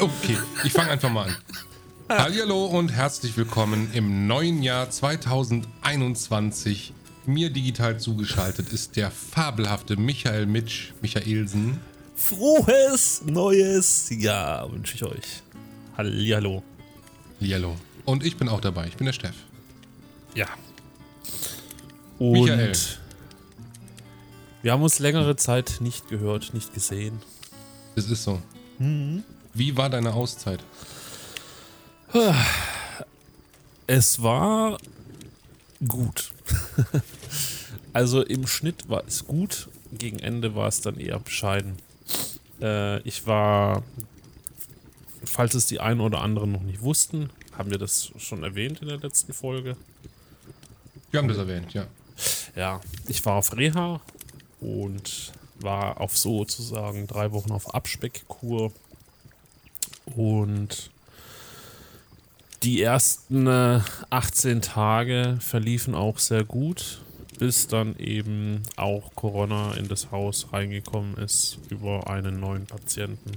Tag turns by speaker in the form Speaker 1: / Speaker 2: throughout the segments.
Speaker 1: Okay. Ich fange einfach mal an. Hallo und herzlich willkommen im neuen Jahr 2021. Mir digital zugeschaltet ist der fabelhafte Michael Mitsch, Michaelsen.
Speaker 2: Frohes neues Jahr wünsche ich euch. Hallihallo.
Speaker 1: Hallihallo. Und ich bin auch dabei. Ich bin der Steff.
Speaker 2: Ja. Und Michael. wir haben uns längere Zeit nicht gehört, nicht gesehen.
Speaker 1: Es ist so. Mhm. Wie war deine Auszeit?
Speaker 2: Es war gut. also im Schnitt war es gut, gegen Ende war es dann eher bescheiden. Äh, ich war, falls es die einen oder anderen noch nicht wussten, haben wir das schon erwähnt in der letzten Folge?
Speaker 1: Wir haben das erwähnt, ja.
Speaker 2: Ja, ich war auf Reha und war auf sozusagen drei Wochen auf Abspeckkur und die ersten äh, 18 Tage verliefen auch sehr gut, bis dann eben auch Corona in das Haus reingekommen ist über einen neuen Patienten.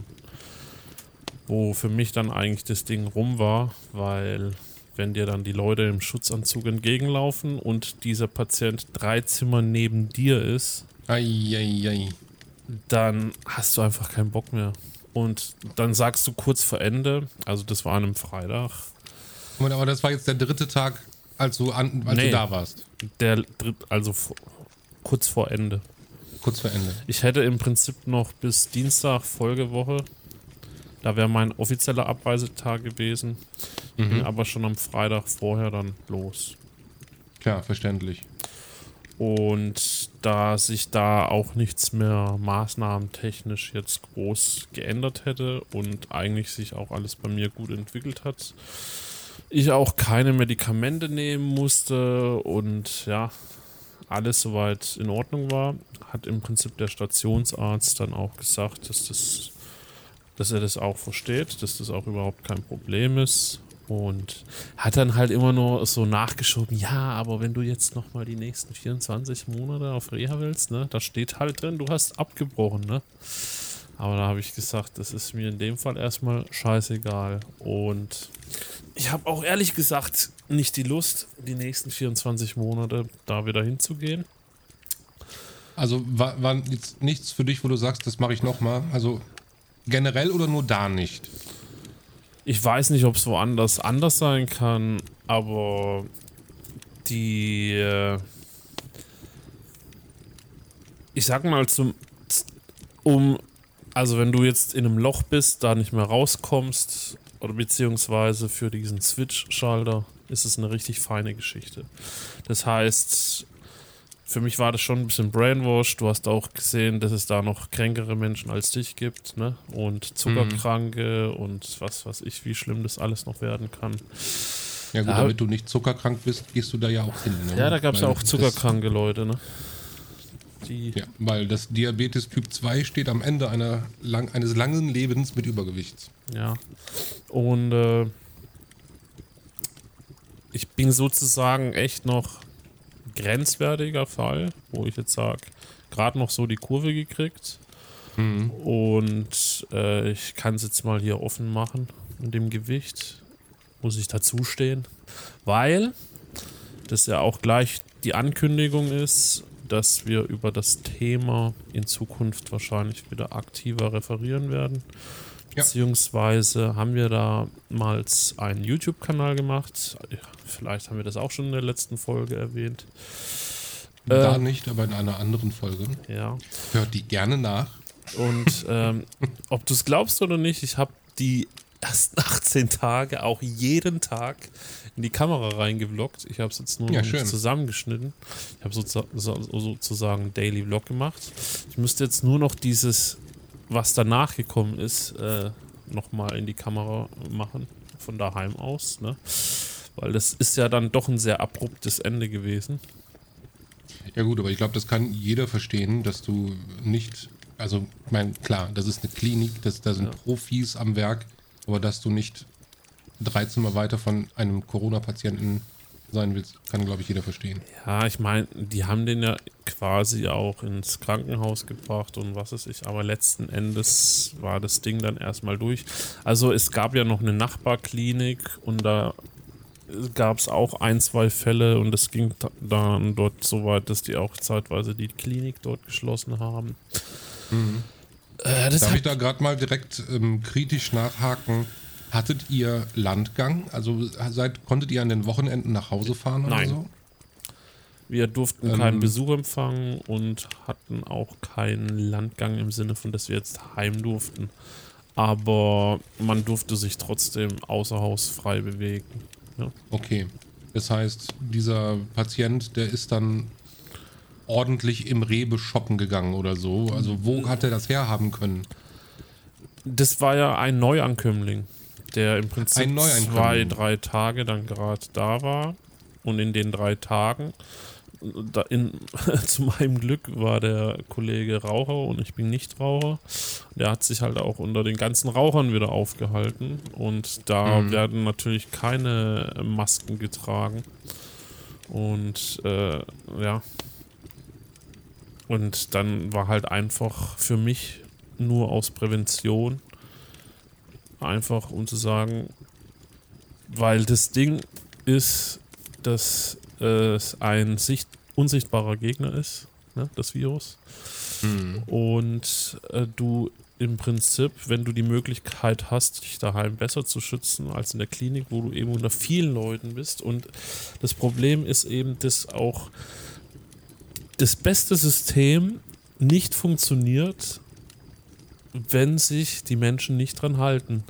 Speaker 2: Wo für mich dann eigentlich das Ding rum war, weil wenn dir dann die Leute im Schutzanzug entgegenlaufen und dieser Patient drei Zimmer neben dir ist,
Speaker 1: ei, ei, ei.
Speaker 2: dann hast du einfach keinen Bock mehr. Und dann sagst du kurz vor Ende, also das war an einem Freitag.
Speaker 1: Aber das war jetzt der dritte Tag, als du, an, als nee, du da warst.
Speaker 2: Der also kurz vor Ende.
Speaker 1: Kurz vor Ende.
Speaker 2: Ich hätte im Prinzip noch bis Dienstag Folgewoche. Da wäre mein offizieller Abreisetag gewesen. Mhm. Bin aber schon am Freitag vorher dann los.
Speaker 1: Klar, verständlich.
Speaker 2: Und da sich da auch nichts mehr maßnahmentechnisch jetzt groß geändert hätte und eigentlich sich auch alles bei mir gut entwickelt hat, ich auch keine Medikamente nehmen musste und ja, alles soweit in Ordnung war, hat im Prinzip der Stationsarzt dann auch gesagt, dass das dass er das auch versteht, dass das auch überhaupt kein Problem ist und hat dann halt immer nur so nachgeschoben, ja, aber wenn du jetzt nochmal die nächsten 24 Monate auf Reha willst, ne, da steht halt drin, du hast abgebrochen, ne? Aber da habe ich gesagt, das ist mir in dem Fall erstmal scheißegal. Und ich habe auch ehrlich gesagt nicht die Lust, die nächsten 24 Monate da wieder hinzugehen.
Speaker 1: Also war, war jetzt nichts für dich, wo du sagst, das mache ich nochmal? Also generell oder nur da nicht?
Speaker 2: Ich weiß nicht, ob es woanders anders sein kann, aber die. Äh, ich sag mal, zum, um. Also, wenn du jetzt in einem Loch bist, da nicht mehr rauskommst, oder beziehungsweise für diesen Switch-Schalter, ist es eine richtig feine Geschichte. Das heißt, für mich war das schon ein bisschen Brainwash. Du hast auch gesehen, dass es da noch kränkere Menschen als dich gibt, ne? Und Zuckerkranke mhm. und was weiß ich, wie schlimm das alles noch werden kann.
Speaker 1: Ja gut, ja, damit du nicht zuckerkrank bist, gehst du da ja auch hin.
Speaker 2: Ne? Ja, da gab es ja auch zuckerkranke Leute, ne?
Speaker 1: Die ja, weil das Diabetes Typ 2 steht am Ende einer lang, eines langen Lebens mit Übergewicht.
Speaker 2: Ja. Und äh, ich bin sozusagen echt noch grenzwertiger Fall, wo ich jetzt sage, gerade noch so die Kurve gekriegt. Mhm. Und äh, ich kann es jetzt mal hier offen machen mit dem Gewicht. Muss ich dazu stehen. Weil das ja auch gleich die Ankündigung ist, dass wir über das Thema in Zukunft wahrscheinlich wieder aktiver referieren werden. Ja. Beziehungsweise haben wir damals einen YouTube-Kanal gemacht. Vielleicht haben wir das auch schon in der letzten Folge erwähnt.
Speaker 1: Da äh, nicht, aber in einer anderen Folge.
Speaker 2: Ja.
Speaker 1: Hört die gerne nach.
Speaker 2: Und ähm, ob du es glaubst oder nicht, ich habe die ersten 18 Tage auch jeden Tag in die Kamera reingevloggt. Ich habe es jetzt nur ja, zusammengeschnitten. Ich habe sozusagen Daily Vlog gemacht. Ich müsste jetzt nur noch dieses was danach gekommen ist, äh, nochmal in die Kamera machen, von daheim aus, ne? Weil das ist ja dann doch ein sehr abruptes Ende gewesen.
Speaker 1: Ja gut, aber ich glaube, das kann jeder verstehen, dass du nicht, also ich meine, klar, das ist eine Klinik, das, da sind ja. Profis am Werk, aber dass du nicht drei Zimmer weiter von einem Corona-Patienten sein wird, kann, glaube ich, jeder verstehen.
Speaker 2: Ja, ich meine, die haben den ja quasi auch ins Krankenhaus gebracht und was weiß ich, aber letzten Endes war das Ding dann erstmal durch. Also es gab ja noch eine Nachbarklinik und da gab es auch ein, zwei Fälle und es ging dann dort so weit, dass die auch zeitweise die Klinik dort geschlossen haben.
Speaker 1: Mhm. Äh, Darf ich da gerade mal direkt ähm, kritisch nachhaken? Hattet ihr Landgang? Also seid, konntet ihr an den Wochenenden nach Hause fahren
Speaker 2: Nein.
Speaker 1: oder so?
Speaker 2: Wir durften ähm, keinen Besuch empfangen und hatten auch keinen Landgang im Sinne von, dass wir jetzt heim durften. Aber man durfte sich trotzdem außer Haus frei bewegen. Ja.
Speaker 1: Okay. Das heißt, dieser Patient, der ist dann ordentlich im Rewe shoppen gegangen oder so. Also wo hat er das herhaben können?
Speaker 2: Das war ja ein Neuankömmling der im Prinzip zwei, drei Tage dann gerade da war. Und in den drei Tagen, da in, zu meinem Glück war der Kollege Raucher und ich bin nicht Raucher. Der hat sich halt auch unter den ganzen Rauchern wieder aufgehalten. Und da mhm. werden natürlich keine Masken getragen. Und äh, ja. Und dann war halt einfach für mich nur aus Prävention Einfach um zu sagen, weil das Ding ist, dass es ein sicht unsichtbarer Gegner ist, ne, das Virus. Mhm. Und äh, du im Prinzip, wenn du die Möglichkeit hast, dich daheim besser zu schützen als in der Klinik, wo du eben unter vielen Leuten bist. Und das Problem ist eben, dass auch das beste System nicht funktioniert, wenn sich die Menschen nicht dran halten.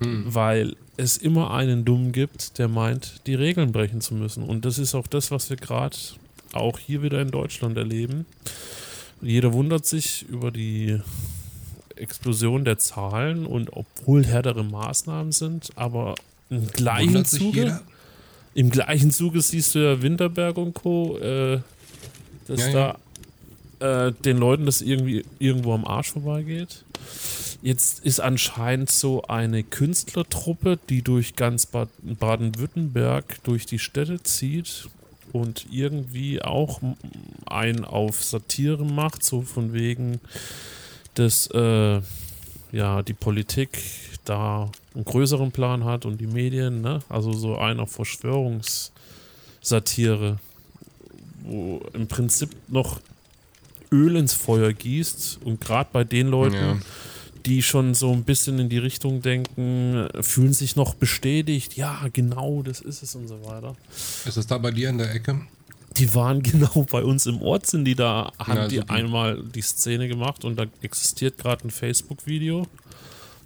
Speaker 2: Hm. Weil es immer einen Dummen gibt, der meint, die Regeln brechen zu müssen. Und das ist auch das, was wir gerade auch hier wieder in Deutschland erleben. Jeder wundert sich über die Explosion der Zahlen und obwohl härtere Maßnahmen sind, aber im gleichen Zuge, im gleichen Zuge siehst du ja Winterberg und Co., äh, dass ja, ja. Äh, den Leuten das irgendwie irgendwo am Arsch vorbeigeht. Jetzt ist anscheinend so eine Künstlertruppe, die durch ganz Baden-Württemberg durch die Städte zieht und irgendwie auch ein auf Satire macht, so von wegen, dass äh, ja die Politik da einen größeren Plan hat und die Medien, ne? Also so einer Verschwörungssatire, wo im Prinzip noch Öl ins Feuer gießt und gerade bei den Leuten, ja die schon so ein bisschen in die Richtung denken, fühlen sich noch bestätigt, ja, genau, das ist es und so weiter.
Speaker 1: Ist das da bei dir in der Ecke?
Speaker 2: Die waren genau bei uns im Ort, sind die da, haben ja, die einmal die Szene gemacht und da existiert gerade ein Facebook-Video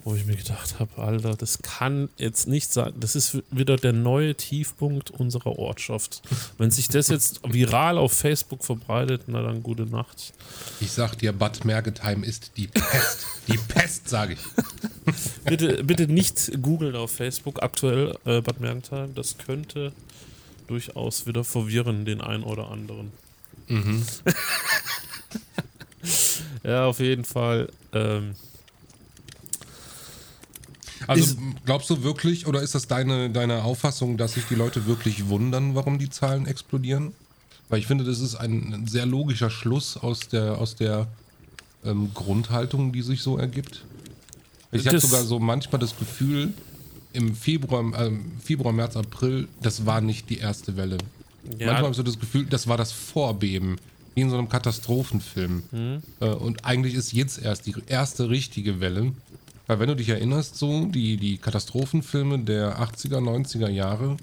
Speaker 2: wo ich mir gedacht habe, Alter, das kann jetzt nicht sein. Das ist wieder der neue Tiefpunkt unserer Ortschaft. Wenn sich das jetzt viral auf Facebook verbreitet, na dann gute Nacht.
Speaker 1: Ich sag dir, Bad Mergetheim ist die Pest. die Pest, sage ich.
Speaker 2: bitte, bitte nicht googeln auf Facebook aktuell äh, Bad Mergentheim. Das könnte durchaus wieder verwirren, den einen oder anderen. Mhm. ja, auf jeden Fall. Ähm,
Speaker 1: also glaubst du wirklich, oder ist das deine, deine Auffassung, dass sich die Leute wirklich wundern, warum die Zahlen explodieren? Weil ich finde, das ist ein sehr logischer Schluss aus der, aus der ähm, Grundhaltung, die sich so ergibt. Ich habe sogar so manchmal das Gefühl, im Februar, äh, Februar, März, April, das war nicht die erste Welle. Ja. Manchmal habe ich so das Gefühl, das war das Vorbeben, wie in so einem Katastrophenfilm. Mhm. Äh, und eigentlich ist jetzt erst die erste richtige Welle. Weil wenn du dich erinnerst, so die, die Katastrophenfilme der 80er, 90er Jahre,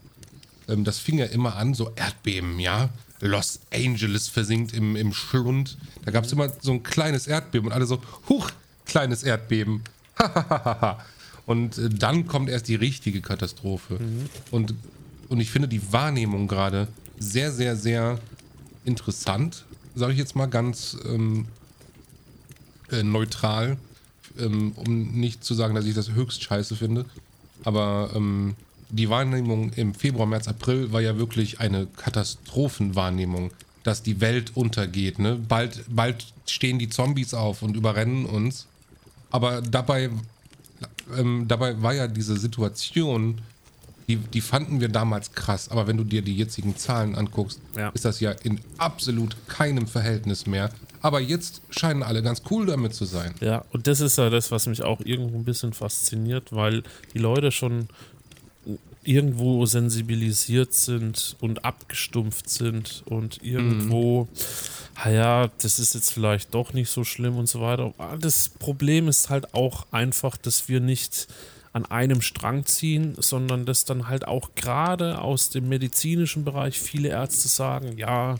Speaker 1: ähm, das fing ja immer an, so Erdbeben, ja. Los Angeles versinkt im, im Schlund. Da gab es immer so ein kleines Erdbeben und alle so, huch, kleines Erdbeben. und äh, dann kommt erst die richtige Katastrophe. Mhm. Und, und ich finde die Wahrnehmung gerade sehr, sehr, sehr interessant, sage ich jetzt mal ganz ähm, äh, neutral ähm, um nicht zu sagen, dass ich das höchst scheiße finde. Aber ähm, die Wahrnehmung im Februar, März, April war ja wirklich eine Katastrophenwahrnehmung, dass die Welt untergeht. Ne? Bald, bald stehen die Zombies auf und überrennen uns. Aber dabei, ähm, dabei war ja diese Situation die, die fanden wir damals krass, aber wenn du dir die jetzigen Zahlen anguckst, ja. ist das ja in absolut keinem Verhältnis mehr. Aber jetzt scheinen alle ganz cool damit zu sein.
Speaker 2: Ja, und das ist ja das, was mich auch irgendwo ein bisschen fasziniert, weil die Leute schon irgendwo sensibilisiert sind und abgestumpft sind und irgendwo, mhm. ja, das ist jetzt vielleicht doch nicht so schlimm und so weiter. Das Problem ist halt auch einfach, dass wir nicht an einem Strang ziehen, sondern dass dann halt auch gerade aus dem medizinischen Bereich viele Ärzte sagen, ja,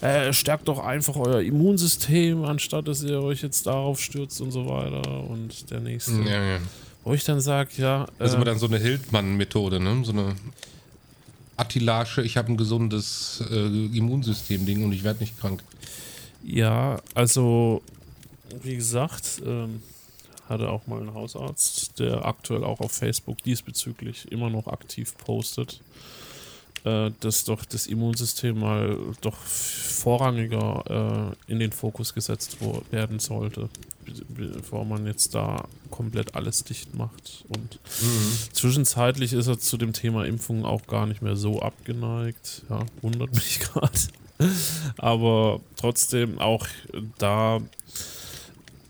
Speaker 2: äh, stärkt doch einfach euer Immunsystem, anstatt dass ihr euch jetzt darauf stürzt und so weiter. Und der nächste. Ja, ja. Wo ich dann sage, ja.
Speaker 1: Das ist äh, aber dann so eine Hildmann-Methode, ne? So eine Attilage, ich habe ein gesundes äh, Immunsystem-Ding und ich werde nicht krank.
Speaker 2: Ja, also, wie gesagt, ähm, hatte auch mal einen Hausarzt, der aktuell auch auf Facebook diesbezüglich immer noch aktiv postet, äh, dass doch das Immunsystem mal doch vorrangiger äh, in den Fokus gesetzt werden sollte, bevor man jetzt da komplett alles dicht macht. Und mhm. zwischenzeitlich ist er zu dem Thema Impfung auch gar nicht mehr so abgeneigt. Ja, wundert mich gerade. Aber trotzdem auch da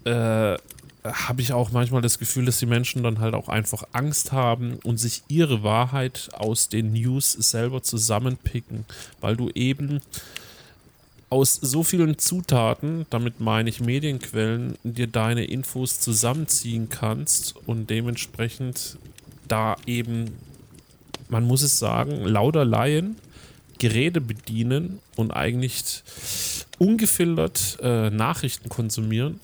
Speaker 2: äh, habe ich auch manchmal das Gefühl, dass die Menschen dann halt auch einfach Angst haben und sich ihre Wahrheit aus den News selber zusammenpicken, weil du eben aus so vielen Zutaten, damit meine ich Medienquellen, dir deine Infos zusammenziehen kannst und dementsprechend da eben, man muss es sagen, lauter Laien Geräte bedienen und eigentlich ungefiltert äh, Nachrichten konsumieren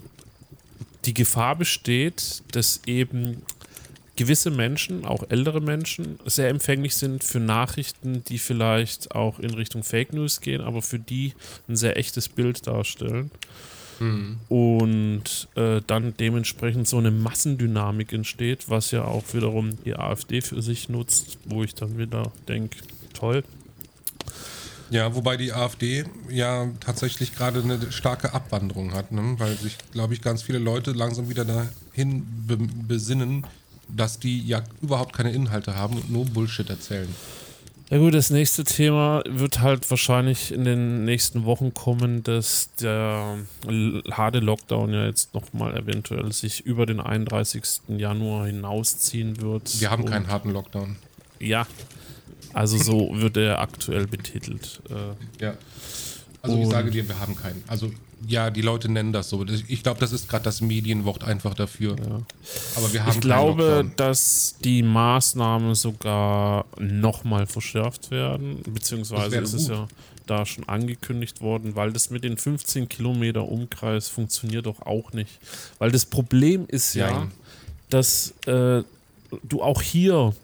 Speaker 2: die Gefahr besteht, dass eben gewisse Menschen, auch ältere Menschen, sehr empfänglich sind für Nachrichten, die vielleicht auch in Richtung Fake News gehen, aber für die ein sehr echtes Bild darstellen. Mhm. Und äh, dann dementsprechend so eine Massendynamik entsteht, was ja auch wiederum die AfD für sich nutzt, wo ich dann wieder denke, toll,
Speaker 1: ja, wobei die AfD ja tatsächlich gerade eine starke Abwanderung hat, ne? weil sich, glaube ich, ganz viele Leute langsam wieder dahin be besinnen, dass die ja überhaupt keine Inhalte haben und nur Bullshit erzählen.
Speaker 2: Ja gut, das nächste Thema wird halt wahrscheinlich in den nächsten Wochen kommen, dass der harte Lockdown ja jetzt nochmal eventuell sich über den 31. Januar hinausziehen wird.
Speaker 1: Wir haben keinen harten Lockdown.
Speaker 2: Ja, also so wird er aktuell betitelt. Äh.
Speaker 1: Ja. Also ich sage dir, wir haben keinen. Also ja, die Leute nennen das so. Ich glaube, das ist gerade das Medienwort einfach dafür. Ja.
Speaker 2: Aber wir haben Ich glaube, dass die Maßnahmen sogar nochmal verschärft werden. Beziehungsweise ist es ja da schon angekündigt worden, weil das mit den 15 Kilometer Umkreis funktioniert doch auch nicht. Weil das Problem ist ja, ja dass äh, du auch hier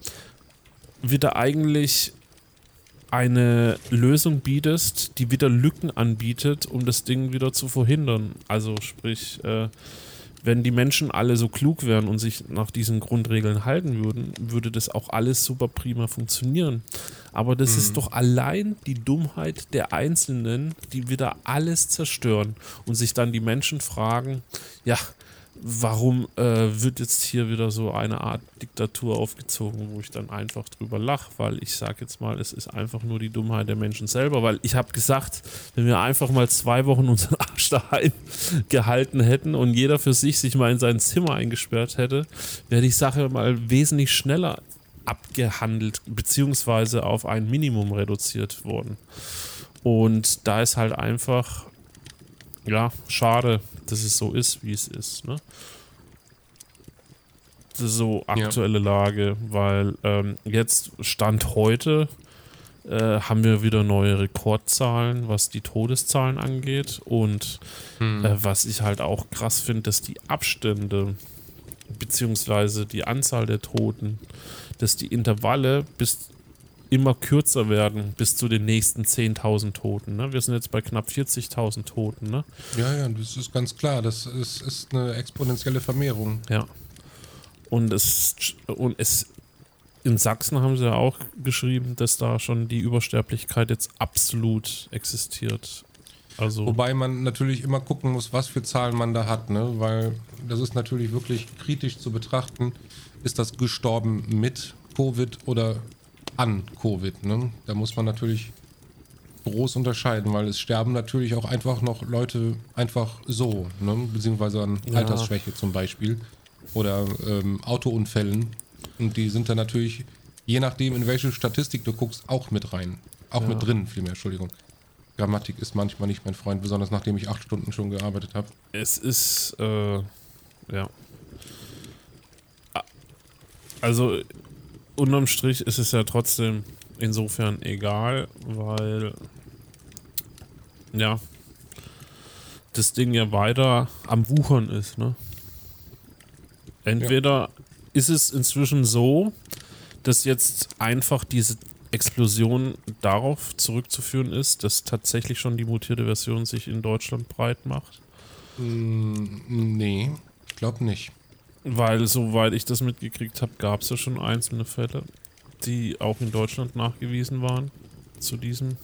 Speaker 2: wieder eigentlich eine Lösung bietest, die wieder Lücken anbietet, um das Ding wieder zu verhindern. Also sprich, äh, wenn die Menschen alle so klug wären und sich nach diesen Grundregeln halten würden, würde das auch alles super prima funktionieren. Aber das mhm. ist doch allein die Dummheit der Einzelnen, die wieder alles zerstören und sich dann die Menschen fragen, ja, warum äh, wird jetzt hier wieder so eine Art Diktatur aufgezogen, wo ich dann einfach drüber lache, weil ich sage jetzt mal, es ist einfach nur die Dummheit der Menschen selber, weil ich habe gesagt, wenn wir einfach mal zwei Wochen unseren Arsch daheim gehalten hätten und jeder für sich sich mal in sein Zimmer eingesperrt hätte, wäre die Sache mal wesentlich schneller abgehandelt, beziehungsweise auf ein Minimum reduziert worden. Und da ist halt einfach, ja, schade, dass es so ist, wie es ist. Ne? So aktuelle ja. Lage, weil ähm, jetzt Stand heute äh, haben wir wieder neue Rekordzahlen, was die Todeszahlen angeht. Und hm. äh, was ich halt auch krass finde, dass die Abstände beziehungsweise die Anzahl der Toten, dass die Intervalle bis immer kürzer werden bis zu den nächsten 10.000 Toten. Ne? Wir sind jetzt bei knapp 40.000 Toten. Ne?
Speaker 1: Ja, ja, das ist ganz klar. Das ist, ist eine exponentielle Vermehrung.
Speaker 2: Ja. Und es, und es in Sachsen haben sie ja auch geschrieben, dass da schon die Übersterblichkeit jetzt absolut existiert. Also
Speaker 1: Wobei man natürlich immer gucken muss, was für Zahlen man da hat, ne? Weil das ist natürlich wirklich kritisch zu betrachten. Ist das gestorben mit Covid oder an Covid. Ne? Da muss man natürlich groß unterscheiden, weil es sterben natürlich auch einfach noch Leute einfach so, ne? beziehungsweise an
Speaker 2: Ja.
Speaker 1: Altersschwäche zum Beispiel oder ähm, Autounfällen. Und die sind dann natürlich, je nachdem, in welche Statistik du guckst, auch mit rein. Auch
Speaker 2: Ja.
Speaker 1: mit drin, vielmehr, Entschuldigung. Grammatik ist manchmal nicht mein Freund, besonders nachdem ich acht Stunden schon gearbeitet habe.
Speaker 2: Es ist, äh, ja. Also, unterm Strich ist es ja trotzdem insofern egal, weil, ja, das Ding ja weiter am Wuchern ist, ne? Entweder ist es inzwischen so, dass jetzt einfach diese Explosion darauf zurückzuführen ist, dass tatsächlich schon die mutierte Version sich in Deutschland breit macht.
Speaker 1: Mm, nee, ich glaube nicht.
Speaker 2: Weil, soweit ich das mitgekriegt habe, gab es ja schon einzelne Fälle, die auch in Deutschland nachgewiesen waren zu diesem.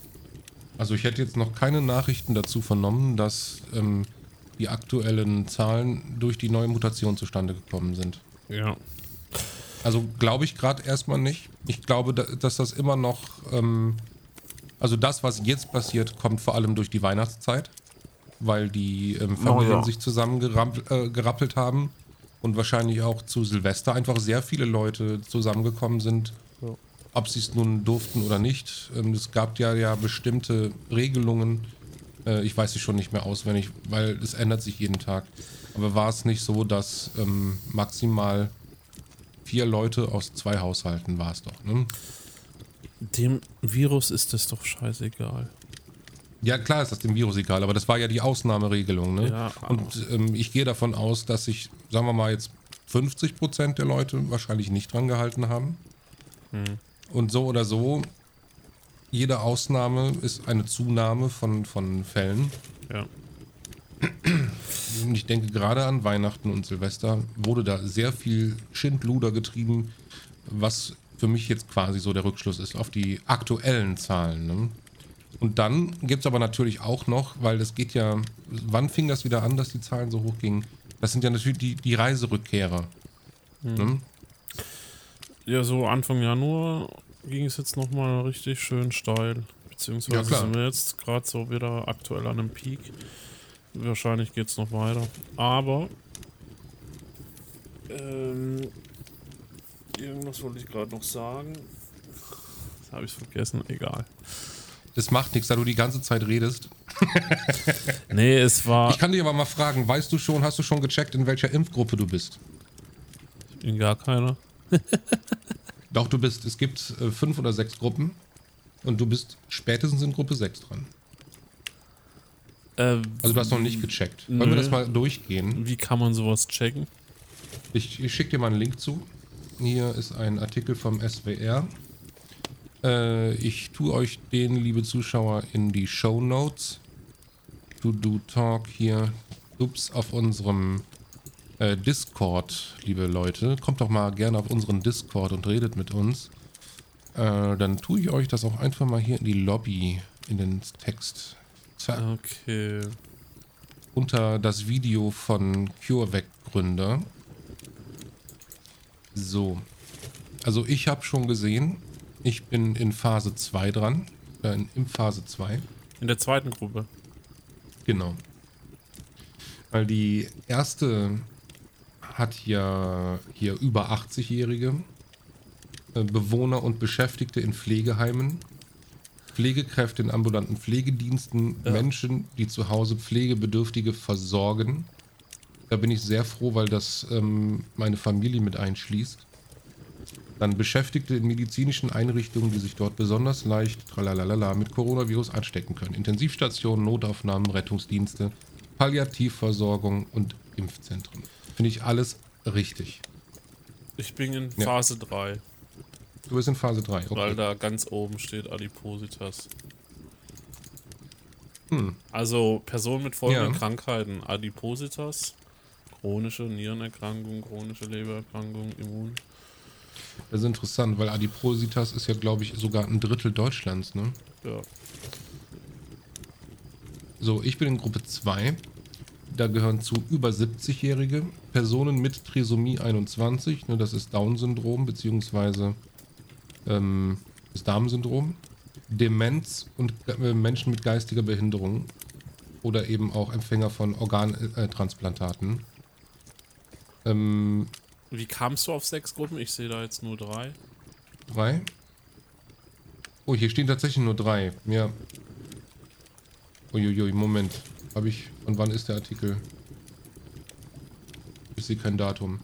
Speaker 1: Also ich hätte jetzt noch keine Nachrichten dazu vernommen, dass ähm, die aktuellen Zahlen durch die neue Mutation zustande gekommen sind.
Speaker 2: Ja.
Speaker 1: Also glaube ich gerade erstmal nicht. Ich glaube, da, dass das immer noch, ähm, also das, was jetzt passiert, kommt vor allem durch die Weihnachtszeit, weil die ähm, Familien
Speaker 2: ja.
Speaker 1: sich zusammen gerappelt, äh, gerappelt haben und wahrscheinlich auch zu Silvester einfach sehr viele Leute zusammengekommen sind,
Speaker 2: Ja.
Speaker 1: ob sie es nun durften oder nicht. Ähm, es gab ja, ja bestimmte Regelungen, äh, ich weiß sie schon nicht mehr auswendig, weil es ändert sich jeden Tag. Aber war es nicht so, dass ähm, maximal vier Leute aus zwei Haushalten war es doch, ne?
Speaker 2: Dem Virus ist das doch scheißegal.
Speaker 1: Ja, klar ist das dem Virus egal, aber das war ja die Ausnahmeregelung, ne?
Speaker 2: Ja,
Speaker 1: Und ähm, ich gehe davon aus, dass sich, sagen wir mal jetzt, 50 Prozent der Leute wahrscheinlich nicht dran gehalten haben.
Speaker 2: Hm.
Speaker 1: Und so oder so, jede Ausnahme ist eine Zunahme von, von Fällen.
Speaker 2: Ja.
Speaker 1: Und ich denke gerade an Weihnachten und Silvester wurde da sehr viel Schindluder getrieben, was für mich jetzt quasi so der Rückschluss ist auf die aktuellen Zahlen. Ne? Und dann gibt es aber natürlich auch noch, weil das geht ja, wann fing das wieder an, dass die Zahlen so hoch gingen? Das sind ja natürlich die, die Reiserückkehrer. Ne?
Speaker 2: Ja, so Anfang Januar ging es jetzt nochmal richtig schön steil. Beziehungsweise
Speaker 1: Ja,
Speaker 2: sind wir jetzt gerade so wieder aktuell an einem Peak. Wahrscheinlich geht es noch weiter. Aber ähm, irgendwas wollte ich gerade noch sagen. Das habe ich vergessen, egal.
Speaker 1: Das macht nichts, da du die ganze Zeit redest.
Speaker 2: Nee, es war
Speaker 1: Ich kann dich aber mal fragen, weißt du schon, hast du schon gecheckt, in welcher Impfgruppe du bist?
Speaker 2: in gar keiner.
Speaker 1: Doch, du bist. Es gibt äh, fünf oder sechs Gruppen und du bist spätestens in Gruppe 6 dran.
Speaker 2: Äh,
Speaker 1: Also du hast noch nicht gecheckt. Wollen wir
Speaker 2: Nö.
Speaker 1: das mal durchgehen?
Speaker 2: wie kann man sowas checken?
Speaker 1: Ich, ich schicke dir mal einen Link zu. Hier ist ein Artikel vom SWR. Äh, ich tue euch den, liebe Zuschauer, in die Show Notes. To Do Talk hier. Ups, auf unserem äh, Discord, liebe Leute. Kommt doch mal gerne auf unseren Discord und redet mit uns. Äh, dann tue ich euch das auch einfach mal hier in die Lobby, in den Text. Zack
Speaker 2: Okay.
Speaker 1: unter das Video von CureVac-Gründer. So. Also ich habe schon gesehen, ich bin in Phase 2 dran. Äh, in, in Phase 2.
Speaker 2: In der zweiten Gruppe.
Speaker 1: Genau. Weil die erste hat ja hier über 80-Jährige äh, Bewohner und Beschäftigte in Pflegeheimen, Pflegekräfte in ambulanten Pflegediensten,
Speaker 2: Ja.
Speaker 1: Menschen, die zu Hause Pflegebedürftige versorgen. Da bin ich sehr froh, weil das ähm, meine Familie mit einschließt. Dann Beschäftigte in medizinischen Einrichtungen, die sich dort besonders leicht tralalala, mit Coronavirus anstecken können. Intensivstationen, Notaufnahmen, Rettungsdienste, Palliativversorgung und Impfzentren. Finde ich alles richtig.
Speaker 2: Ich bin in
Speaker 1: Ja.
Speaker 2: Phase 3,
Speaker 1: Du bist in Phase 3.
Speaker 2: weil
Speaker 1: Okay.
Speaker 2: da ganz oben steht Adipositas.
Speaker 1: Hm.
Speaker 2: Also Personen mit folgenden
Speaker 1: Ja.
Speaker 2: Krankheiten: Adipositas, chronische Nierenerkrankung, chronische Lebererkrankung, Immun.
Speaker 1: Das ist interessant, weil Adipositas ist ja, glaube ich, sogar ein Drittel Deutschlands. Ne?
Speaker 2: Ja.
Speaker 1: So, ich bin in Gruppe 2. Da gehören zu über 70-Jährige Personen mit Trisomie 21. Ne, das ist Down-Syndrom, beziehungsweise ähm, das Darmsyndrom, Demenz und äh, Menschen mit geistiger Behinderung oder eben auch Empfänger von Organtransplantaten.
Speaker 2: Ähm, Wie kamst du auf sechs Gruppen? Ich sehe da jetzt nur drei.
Speaker 1: Drei? Oh, hier stehen tatsächlich nur drei. Ja. Uiuiui, Moment. Habe ich. Von wann ist der Artikel? Ich sehe kein Datum.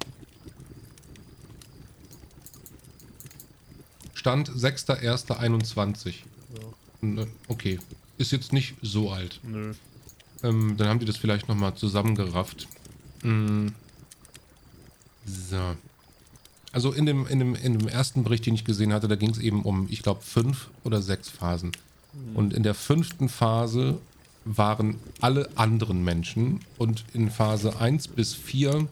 Speaker 1: Stand 6.1.21. Ja. Okay. Ist jetzt nicht so alt. Nö. Ähm, dann haben die das vielleicht nochmal zusammengerafft. Mhm. So. Also in dem, in, dem, in dem ersten Bericht, den ich gesehen hatte, da ging es eben um, ich glaube, fünf oder sechs Phasen. Mhm. Und in der fünften Phase waren alle anderen Menschen und in Phase 1 bis 4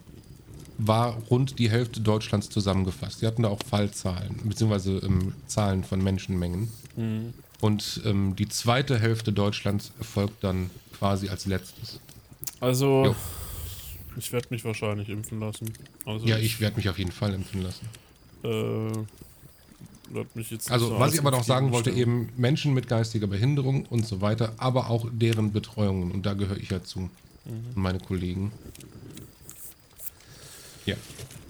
Speaker 1: war rund die Hälfte Deutschlands zusammengefasst. Sie hatten da auch Fallzahlen, beziehungsweise ähm, Zahlen von Menschenmengen. Mhm. Und ähm, die zweite Hälfte Deutschlands folgt dann quasi als letztes.
Speaker 2: Also. Ich werde mich wahrscheinlich impfen lassen. Also
Speaker 1: ja, ich werde mich auf jeden Fall impfen lassen.
Speaker 2: Äh,
Speaker 1: also, was ich aber noch sagen wollte, eben Menschen mit geistiger Behinderung und so weiter, aber auch deren Betreuungen. Und da gehöre ich ja zu. Mhm. Meine Kollegen. Ja.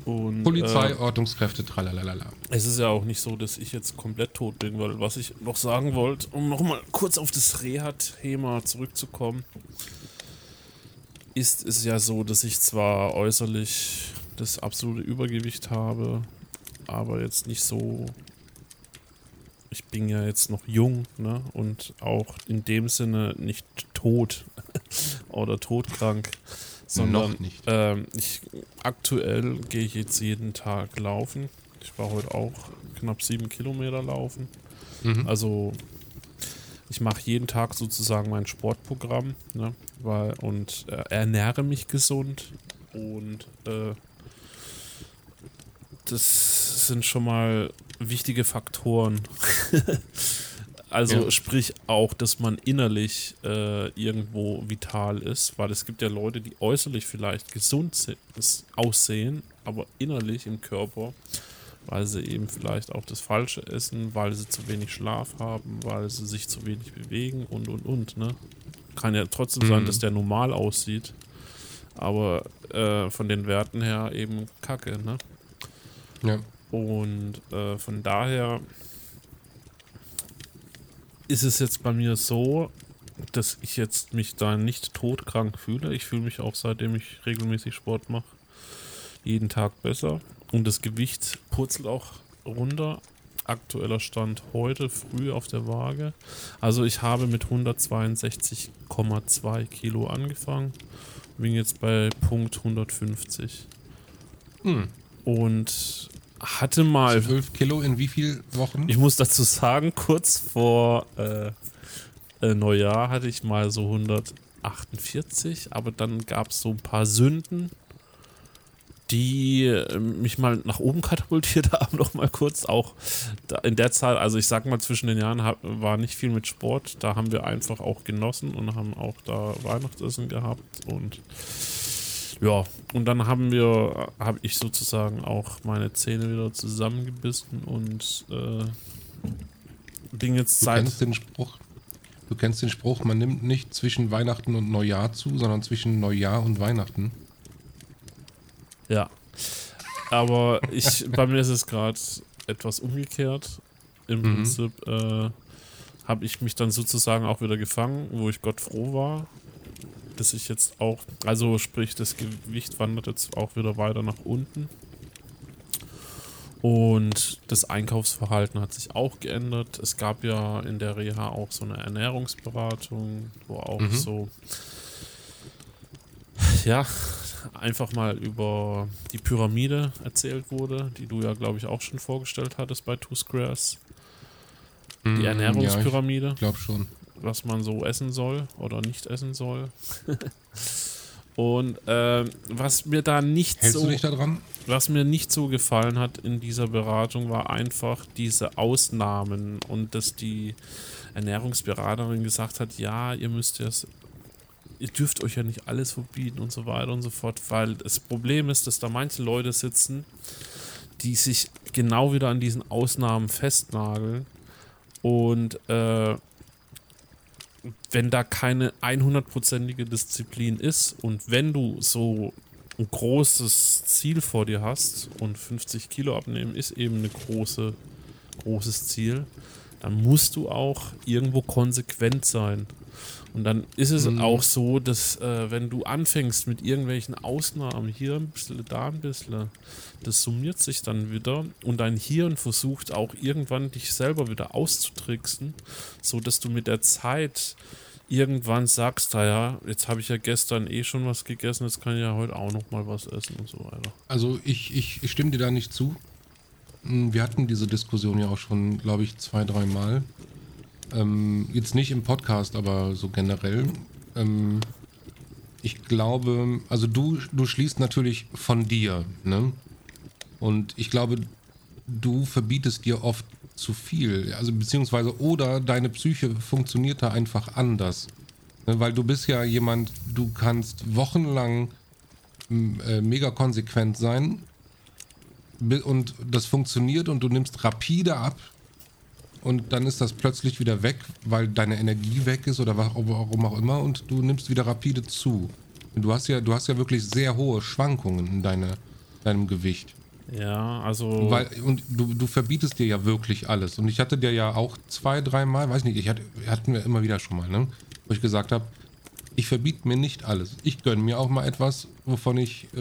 Speaker 1: Und, Polizei, äh, Ordnungskräfte, tralalala.
Speaker 2: Es ist ja auch nicht so, dass ich jetzt komplett tot bin, weil was ich noch sagen wollte, um nochmal kurz auf das Reha-Thema zurückzukommen, ist es ja so, dass ich zwar äußerlich das absolute Übergewicht habe, aber jetzt nicht so. Ich bin ja jetzt noch jung, ne? Und auch in dem Sinne nicht tot oder todkrank sondern Noch nicht. Ähm, ich, aktuell gehe ich jetzt jeden Tag laufen. Ich war heute auch knapp sieben Kilometer laufen. Mhm. Also ich mache jeden Tag sozusagen mein Sportprogramm ne, weil, und äh, ernähre mich gesund und äh, das sind schon mal wichtige Faktoren. Also ja. sprich auch, dass man innerlich äh, irgendwo vital ist, weil es gibt ja Leute, die äußerlich vielleicht gesund aussehen, aber innerlich im Körper, weil sie eben vielleicht auch das Falsche essen, weil sie zu wenig Schlaf haben, weil sie sich zu wenig bewegen und und und. Ne? Kann ja trotzdem mhm. sein, dass der normal aussieht, aber äh, von den Werten her eben kacke. Ne? Ja. Und äh, von daher ist es jetzt bei mir so, dass ich jetzt mich da nicht todkrank fühle. Ich fühle mich auch seitdem ich regelmäßig Sport mache, jeden Tag besser. Und das Gewicht purzelt auch runter. Aktueller Stand heute früh auf der Waage. Also ich habe mit 162,2 Kilo angefangen. Bin jetzt bei Punkt 150. Hm. Und hatte mal.
Speaker 1: 12 Kilo in wie vielen Wochen?
Speaker 2: Ich muss dazu sagen, kurz vor äh, äh, Neujahr hatte ich mal so 148, aber dann gab es so ein paar Sünden, die äh, mich mal nach oben katapultiert haben, noch mal kurz. Auch in der Zeit, also ich sag mal, zwischen den Jahren war nicht viel mit Sport. Da haben wir einfach auch genossen und haben auch da Weihnachtsessen gehabt und ja, und dann haben wir, habe ich sozusagen auch meine Zähne wieder zusammengebissen und äh, bin jetzt
Speaker 1: du seit. Kennst den Spruch, du kennst den Spruch, man nimmt nicht zwischen Weihnachten und Neujahr zu, sondern zwischen Neujahr und Weihnachten.
Speaker 2: Ja. Aber ich, bei mir ist es gerade etwas umgekehrt. Im mhm. Prinzip äh, habe ich mich dann sozusagen auch wieder gefangen, wo ich Gott froh war dass ich jetzt auch, also sprich, das Gewicht wandert jetzt auch wieder weiter nach unten. Und das Einkaufsverhalten hat sich auch geändert. Es gab ja in der Reha auch so eine Ernährungsberatung, wo auch mhm. so, ja, einfach mal über die Pyramide erzählt wurde, die du ja, glaube ich, auch schon vorgestellt hattest bei Two Squares. Die mm, Ernährungspyramide. Ja,
Speaker 1: ich glaube schon
Speaker 2: was man so essen soll oder nicht essen soll. Und äh, was mir da nicht
Speaker 1: Hältst
Speaker 2: so. Was mir nicht so gefallen hat in dieser Beratung, war einfach diese Ausnahmen und dass die Ernährungsberaterin gesagt hat, ja, ihr müsst ja ihr dürft euch ja nicht alles verbieten und so weiter und so fort, weil das Problem ist, dass da manche Leute sitzen, die sich genau wieder an diesen Ausnahmen festnageln Und äh, wenn da keine 100%ige Disziplin ist und wenn du so ein großes Ziel vor dir hast und 50 Kilo abnehmen ist eben ein große, großes Ziel, dann musst du auch irgendwo konsequent sein. Und dann ist es mhm. auch so, dass äh, wenn du anfängst mit irgendwelchen Ausnahmen, hier ein bisschen, da ein bisschen, das summiert sich dann wieder und dein Hirn versucht auch irgendwann dich selber wieder auszutricksen, so dass du mit der Zeit irgendwann sagst, naja, jetzt habe ich ja gestern eh schon was gegessen, jetzt kann ich ja heute auch noch mal was essen und so weiter.
Speaker 1: Also ich, ich, ich stimme dir da nicht zu. Hm, wir hatten diese Diskussion ja auch schon, glaube ich, zwei, drei Mal. Ähm, jetzt nicht im Podcast, aber so generell. Ähm, ich glaube, also du, du schließt natürlich von dir, ne? Und ich glaube, du verbietest dir oft zu viel. Also beziehungsweise oder deine Psyche funktioniert da einfach anders. Ne, weil du bist ja jemand, du kannst wochenlang äh, mega konsequent sein und das funktioniert und du nimmst rapide ab und dann ist das plötzlich wieder weg, weil deine Energie weg ist oder warum auch immer und du nimmst wieder rapide zu. Du hast ja, du hast ja wirklich sehr hohe Schwankungen in deine, deinem Gewicht.
Speaker 2: Ja, also.
Speaker 1: Weil, und du, du verbietest dir ja wirklich alles. Und ich hatte dir ja auch zwei, dreimal, weiß nicht, ich hatte, hatten wir immer wieder schon mal, ne? Wo ich gesagt habe, ich verbiete mir nicht alles. Ich gönne mir auch mal etwas, wovon ich, äh,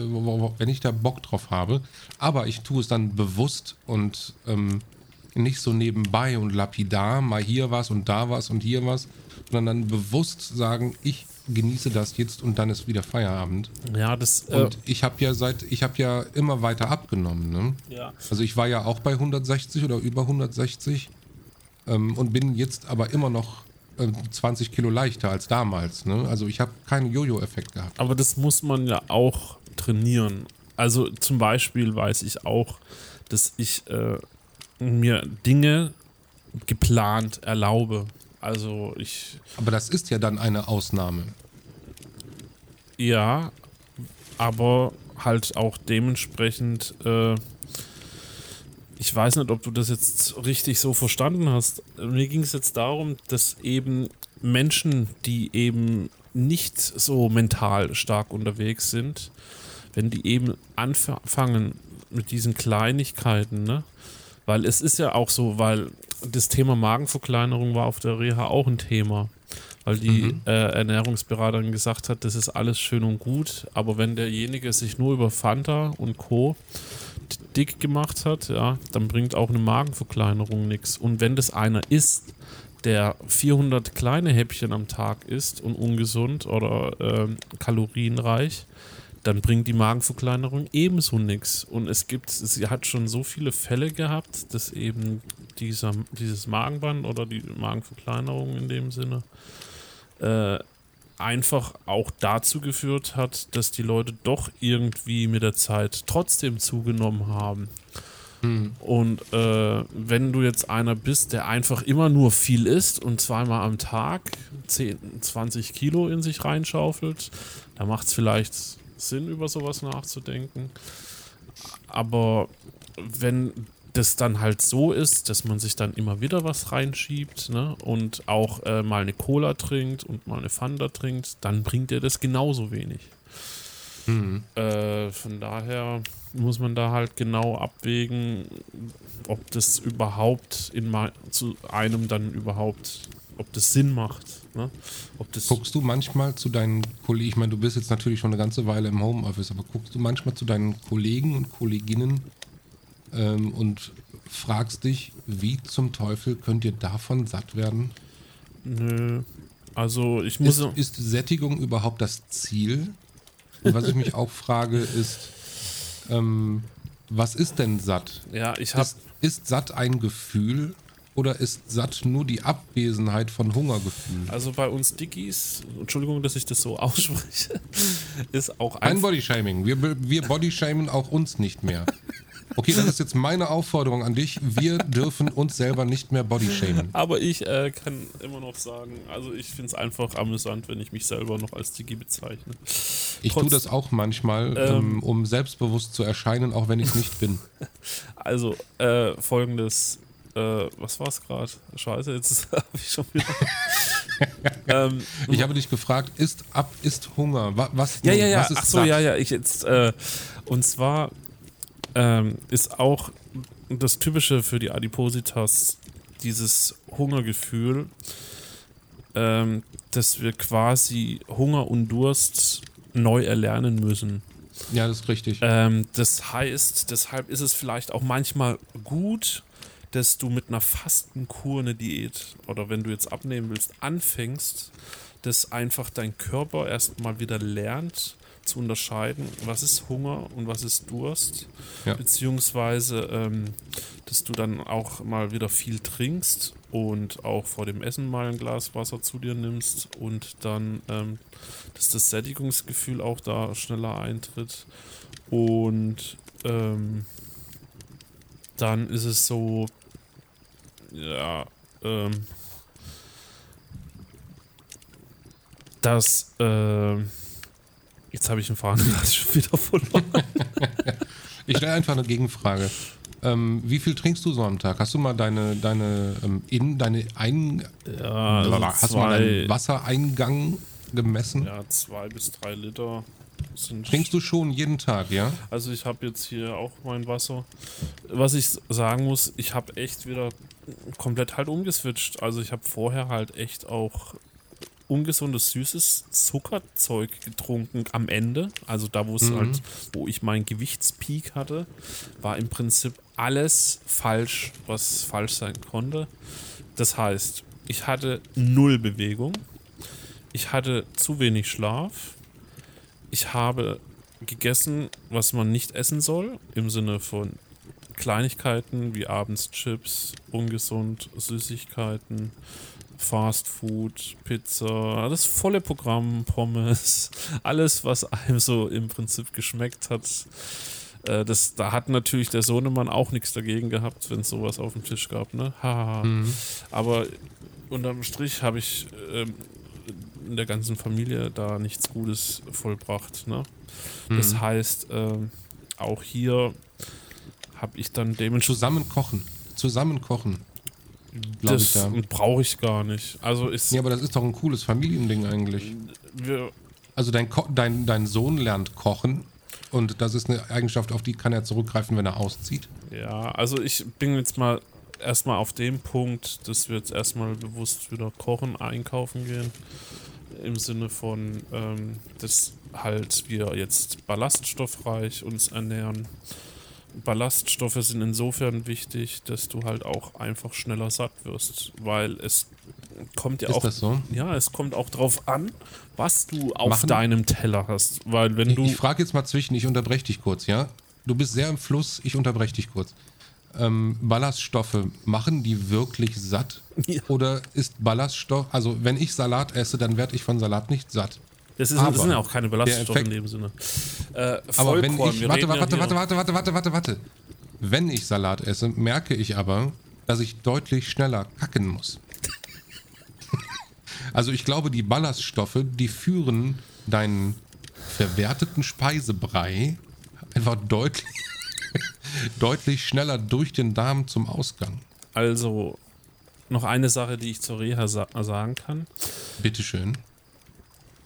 Speaker 1: wenn ich da Bock drauf habe. Aber ich tue es dann bewusst und ähm, nicht so nebenbei und lapidar, mal hier was und da was und hier was, sondern dann bewusst sagen, ich genieße das jetzt und dann ist wieder Feierabend.
Speaker 2: Ja, das.
Speaker 1: Äh und ich habe ja seit, ich habe ja immer weiter abgenommen. Ne?
Speaker 2: Ja.
Speaker 1: Also ich war ja auch bei 160 oder über 160 ähm, und bin jetzt aber immer noch äh, 20 Kilo leichter als damals. Ne? Also ich habe keinen Jojo-Effekt gehabt.
Speaker 2: Aber das muss man ja auch trainieren. Also zum Beispiel weiß ich auch, dass ich äh, mir Dinge geplant erlaube. Also ich.
Speaker 1: Aber das ist ja dann eine Ausnahme.
Speaker 2: Ja, aber halt auch dementsprechend. Äh, ich weiß nicht, ob du das jetzt richtig so verstanden hast. Mir ging es jetzt darum, dass eben Menschen, die eben nicht so mental stark unterwegs sind, wenn die eben anfangen mit diesen Kleinigkeiten, ne? Weil es ist ja auch so, weil das Thema Magenverkleinerung war auf der Reha auch ein Thema. Weil die mhm. äh, Ernährungsberaterin gesagt hat, das ist alles schön und gut, aber wenn derjenige sich nur über Fanta und Co. dick gemacht hat, ja, dann bringt auch eine Magenverkleinerung nichts. Und wenn das einer ist, der 400 kleine Häppchen am Tag isst und ungesund oder äh, kalorienreich, dann bringt die Magenverkleinerung ebenso nichts. Und es gibt, sie hat schon so viele Fälle gehabt, dass eben dieser, dieses Magenband oder die Magenverkleinerung in dem Sinne äh, einfach auch dazu geführt hat, dass die Leute doch irgendwie mit der Zeit trotzdem zugenommen haben. Hm. Und äh, wenn du jetzt einer bist, der einfach immer nur viel isst und zweimal am Tag 10, 20 Kilo in sich reinschaufelt, da macht es vielleicht Sinn, über sowas nachzudenken. Aber wenn das dann halt so ist, dass man sich dann immer wieder was reinschiebt ne, und auch äh, mal eine Cola trinkt und mal eine Fanta trinkt, dann bringt dir das genauso wenig. Mhm. Äh, von daher muss man da halt genau abwägen, ob das überhaupt in zu einem dann überhaupt, ob das Sinn macht. Ne?
Speaker 1: guckst du manchmal zu deinen Kollegen, ich meine, du bist jetzt natürlich schon eine ganze Weile im Homeoffice, aber guckst du manchmal zu deinen Kollegen und Kolleginnen ähm, und fragst dich, wie zum Teufel könnt ihr davon satt werden?
Speaker 2: Nö. Also ich muss.
Speaker 1: Ist, ist Sättigung überhaupt das Ziel? Und was ich mich auch frage, ist, ähm, was ist denn satt?
Speaker 2: Ja, ich habe.
Speaker 1: Ist, ist satt ein Gefühl oder ist satt nur die Abwesenheit von Hungergefühlen?
Speaker 2: Also bei uns Dickies, Entschuldigung, dass ich das so ausspreche, ist auch
Speaker 1: ein. Kein Bodyshaming. Wir, wir bodyshamen auch uns nicht mehr. Okay, das ist jetzt meine Aufforderung an dich. Wir dürfen uns selber nicht mehr bodyshamen.
Speaker 2: Aber ich äh, kann immer noch sagen, also ich finde es einfach amüsant, wenn ich mich selber noch als Digi bezeichne.
Speaker 1: Ich tue das auch manchmal, ähm, ähm, um selbstbewusst zu erscheinen, auch wenn ich es nicht bin.
Speaker 2: Also, äh, folgendes äh, was war es gerade? Scheiße, jetzt habe ich schon wieder.
Speaker 1: ähm, ich habe dich gefragt, ist ab, ist Hunger? Was, was
Speaker 2: ja, ja, ja.
Speaker 1: Was ist
Speaker 2: Ach so, satt? ja, ja. Ich jetzt, äh, und zwar ähm, ist auch das Typische für die Adipositas dieses Hungergefühl, ähm, dass wir quasi Hunger und Durst neu erlernen müssen.
Speaker 1: Ja, das ist richtig.
Speaker 2: Ähm, das heißt, deshalb ist es vielleicht auch manchmal gut, dass du mit einer Fastenkur eine Diät oder wenn du jetzt abnehmen willst, anfängst, dass einfach dein Körper erstmal wieder lernt zu unterscheiden, was ist Hunger und was ist Durst, ja. beziehungsweise ähm, dass du dann auch mal wieder viel trinkst und auch vor dem Essen mal ein Glas Wasser zu dir nimmst und dann, ähm, dass das Sättigungsgefühl auch da schneller eintritt und ähm, dann ist es so, ja, ähm, dass, äh, jetzt habe ich einen Faden schon wieder verloren.
Speaker 1: ich stelle einfach eine Gegenfrage. Ähm, wie viel trinkst du so am Tag? Hast du mal deine, deine, ähm, in, deine ein,
Speaker 2: ja, also
Speaker 1: hast du mal deinen Wassereingang gemessen?
Speaker 2: Ja, zwei bis drei Liter.
Speaker 1: Trinkst du schon jeden Tag, ja?
Speaker 2: Also ich habe jetzt hier auch mein Wasser. Was ich sagen muss, ich habe echt wieder komplett halt umgeswitcht. Also ich habe vorher halt echt auch ungesundes, süßes Zuckerzeug getrunken am Ende. Also da, wo es mhm. halt, wo ich meinen Gewichtspeak hatte, war im Prinzip alles falsch, was falsch sein konnte. Das heißt, ich hatte null Bewegung. Ich hatte zu wenig Schlaf ich habe gegessen, was man nicht essen soll, im Sinne von Kleinigkeiten wie abends Chips, ungesund, Süßigkeiten, Fast Food, Pizza, das volle Programm, Pommes, alles, was einem so im Prinzip geschmeckt hat. Äh, das, da hat natürlich der Sohnemann auch nichts dagegen gehabt, wenn es sowas auf dem Tisch gab, ne? Haha. Mhm. Aber unterm Strich habe ich ähm, in der ganzen Familie da nichts Gutes vollbracht. Ne? Mhm. Das heißt, äh, auch hier habe ich dann dementsprechend.
Speaker 1: Zusammen kochen. Zusammen kochen.
Speaker 2: Das ja. brauche ich gar nicht. Also ist
Speaker 1: ja, aber das ist doch ein cooles Familiending eigentlich. Also dein, dein, dein Sohn lernt kochen und das ist eine Eigenschaft, auf die kann er zurückgreifen, wenn er auszieht.
Speaker 2: Ja, also ich bin jetzt mal erstmal auf dem Punkt, dass wir jetzt erstmal bewusst wieder kochen, einkaufen gehen im Sinne von, ähm, dass halt wir jetzt ballaststoffreich uns ernähren. Ballaststoffe sind insofern wichtig, dass du halt auch einfach schneller satt wirst, weil es kommt ja
Speaker 1: Ist
Speaker 2: auch
Speaker 1: so?
Speaker 2: ja, es kommt auch drauf an, was du auf Machen, deinem Teller hast, weil wenn du
Speaker 1: Ich, ich frage jetzt mal zwischen, ich unterbreche dich kurz, ja? Du bist sehr im Fluss, ich unterbreche dich kurz ähm, Ballaststoffe, machen die wirklich satt? Ja. Oder ist Ballaststoff, also wenn ich Salat esse, dann werde ich von Salat nicht satt.
Speaker 2: Das, ist, das sind ja auch keine Ballaststoffe in dem Sinne.
Speaker 1: Äh, aber wenn ich, warte, warte, warte, warte, warte, warte, warte, warte. Wenn ich Salat esse, merke ich aber, dass ich deutlich schneller kacken muss. also ich glaube, die Ballaststoffe, die führen deinen verwerteten Speisebrei einfach deutlich deutlich schneller durch den Darm zum Ausgang.
Speaker 2: Also noch eine Sache, die ich zur Reha sa sagen kann.
Speaker 1: Bitteschön.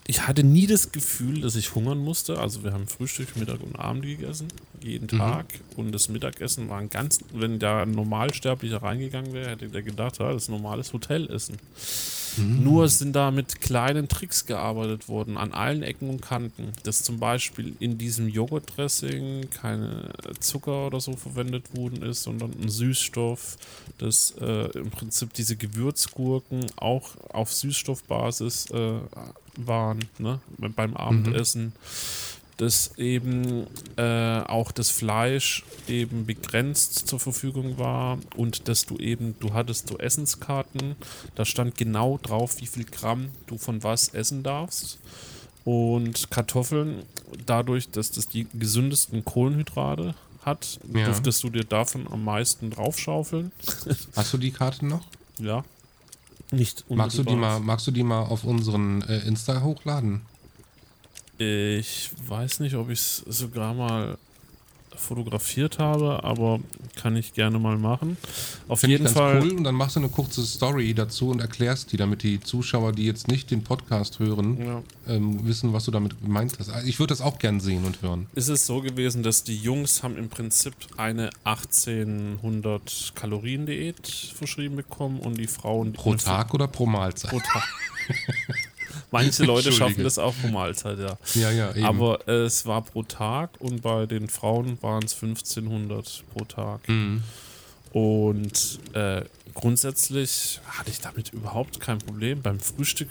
Speaker 2: Ich hatte nie das Gefühl, dass ich hungern musste. Also wir haben Frühstück, Mittag und Abend gegessen, jeden mhm. Tag. Und das Mittagessen war ein ganz, wenn da ein Normalsterblicher reingegangen wäre, hätte der gedacht, ja, das ist normales Hotelessen. Mhm. Nur sind da mit kleinen Tricks gearbeitet worden, an allen Ecken und Kanten. Dass zum Beispiel in diesem Joghurtdressing keine Zucker oder so verwendet worden ist, sondern ein Süßstoff, dass äh, im Prinzip diese Gewürzgurken auch auf Süßstoffbasis äh, waren, ne? beim Abendessen. Mhm dass eben äh, auch das Fleisch eben begrenzt zur Verfügung war und dass du eben, du hattest so Essenskarten, da stand genau drauf, wie viel Gramm du von was essen darfst. Und Kartoffeln, dadurch, dass das die gesündesten Kohlenhydrate hat, ja. durftest du dir davon am meisten draufschaufeln.
Speaker 1: Hast du die Karten noch?
Speaker 2: Ja. Nicht
Speaker 1: magst du die mal Magst du die mal auf unseren äh, Insta hochladen?
Speaker 2: Ich weiß nicht, ob ich es sogar mal fotografiert habe, aber kann ich gerne mal machen. Auf
Speaker 1: Finde ich
Speaker 2: jeden
Speaker 1: ganz
Speaker 2: Fall.
Speaker 1: cool und dann machst du eine kurze Story dazu und erklärst die, damit die Zuschauer, die jetzt nicht den Podcast hören,
Speaker 2: Ja.
Speaker 1: ähm, wissen, was du damit gemeint hast. Also Ich würde das auch gern sehen und hören.
Speaker 2: ist es so gewesen, dass die Jungs haben im Prinzip eine 1800 Kalorien Diät verschrieben bekommen und die Frauen
Speaker 1: Pro Tag oder pro Mahlzeit?
Speaker 2: Pro Tag. Manche Leute schaffen das auch pro Mahlzeit, ja.
Speaker 1: Ja, ja, eben.
Speaker 2: Aber äh, es war pro Tag und bei den Frauen waren es 1500 pro Tag.
Speaker 1: Mhm.
Speaker 2: Und äh, grundsätzlich hatte ich damit überhaupt kein Problem. Beim Frühstück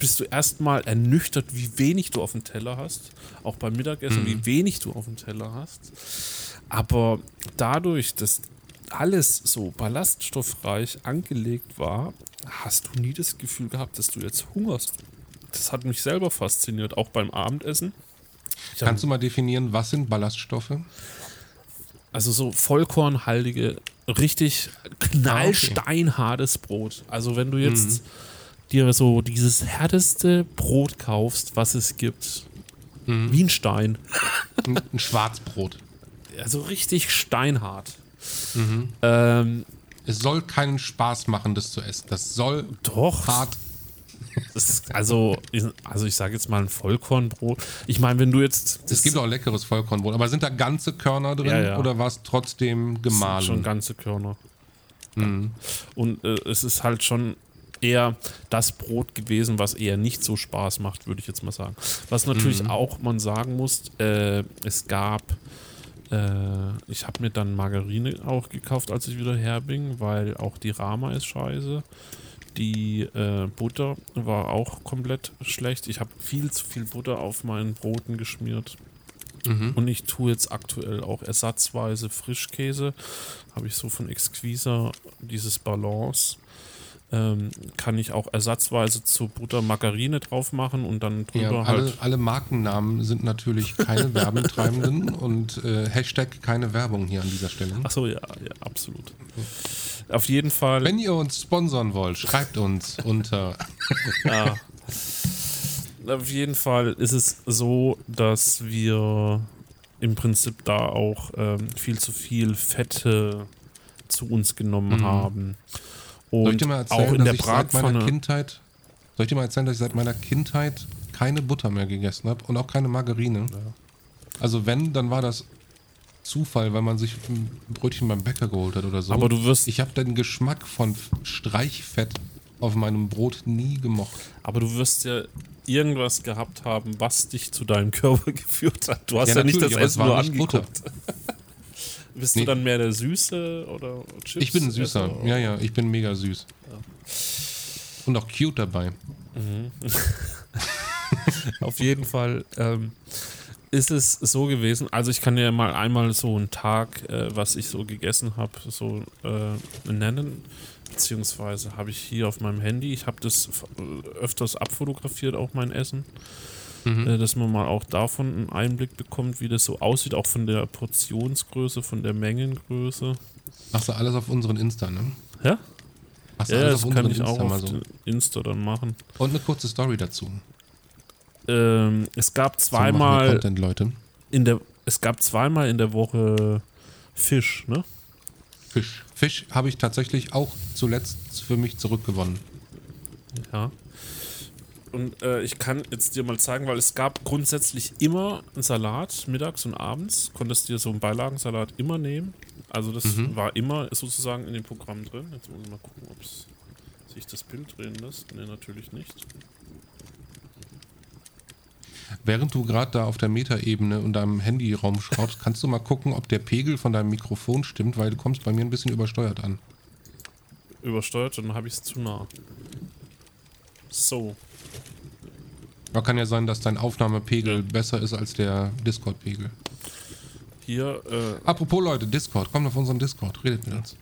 Speaker 2: bist du erstmal ernüchtert, wie wenig du auf dem Teller hast. Auch beim Mittagessen,
Speaker 1: Mhm.
Speaker 2: wie wenig du auf dem Teller hast. Aber dadurch, dass alles so ballaststoffreich angelegt war, hast du nie das Gefühl gehabt, dass du jetzt hungerst. Das hat mich selber fasziniert, auch beim Abendessen. Ich
Speaker 1: Kannst du mal definieren, was sind Ballaststoffe?
Speaker 2: Also so vollkornhaltige, richtig knallsteinhartes Brot. Also wenn du jetzt dir so dieses härteste Brot kaufst, was es gibt, wie ein Stein,
Speaker 1: Ein, Schwarzbrot.
Speaker 2: also richtig steinhart. Ähm,
Speaker 1: Es soll keinen Spaß machen, das zu essen. Das soll
Speaker 2: doch.
Speaker 1: hart.
Speaker 2: Ist also, also ich sage jetzt mal ein Vollkornbrot. Ich meine, wenn du jetzt
Speaker 1: Es gibt auch leckeres Vollkornbrot. Aber sind da ganze Körner drin
Speaker 2: Ja, ja.
Speaker 1: oder war es trotzdem gemahlen?
Speaker 2: Schon ganze Körner. Und äh, es ist halt schon eher das Brot gewesen, was eher nicht so Spaß macht, würde ich jetzt mal sagen. Was natürlich auch man sagen muss, äh, es gab, äh, ich habe mir dann Margarine auch gekauft, als ich wieder her bin, weil auch die Rama ist scheiße. Die äh, Butter war auch komplett schlecht. Ich habe viel zu viel Butter auf meinen Broten geschmiert. Und ich tue jetzt aktuell auch ersatzweise Frischkäse. Habe ich so von Exquisa dieses Balance. Ähm, kann ich auch ersatzweise zur Butter Margarine drauf machen und dann drüber
Speaker 1: Ja, alle,
Speaker 2: halt.
Speaker 1: alle Markennamen sind natürlich keine Werbetreibenden und äh, Hashtag keine Werbung hier an dieser Stelle.
Speaker 2: Achso, ja, ja, absolut. Auf jeden Fall.
Speaker 1: Wenn ihr uns sponsern wollt, schreibt uns unter.
Speaker 2: Ja. Auf jeden Fall ist es so, dass wir im Prinzip da auch ähm, viel zu viel Fette zu uns genommen haben. Und
Speaker 1: Mhm. Soll ich dir mal erzählen,
Speaker 2: auch in
Speaker 1: dass
Speaker 2: der
Speaker 1: ich seit meiner
Speaker 2: Bratpfanne.
Speaker 1: Kindheit, soll ich dir mal erzählen, dass ich seit meiner Kindheit keine Butter mehr gegessen habe und auch keine Margarine? Also wenn, dann war das Zufall, weil man sich ein Brötchen beim Bäcker geholt hat oder so.
Speaker 2: Aber du wirst,
Speaker 1: ich habe den Geschmack von Streichfett auf meinem Brot nie gemocht.
Speaker 2: aber du wirst ja irgendwas gehabt haben, was dich zu deinem Körper geführt hat. Du hast ja,
Speaker 1: Ja,
Speaker 2: nicht das Essen nur angeguckt. Bist
Speaker 1: Nee.
Speaker 2: du dann mehr der Süße oder Chips?
Speaker 1: Ich bin ein Süßer. Ja, ja, ich bin mega süß. Und auch cute dabei.
Speaker 2: Auf jeden Fall ähm, ist es so gewesen. Also ich kann ja mal einmal so einen Tag, äh, was ich so gegessen habe, so äh, nennen. Beziehungsweise habe ich hier auf meinem Handy, ich habe das f- öfters abfotografiert, auch mein Essen. Äh, dass man mal auch davon einen Einblick bekommt, wie das so aussieht, auch von der Portionsgröße, von der Mengengröße.
Speaker 1: Machst du alles auf unseren Insta, ne?
Speaker 2: Ja?
Speaker 1: Machst du
Speaker 2: Ja,
Speaker 1: alles
Speaker 2: das kann ich
Speaker 1: Insta
Speaker 2: auch auf
Speaker 1: so.
Speaker 2: Insta dann machen.
Speaker 1: Und eine kurze Story dazu.
Speaker 2: Ähm, es gab
Speaker 1: So
Speaker 2: zweimal
Speaker 1: Content, Leute.
Speaker 2: in der es gab zweimal in der Woche Fisch, ne?
Speaker 1: Fisch. Fisch habe ich tatsächlich auch zuletzt für mich zurückgewonnen.
Speaker 2: Ja. Und äh, ich kann jetzt dir mal zeigen, weil es gab grundsätzlich immer einen Salat, mittags und abends. Konntest dir so einen Beilagensalat immer nehmen. Also das war immer sozusagen in dem Programm drin. Jetzt muss ich mal gucken, ob sich das Bild drehen lässt. Ne, natürlich nicht.
Speaker 1: Während du gerade da auf der Metaebene und deinem Handyraum schraubst, kannst du mal gucken, ob der Pegel von deinem Mikrofon stimmt, weil du kommst bei mir ein bisschen übersteuert an.
Speaker 2: Übersteuert, dann habe ich es zu nah. So.
Speaker 1: Aber kann ja sein, dass dein Aufnahmepegel besser ist als der Discord-Pegel.
Speaker 2: Hier, äh,
Speaker 1: Apropos Leute, Discord, kommt auf unseren Discord, redet mit uns.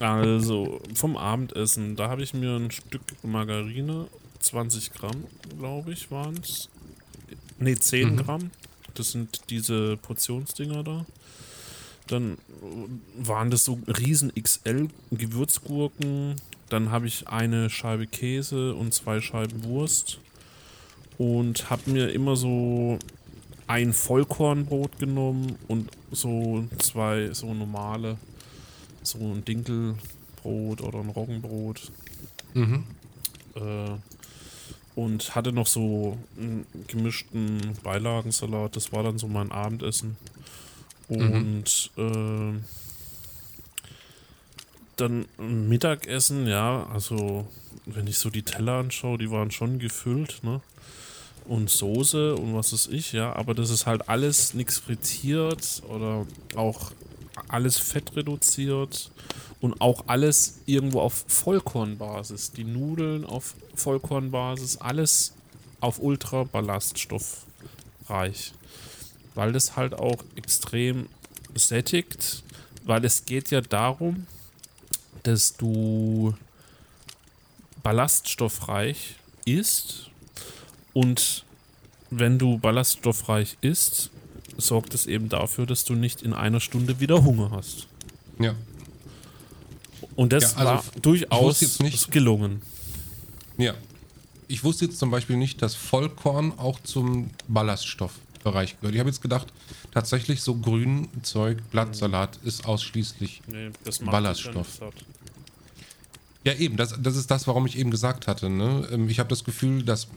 Speaker 2: Also vom Abendessen, da habe ich mir ein Stück Margarine, 20 Gramm, glaube ich, waren es. Ne, 10 Gramm. Das sind diese Portionsdinger da. Dann waren das so riesen XL Gewürzgurken. Dann habe ich eine Scheibe Käse und zwei Scheiben Wurst. Und habe mir immer so ein Vollkornbrot genommen und so zwei so normale, so ein Dinkelbrot oder ein Roggenbrot.
Speaker 1: Mhm.
Speaker 2: Äh, und hatte noch so einen gemischten Beilagensalat. Das war dann so mein Abendessen. Und äh, dann Mittagessen, ja, also wenn ich so die Teller anschaue, die waren schon gefüllt, ne? Und Soße und was weiß ich, ja, aber das ist halt alles nichts frittiert oder auch alles fett reduziert und auch alles irgendwo auf Vollkornbasis. Die Nudeln auf Vollkornbasis, alles auf Ultra-Ballaststoffreich. Weil das halt auch extrem sättigt, weil es geht ja darum, dass du ballaststoffreich isst und wenn du ballaststoffreich isst, sorgt es eben dafür, dass du nicht in einer Stunde wieder Hunger hast.
Speaker 1: Ja.
Speaker 2: Und das
Speaker 1: Ja, also
Speaker 2: war durchaus gelungen.
Speaker 1: Ja. Ich wusste jetzt zum Beispiel nicht, dass Vollkorn auch zum Ballaststoffbereich gehört. Ich habe jetzt gedacht, tatsächlich so Grünzeug, Blattsalat ist ausschließlich.
Speaker 2: Nee,
Speaker 1: Ballaststoff.
Speaker 2: Ja,
Speaker 1: eben, das, das ist das, warum ich eben gesagt hatte. Ne? Ähm, Ich habe das Gefühl, dass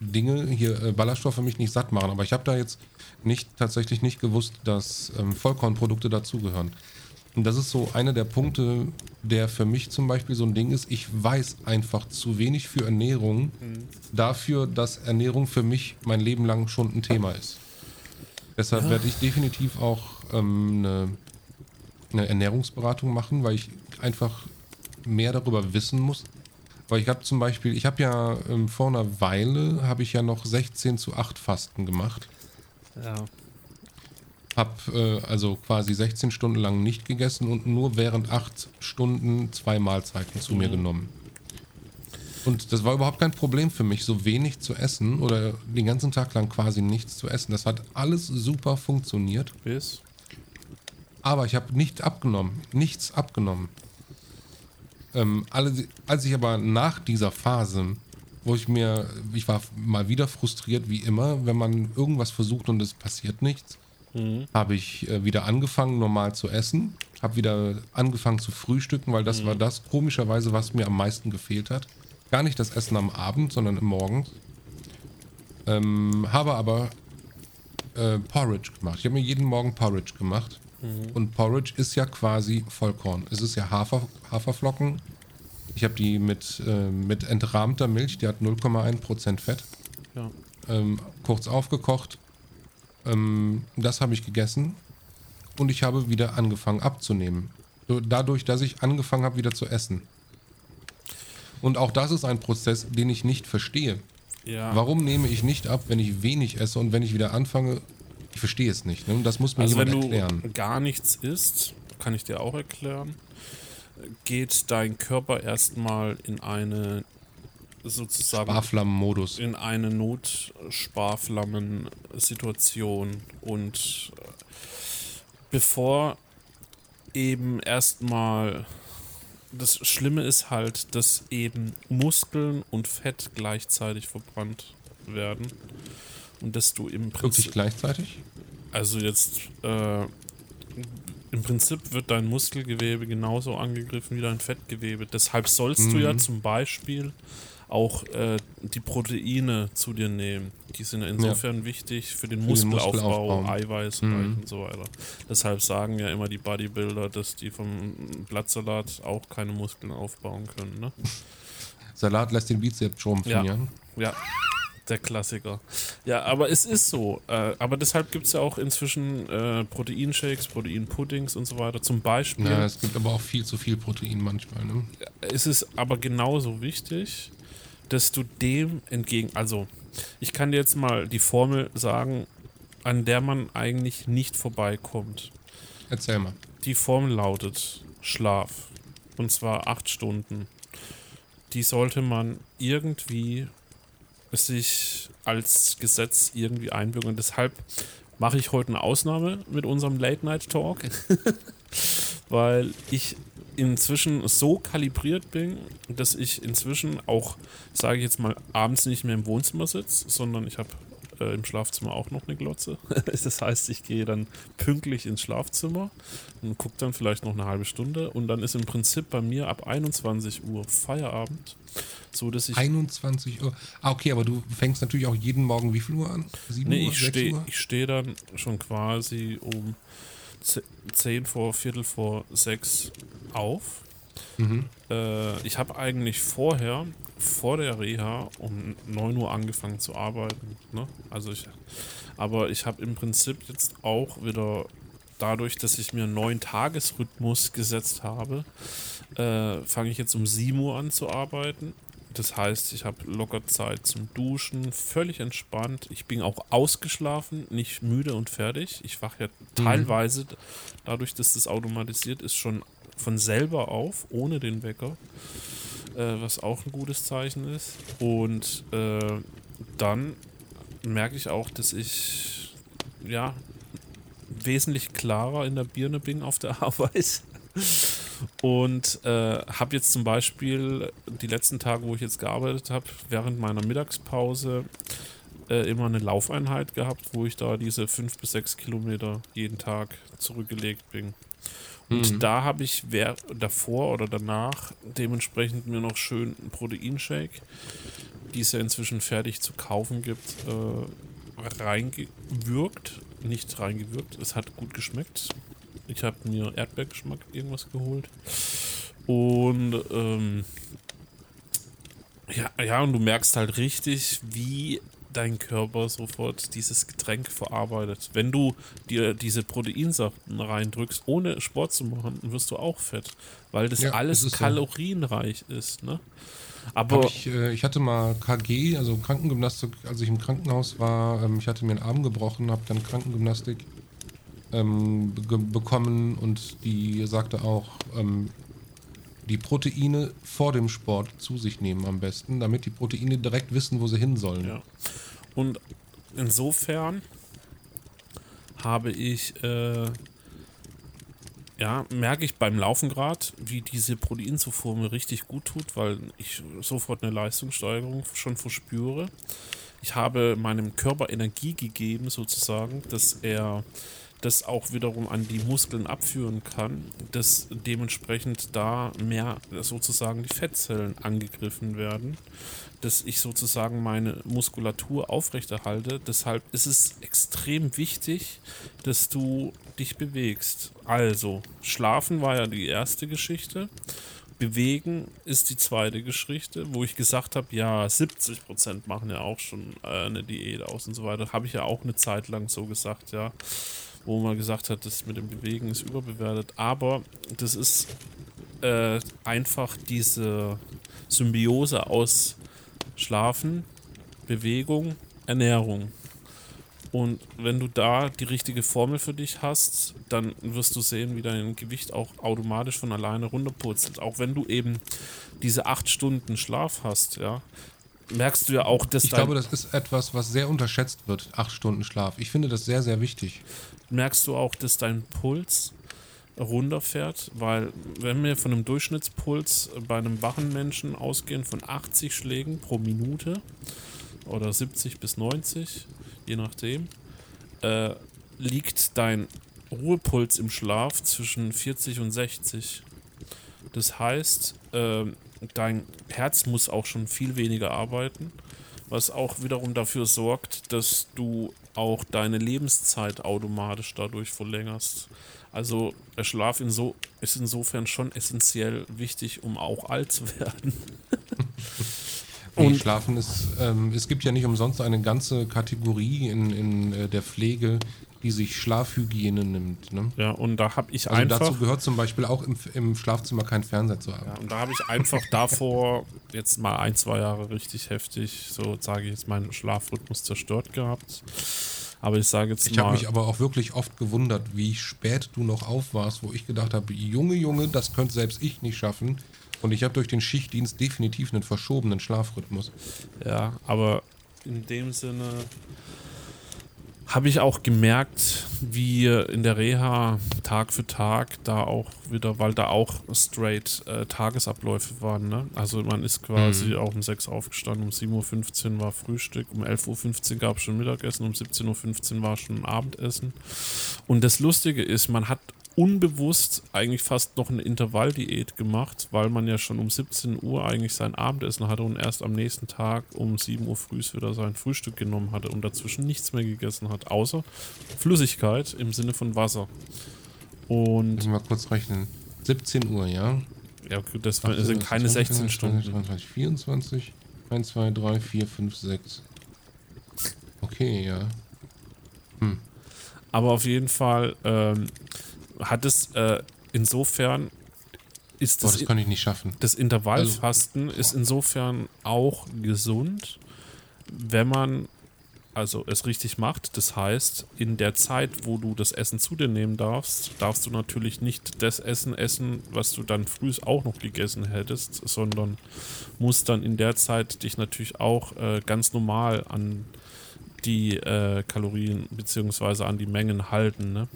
Speaker 1: Dinge hier äh, Ballaststoffe mich nicht satt machen, aber ich habe da jetzt nicht tatsächlich nicht gewusst, dass ähm, Vollkornprodukte dazugehören. Und das ist so einer der Punkte, der für mich zum Beispiel so ein Ding ist. Ich weiß einfach zu wenig für Ernährung dafür, dass Ernährung für mich mein Leben lang schon ein Thema ist. Deshalb werde ich definitiv auch ähm, eine, eine Ernährungsberatung machen, weil ich einfach mehr darüber wissen muss. Weil ich habe zum Beispiel, ich habe ja ähm, vor einer Weile, habe ich ja noch 16 zu 8 Fasten gemacht.
Speaker 2: Ja.
Speaker 1: Habe äh, also quasi 16 Stunden lang nicht gegessen und nur während 8 Stunden zwei Mahlzeiten zu mir genommen. Und das war überhaupt kein Problem für mich, so wenig zu essen oder den ganzen Tag lang quasi nichts zu essen. Das hat alles super funktioniert.
Speaker 2: Bis?
Speaker 1: Aber ich habe nicht abgenommen, nichts abgenommen. Ähm, alle, als ich aber nach dieser Phase, wo ich mir, ich war mal wieder frustriert wie immer, wenn man irgendwas versucht und es passiert nichts, habe ich äh, wieder angefangen normal zu essen, habe wieder angefangen zu frühstücken, weil das war das komischerweise, was mir am meisten gefehlt hat. Gar nicht das Essen am Abend, sondern im Morgens. Ähm, habe aber äh, Porridge gemacht. Ich habe mir jeden Morgen Porridge gemacht. Und Porridge ist ja quasi Vollkorn. Es ist ja Hafer, Haferflocken. Ich habe die mit, äh, mit entrahmter Milch, die hat 0,1% Fett,
Speaker 2: Ja.
Speaker 1: ähm, kurz aufgekocht. Ähm, das habe ich gegessen. Und ich habe wieder angefangen abzunehmen. So, Dadurch, dass ich angefangen habe, wieder zu essen. Und auch das ist ein Prozess, den ich nicht verstehe.
Speaker 2: Ja.
Speaker 1: Warum nehme ich nicht ab, wenn ich wenig esse und wenn ich wieder anfange, ich verstehe es nicht. Ne? Und das muss mir
Speaker 2: Also wenn
Speaker 1: jemand
Speaker 2: du
Speaker 1: erklären.
Speaker 2: gar nichts isst, kann ich dir auch erklären, geht dein Körper erstmal in eine sozusagen
Speaker 1: Sparflammenmodus.
Speaker 2: in eine Notsparflammen-Situation und äh, bevor eben erstmal das Schlimme ist halt, dass eben Muskeln und Fett gleichzeitig verbrannt werden und dass du im Prinzip
Speaker 1: gleichzeitig?
Speaker 2: also jetzt äh, im Prinzip wird dein Muskelgewebe genauso angegriffen wie dein Fettgewebe. Deshalb sollst du ja
Speaker 1: Mhm.
Speaker 2: zum Beispiel auch äh, die Proteine zu dir nehmen. Die sind ja insofern wichtig für den Muskelaufbau. Eiweiß
Speaker 1: Mhm.
Speaker 2: und so weiter. Deshalb sagen ja immer die Bodybuilder, dass die vom Blattsalat auch keine Muskeln aufbauen können. Ne?
Speaker 1: Salat lässt den Bizeps schrumpfen,
Speaker 2: Ja.
Speaker 1: ja.
Speaker 2: Ja, der Klassiker. Ja, aber es ist so. Äh, aber deshalb gibt es ja auch inzwischen äh, Proteinshakes, Proteinpuddings und so weiter. Zum Beispiel
Speaker 1: Ja, es gibt aber auch viel zu viel Protein manchmal. Ne?
Speaker 2: ist es aber genauso wichtig, dass du dem entgegen. Also, ich kann dir jetzt mal die Formel sagen, an der man eigentlich nicht vorbeikommt.
Speaker 1: Erzähl mal.
Speaker 2: Die Formel lautet Schlaf. Und zwar acht Stunden. Die sollte man irgendwie sich als Gesetz irgendwie einbürgern. Deshalb mache ich heute eine Ausnahme mit unserem Late Night Talk, weil ich inzwischen so kalibriert bin, dass ich inzwischen auch, sage ich jetzt mal, abends nicht mehr im Wohnzimmer sitze, sondern ich habe äh, im Schlafzimmer auch noch eine Glotze. das heißt, ich gehe dann pünktlich ins Schlafzimmer und gucke dann vielleicht noch eine halbe Stunde und dann ist im Prinzip bei mir ab 21 Uhr Feierabend. So dass ich
Speaker 1: 21 Uhr. Ah, okay, aber du fängst natürlich auch jeden Morgen wie viel Uhr an?
Speaker 2: 7 nee, Uhr, ich stehe steh dann schon quasi um 10 vor, Viertel vor 6 auf. Mhm. Äh, ich habe eigentlich vorher, vor der Reha, um 9 Uhr angefangen zu arbeiten. Ne? Also ich, aber ich habe im Prinzip jetzt auch wieder dadurch, dass ich mir einen neuen Tagesrhythmus gesetzt habe, äh, fange ich jetzt um 7 Uhr an zu arbeiten. Das heißt, ich habe locker Zeit zum Duschen, völlig entspannt. Ich bin auch ausgeschlafen, nicht müde und fertig. Ich wache ja mhm. teilweise, dadurch, dass das automatisiert ist, schon von selber auf, ohne den Wecker. Äh, was auch ein gutes Zeichen ist. Und äh, dann merke ich auch, dass ich ja wesentlich klarer in der Birne bin auf der Arbeit. Und äh, habe jetzt zum Beispiel die letzten Tage, wo ich jetzt gearbeitet habe, während meiner Mittagspause äh, immer eine Laufeinheit gehabt, wo ich da diese fünf bis sechs Kilometer jeden Tag zurückgelegt bin. Und mhm. da habe ich wer davor oder danach dementsprechend mir noch schön einen Proteinshake, die es ja inzwischen fertig zu kaufen gibt, äh, reingewürgt. Nicht reingewürgt, es hat gut geschmeckt. Ich habe mir Erdbeergeschmack irgendwas geholt. Und ähm, ja, ja, und du merkst halt richtig, wie dein Körper sofort dieses Getränk verarbeitet. Wenn du dir diese Proteinsachen reindrückst, ohne Sport zu machen, dann wirst du auch fett, weil das ja, alles das kalorienreich so. ist. Ne?
Speaker 1: Aber ich, äh, ich, hatte mal KG, also Krankengymnastik, als ich im Krankenhaus war. Ähm, ich hatte mir einen Arm gebrochen, habe dann Krankengymnastik ähm, bekommen und die sagte auch, ähm, die Proteine vor dem Sport zu sich nehmen am besten, damit die Proteine direkt wissen, wo sie hin sollen.
Speaker 2: Ja. Und insofern habe ich, äh, ja, merke ich beim Laufen gerade, wie diese Proteinzufuhr mir richtig gut tut, weil ich sofort eine Leistungssteigerung schon verspüre. Ich habe meinem Körper Energie gegeben, sozusagen, dass er das auch wiederum an die Muskeln abführen kann, dass dementsprechend da mehr sozusagen die Fettzellen angegriffen werden, dass ich sozusagen meine Muskulatur aufrechterhalte. Deshalb ist es extrem wichtig, dass du dich bewegst. Also, schlafen war ja die erste Geschichte. Bewegen ist die zweite Geschichte, wo ich gesagt habe, ja, 70% machen ja auch schon äh, eine Diät aus und so weiter. Habe ich ja auch eine Zeit lang so gesagt, ja wo man gesagt hat, das mit dem Bewegen ist überbewertet. Aber das ist äh, einfach diese Symbiose aus Schlafen, Bewegung, Ernährung. Und wenn du da die richtige Formel für dich hast, dann wirst du sehen, wie dein Gewicht auch automatisch von alleine runterputzelt. Auch wenn du eben diese acht Stunden Schlaf hast, ja, merkst du ja auch, dass
Speaker 1: Ich glaube, das ist etwas, was sehr unterschätzt wird, acht Stunden Schlaf. Ich finde das sehr, sehr wichtig
Speaker 2: merkst du auch, dass dein Puls runterfährt, weil wenn wir von einem Durchschnittspuls bei einem wachen Menschen ausgehen von 80 Schlägen pro Minute oder 70 bis 90, je nachdem, äh, liegt dein Ruhepuls im Schlaf zwischen 40 und 60. Das heißt, äh, dein Herz muss auch schon viel weniger arbeiten, was auch wiederum dafür sorgt, dass du auch deine Lebenszeit automatisch dadurch verlängerst. Also der Schlaf inso, ist insofern schon essentiell wichtig, um auch alt zu werden.
Speaker 1: Und nee, Schlafen ist, ähm, es gibt ja nicht umsonst eine ganze Kategorie in, in äh, der Pflege, die sich Schlafhygiene nimmt. Ne?
Speaker 2: Ja, und da habe ich
Speaker 1: also
Speaker 2: einfach.
Speaker 1: Dazu gehört zum Beispiel auch im, im Schlafzimmer kein Fernseher zu haben.
Speaker 2: Ja, und da habe ich einfach davor jetzt mal ein, zwei Jahre richtig heftig, so sage ich jetzt, meinen Schlafrhythmus zerstört gehabt. Aber ich sage jetzt
Speaker 1: ich mal. Ich habe mich aber auch wirklich oft gewundert, wie spät du noch auf warst, wo ich gedacht habe, Junge, Junge, das könnte selbst ich nicht schaffen. Und ich habe durch den Schichtdienst definitiv einen verschobenen Schlafrhythmus.
Speaker 2: Ja, aber in dem Sinne habe ich auch gemerkt, wie in der Reha Tag für Tag da auch wieder, weil da auch straight äh, Tagesabläufe waren. Ne? Also man ist quasi mhm. auch um 6 aufgestanden, um 7.15 Uhr war Frühstück, um 11.15 Uhr gab es schon Mittagessen, um 17.15 Uhr war schon Abendessen. Und das Lustige ist, man hat unbewusst eigentlich fast noch eine Intervalldiät gemacht, weil man ja schon um 17 Uhr eigentlich sein Abendessen hatte und erst am nächsten Tag um 7 Uhr früh wieder sein Frühstück genommen hatte und dazwischen nichts mehr gegessen hat, außer Flüssigkeit im Sinne von Wasser. Und.
Speaker 1: Mal kurz rechnen. 17 Uhr, ja?
Speaker 2: Ja, gut, das Ach, sind keine 20, 16 Stunden.
Speaker 1: 23, 24, 1, 2, 3, 4, 5, 6. Okay, ja.
Speaker 2: Hm. Aber auf jeden Fall ähm, hat es äh, insofern ist
Speaker 1: das, Boah, das kann ich nicht schaffen.
Speaker 2: Das Intervallfasten also, ist insofern auch gesund, wenn man also es richtig macht. Das heißt, in der Zeit, wo du das Essen zu dir nehmen darfst, darfst du natürlich nicht das Essen essen, was du dann früh auch noch gegessen hättest, sondern musst dann in der Zeit dich natürlich auch äh, ganz normal an die äh, Kalorien bzw. an die Mengen halten. Ne?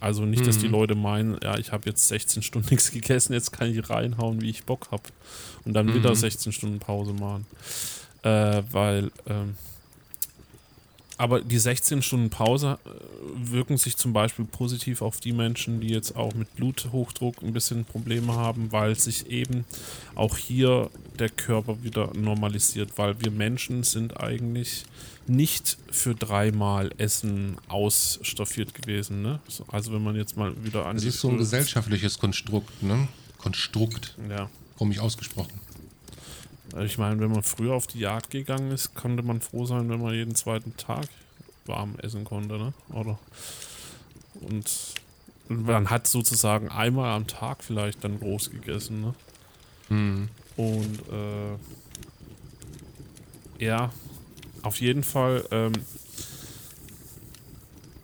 Speaker 2: Also nicht, dass die mhm. Leute meinen, ja, ich habe jetzt 16 Stunden nichts gegessen, jetzt kann ich reinhauen, wie ich Bock habe. Und dann mhm. wieder 16 Stunden Pause machen. Äh, weil, ähm, aber die 16 Stunden Pause äh, wirken sich zum Beispiel positiv auf die Menschen, die jetzt auch mit Bluthochdruck ein bisschen Probleme haben, weil sich eben auch hier der Körper wieder normalisiert, weil wir Menschen sind eigentlich nicht für dreimal Essen ausstaffiert gewesen. Ne? Also wenn man jetzt mal wieder an
Speaker 1: das ist so ein gesellschaftliches Konstrukt, ne? Konstrukt.
Speaker 2: Ja.
Speaker 1: Komisch ausgesprochen.
Speaker 2: Ich meine, wenn man früher auf die Jagd gegangen ist, konnte man froh sein, wenn man jeden zweiten Tag warm essen konnte, ne? Oder? Und man hat sozusagen einmal am Tag vielleicht dann groß gegessen, ne?
Speaker 1: Mhm.
Speaker 2: Und äh, ja, auf jeden Fall ähm,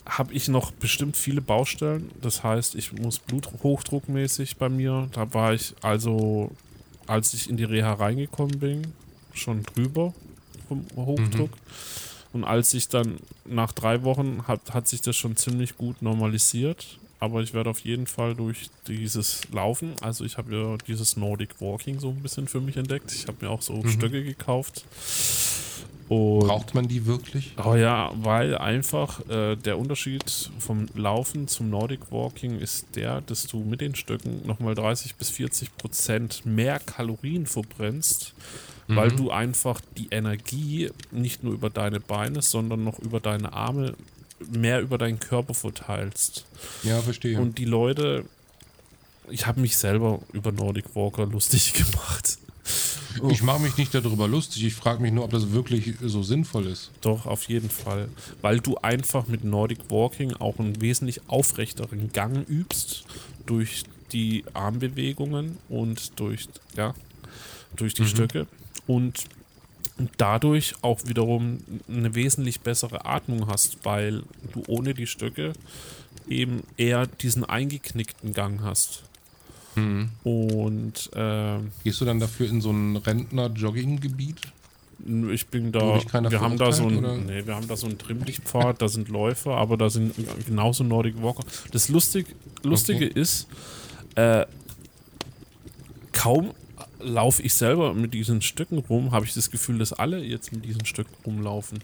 Speaker 2: habe ich noch bestimmt viele Baustellen. Das heißt, ich muss bluthochdruckmäßig bei mir. Da war ich also, als ich in die Reha reingekommen bin, schon drüber vom Hochdruck. Mhm. Und als ich dann nach drei Wochen hat, hat sich das schon ziemlich gut normalisiert. Aber ich werde auf jeden Fall durch dieses Laufen, also ich habe ja dieses Nordic Walking so ein bisschen für mich entdeckt. Ich habe mir auch so mhm. Stöcke gekauft
Speaker 1: und Braucht man die wirklich?
Speaker 2: Oh ja, weil einfach äh, der Unterschied vom Laufen zum Nordic Walking ist der, dass du mit den Stöcken nochmal 30 bis 40 Prozent mehr Kalorien verbrennst, mhm. weil du einfach die Energie nicht nur über deine Beine, sondern noch über deine Arme mehr über deinen Körper verteilst.
Speaker 1: Ja, verstehe.
Speaker 2: Und die Leute, ich habe mich selber über Nordic Walker lustig gemacht.
Speaker 1: Ich mache mich nicht darüber lustig. Ich frage mich nur, ob das wirklich so sinnvoll ist.
Speaker 2: Doch, auf jeden Fall. Weil du einfach mit Nordic Walking auch einen wesentlich aufrechteren Gang übst. Durch die Armbewegungen und durch, ja, durch die mhm. Stöcke. Und dadurch auch wiederum eine wesentlich bessere Atmung hast, weil du ohne die Stöcke eben eher diesen eingeknickten Gang hast.
Speaker 1: Mhm.
Speaker 2: Und äh,
Speaker 1: gehst du dann dafür in so ein Rentner-Jogging-Gebiet?
Speaker 2: Ich bin da. Wir haben da so ein, nee, wir haben da so einen Trimmlichtpfad, da sind Läufer, aber da sind genauso Nordic Walker. Das Lustig, Lustige okay. ist, äh, kaum laufe ich selber mit diesen Stücken rum, habe ich das Gefühl, dass alle jetzt mit diesen Stücken rumlaufen.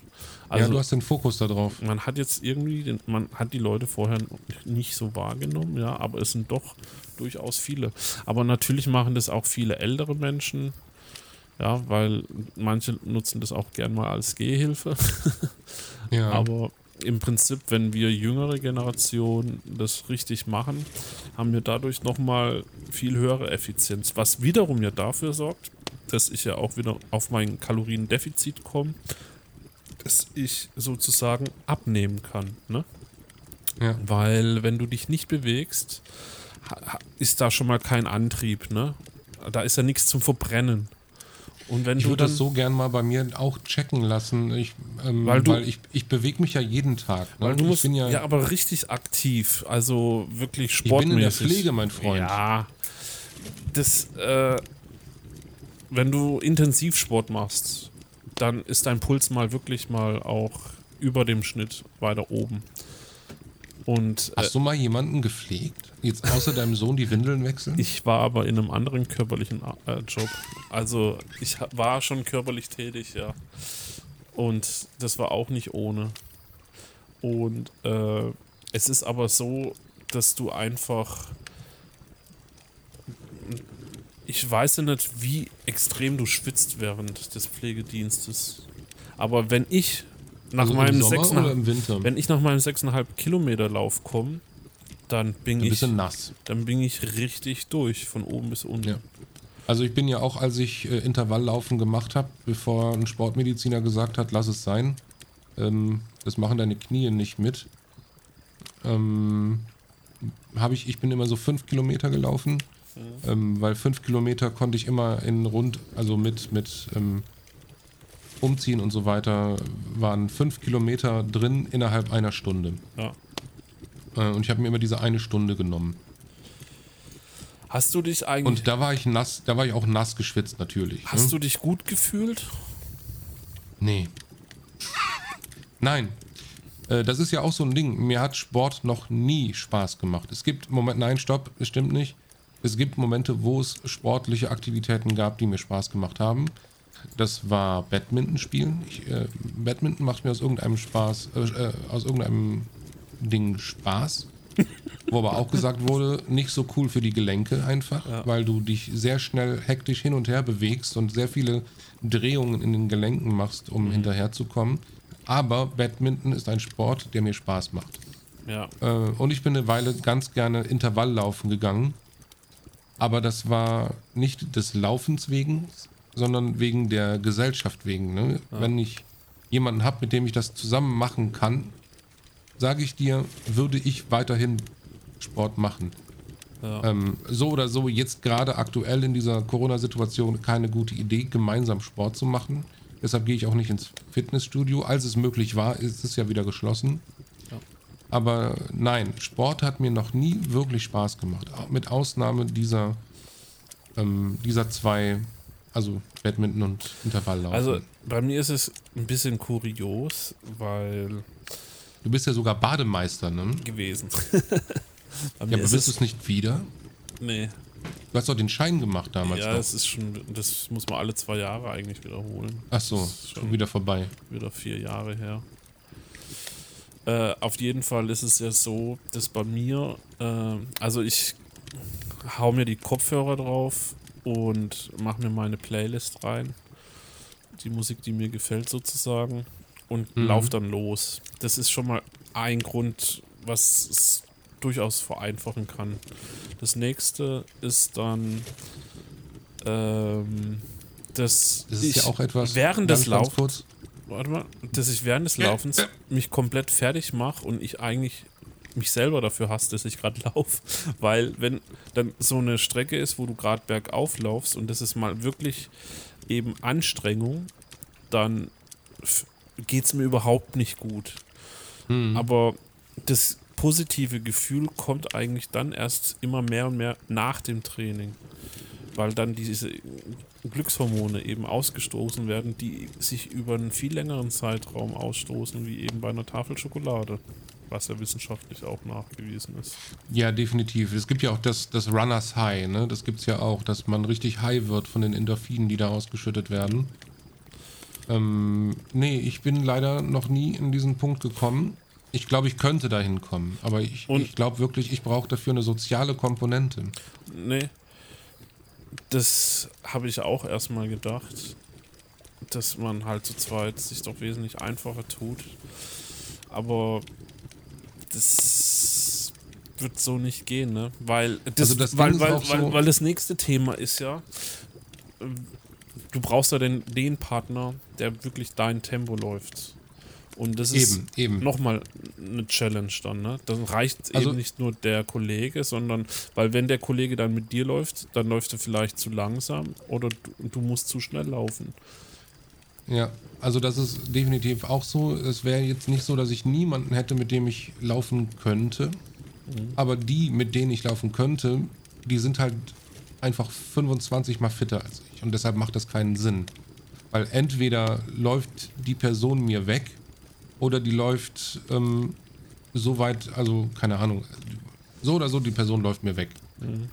Speaker 1: Also, ja, du hast den Fokus da drauf.
Speaker 2: Man hat jetzt irgendwie, den, man hat die Leute vorher nicht so wahrgenommen, ja, aber es sind doch durchaus viele. Aber natürlich machen das auch viele ältere Menschen, ja, weil manche nutzen das auch gern mal als Gehhilfe. ja. Aber im Prinzip, wenn wir jüngere Generationen das richtig machen, haben wir dadurch nochmal viel höhere Effizienz, was wiederum ja dafür sorgt, dass ich ja auch wieder auf mein Kaloriendefizit komme, dass ich sozusagen abnehmen kann. Ne?
Speaker 1: Ja.
Speaker 2: Weil wenn du dich nicht bewegst, ist da schon mal kein Antrieb. Ne? Da ist ja nichts zum Verbrennen.
Speaker 1: Und wenn ich würde das so gern mal bei mir auch checken lassen, ich, ähm, weil, du, weil ich, ich bewege mich ja jeden Tag.
Speaker 2: Ne? Weil du musst, ja, ja, aber richtig aktiv, also wirklich sportmäßig. Ich bin in der
Speaker 1: Pflege, mein Freund.
Speaker 2: Ja, das, äh, wenn du Intensivsport machst, dann ist dein Puls mal wirklich mal auch über dem Schnitt weiter oben. Und äh,
Speaker 1: Hast du mal jemanden gepflegt? Jetzt außer deinem Sohn die Windeln wechseln?
Speaker 2: ich war aber in einem anderen körperlichen äh, Job. Also ich war schon körperlich tätig, ja. Und das war auch nicht ohne. Und äh, es ist aber so, dass du einfach. Ich weiß ja nicht, wie extrem du schwitzt während des Pflegedienstes. Aber wenn ich nach
Speaker 1: Also
Speaker 2: wenn ich nach meinem 6,5 Kilometer Lauf komme, dann bin
Speaker 1: Ein
Speaker 2: ich
Speaker 1: bisschen nass.
Speaker 2: dann bin ich richtig durch, von oben bis unten.
Speaker 1: Ja. Also ich bin ja auch, als ich äh, Intervalllaufen gemacht habe, bevor ein Sportmediziner gesagt hat, lass es sein, ähm, das machen deine Knie nicht mit, ähm, habe ich, ich bin immer so fünf Kilometer gelaufen, ähm, weil fünf Kilometer konnte ich immer in rund, also mit, mit ähm, Umziehen und so weiter, waren fünf Kilometer drin innerhalb einer Stunde.
Speaker 2: Ja.
Speaker 1: Äh, und ich habe mir immer diese eine Stunde genommen.
Speaker 2: Hast du dich eigentlich,
Speaker 1: Und da war ich nass, da war ich auch nass geschwitzt natürlich.
Speaker 2: hast
Speaker 1: ne?
Speaker 2: du dich gut gefühlt?
Speaker 1: Nee. Nein. Äh, Das ist ja auch so ein Ding. Mir hat Sport noch nie Spaß gemacht. Es gibt Momente, nein, stopp, es stimmt nicht. Es gibt Momente, wo es sportliche Aktivitäten gab, die mir Spaß gemacht haben. Das war Badminton spielen. Ich, äh, Badminton macht mir aus irgendeinem Spaß, äh, äh, aus irgendeinem Ding Spaß. Wo aber auch gesagt wurde, nicht so cool für die Gelenke einfach, weil du dich sehr schnell hektisch hin und her bewegst und sehr viele Drehungen in den Gelenken machst, um hinterherzukommen. Aber Badminton ist ein Sport, der mir Spaß macht.
Speaker 2: Ja.
Speaker 1: Äh, und ich bin eine Weile ganz gerne Intervalllaufen gegangen. Aber das war nicht des Laufens wegen, sondern wegen der Gesellschaft wegen. Ne? Wenn ich jemanden habe, mit dem ich das zusammen machen kann, sage ich dir, würde ich weiterhin Sport machen.
Speaker 2: Ja.
Speaker 1: Ähm, so oder so, jetzt gerade aktuell in dieser Corona-Situation keine gute Idee, gemeinsam Sport zu machen. Deshalb gehe ich auch nicht ins Fitnessstudio. Als es möglich war, ist es ja wieder geschlossen.
Speaker 2: Ja.
Speaker 1: Aber nein, Sport hat mir noch nie wirklich Spaß gemacht. Mit Ausnahme dieser, ähm, dieser zwei, also Badminton und Intervalllaufen.
Speaker 2: Also bei mir ist es ein bisschen kurios, weil
Speaker 1: du bist ja sogar Bademeister, ne?
Speaker 2: gewesen.
Speaker 1: Ja, aber
Speaker 2: ist
Speaker 1: bist du es, nicht wieder?
Speaker 2: nee,
Speaker 1: Du hast doch den Schein gemacht damals.
Speaker 2: ja,
Speaker 1: noch.
Speaker 2: es ist schon, das muss man alle zwei Jahre eigentlich wiederholen.
Speaker 1: Ach so,
Speaker 2: Das ist
Speaker 1: schon wieder vorbei.
Speaker 2: wieder vier Jahre her. Äh, auf jeden Fall ist es ja so, dass bei mir, äh, also ich hau mir die Kopfhörer drauf und mache mir meine Playlist rein. Die Musik, die mir gefällt sozusagen. Und
Speaker 1: Mhm.
Speaker 2: lauf dann los. Das ist schon mal ein Grund, was es durchaus vereinfachen kann. Das nächste ist dann ähm, dass
Speaker 1: Das ist
Speaker 2: ich
Speaker 1: ja auch etwas.
Speaker 2: während des Laufens warte mal, dass ich während des Laufens mich komplett fertig mache und ich eigentlich mich selber dafür hasse, dass ich gerade laufe. Weil wenn dann so eine Strecke ist, wo du gerade bergauf laufst und das ist mal wirklich eben Anstrengung, dann geht es mir überhaupt nicht gut.
Speaker 1: Hm.
Speaker 2: Aber das positive Gefühl kommt eigentlich dann erst immer mehr und mehr nach dem Training. Weil dann diese Glückshormone eben ausgestoßen werden, die sich über einen viel längeren Zeitraum ausstoßen, wie eben bei einer Tafel Schokolade. Was ja wissenschaftlich auch nachgewiesen ist.
Speaker 1: Ja, definitiv. Es gibt ja auch das, das Runners High, ne? Das gibt's ja auch, dass man richtig high wird von den Endorphinen, die da ausgeschüttet werden. Ähm, nee, ich bin leider noch nie in diesen Punkt gekommen. Ich glaube, ich könnte dahin kommen, aber ich, ich glaube wirklich, ich brauche dafür eine soziale Komponente.
Speaker 2: Nee. Das habe ich auch erstmal gedacht, dass man halt zu zweit sich doch wesentlich einfacher tut. Aber das wird so nicht gehen, ne? Weil das,
Speaker 1: Also das
Speaker 2: weil, weil, weil,
Speaker 1: so-
Speaker 2: weil das nächste Thema ist ja, du brauchst ja den, den Partner, der wirklich dein Tempo läuft. Und das ist
Speaker 1: Eben, eben.
Speaker 2: nochmal eine Challenge dann, ne? Dann reicht
Speaker 1: Also-
Speaker 2: eben nicht nur der Kollege, sondern, weil wenn der Kollege dann mit dir läuft, dann läuft er vielleicht zu langsam oder du, du musst zu schnell laufen.
Speaker 1: Ja, also das ist definitiv auch so. Es wäre jetzt nicht so, dass ich niemanden hätte, mit dem ich laufen könnte. Aber die, mit denen ich laufen könnte, die sind halt einfach 25 mal fitter als ich. Und deshalb macht das keinen Sinn. Weil entweder läuft die Person mir weg oder die läuft ähm, so weit, also keine Ahnung, so oder so, die Person läuft mir weg.
Speaker 2: Mhm.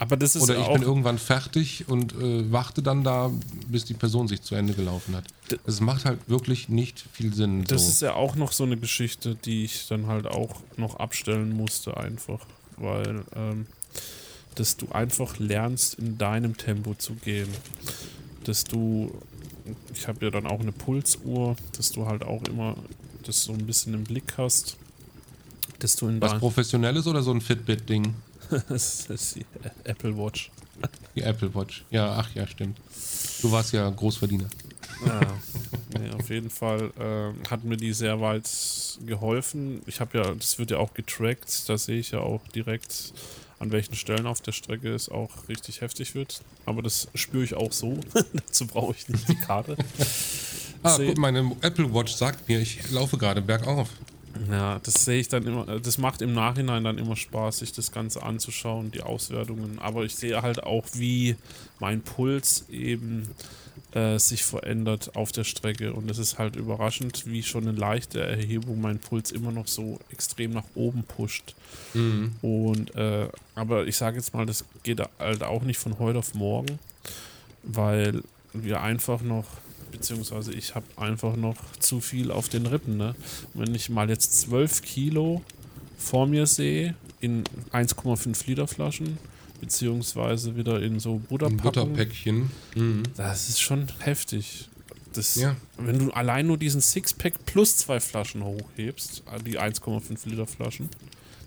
Speaker 2: Aber das ist
Speaker 1: Oder ich bin irgendwann fertig und äh, warte dann da, bis die Person sich zu Ende gelaufen hat. Es macht halt wirklich nicht viel Sinn.
Speaker 2: das
Speaker 1: so.
Speaker 2: ist ja auch noch so eine Geschichte, die ich dann halt auch noch abstellen musste einfach, weil ähm, dass du einfach lernst, in deinem Tempo zu gehen, dass du, ich habe ja dann auch eine Pulsuhr, dass du halt auch immer das so ein bisschen im Blick hast, dass du in
Speaker 1: Was Professionelles oder so ein Fitbit-Ding?
Speaker 2: das ist die Apple Watch.
Speaker 1: Die Apple Watch. Ja, ach ja, stimmt. Du warst ja Großverdiener.
Speaker 2: Ja, nee, auf jeden Fall äh, hat mir die sehr weit geholfen. Ich habe ja, das wird ja auch getrackt, da sehe ich ja auch direkt, an welchen Stellen auf der Strecke es auch richtig heftig wird. Aber das spüre ich auch so. Dazu brauche ich nicht die Karte.
Speaker 1: Ah, guck, meine Apple Watch sagt mir, ich laufe gerade bergauf.
Speaker 2: Ja, das sehe ich dann immer, das macht im Nachhinein dann immer Spaß, sich das Ganze anzuschauen, die Auswertungen. Aber ich sehe halt auch, wie mein Puls eben äh, sich verändert auf der Strecke. Und es ist halt überraschend, wie schon eine leichte Erhebung mein Puls immer noch so extrem nach oben pusht.
Speaker 1: Mhm.
Speaker 2: Und äh, aber ich sage jetzt mal, das geht halt auch nicht von heute auf morgen, weil wir einfach noch, beziehungsweise ich habe einfach noch zu viel auf den Rippen. Ne? Wenn ich mal jetzt 12 Kilo vor mir sehe in 1,5 Liter Flaschen, beziehungsweise wieder in so
Speaker 1: Butterpäckchen. Mhm.
Speaker 2: das ist schon heftig. Das,
Speaker 1: Ja.
Speaker 2: Wenn du allein nur diesen Sixpack plus zwei Flaschen hochhebst, äh, die 1,5 Liter Flaschen,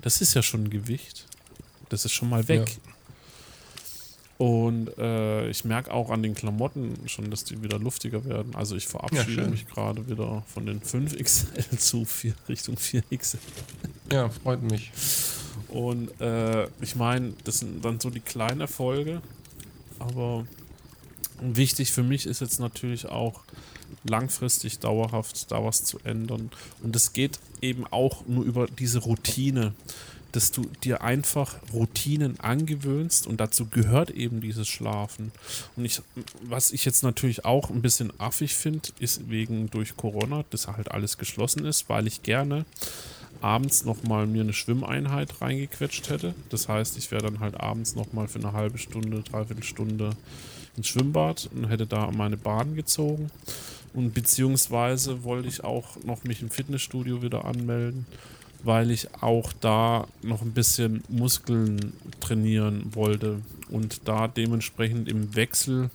Speaker 2: das ist ja schon ein Gewicht. Das ist schon mal weg.
Speaker 1: Ja.
Speaker 2: Und äh, ich merke auch an den Klamotten schon, dass die wieder luftiger werden. Also ich verabschiede
Speaker 1: schön.
Speaker 2: mich gerade wieder von den 5XL zu 4, Richtung 4XL.
Speaker 1: ja, freut mich.
Speaker 2: Und äh, ich meine, das sind dann so die kleinen Erfolge. Aber wichtig für mich ist jetzt natürlich auch langfristig dauerhaft da was zu ändern. Und es geht eben auch nur über diese Routine, dass du dir einfach Routinen angewöhnst und dazu gehört eben dieses Schlafen. Und ich, was ich jetzt natürlich auch ein bisschen affig finde, ist wegen durch Corona, dass halt alles geschlossen ist, weil ich gerne abends nochmal mir eine Schwimmeinheit reingequetscht hätte. Das heißt, ich wäre dann halt abends nochmal für eine halbe Stunde, dreiviertel Stunde ins Schwimmbad und hätte da meine Bahn gezogen. Und beziehungsweise wollte ich auch noch mich im Fitnessstudio wieder anmelden, weil ich auch da noch ein bisschen Muskeln trainieren wollte und da dementsprechend im Wechsel,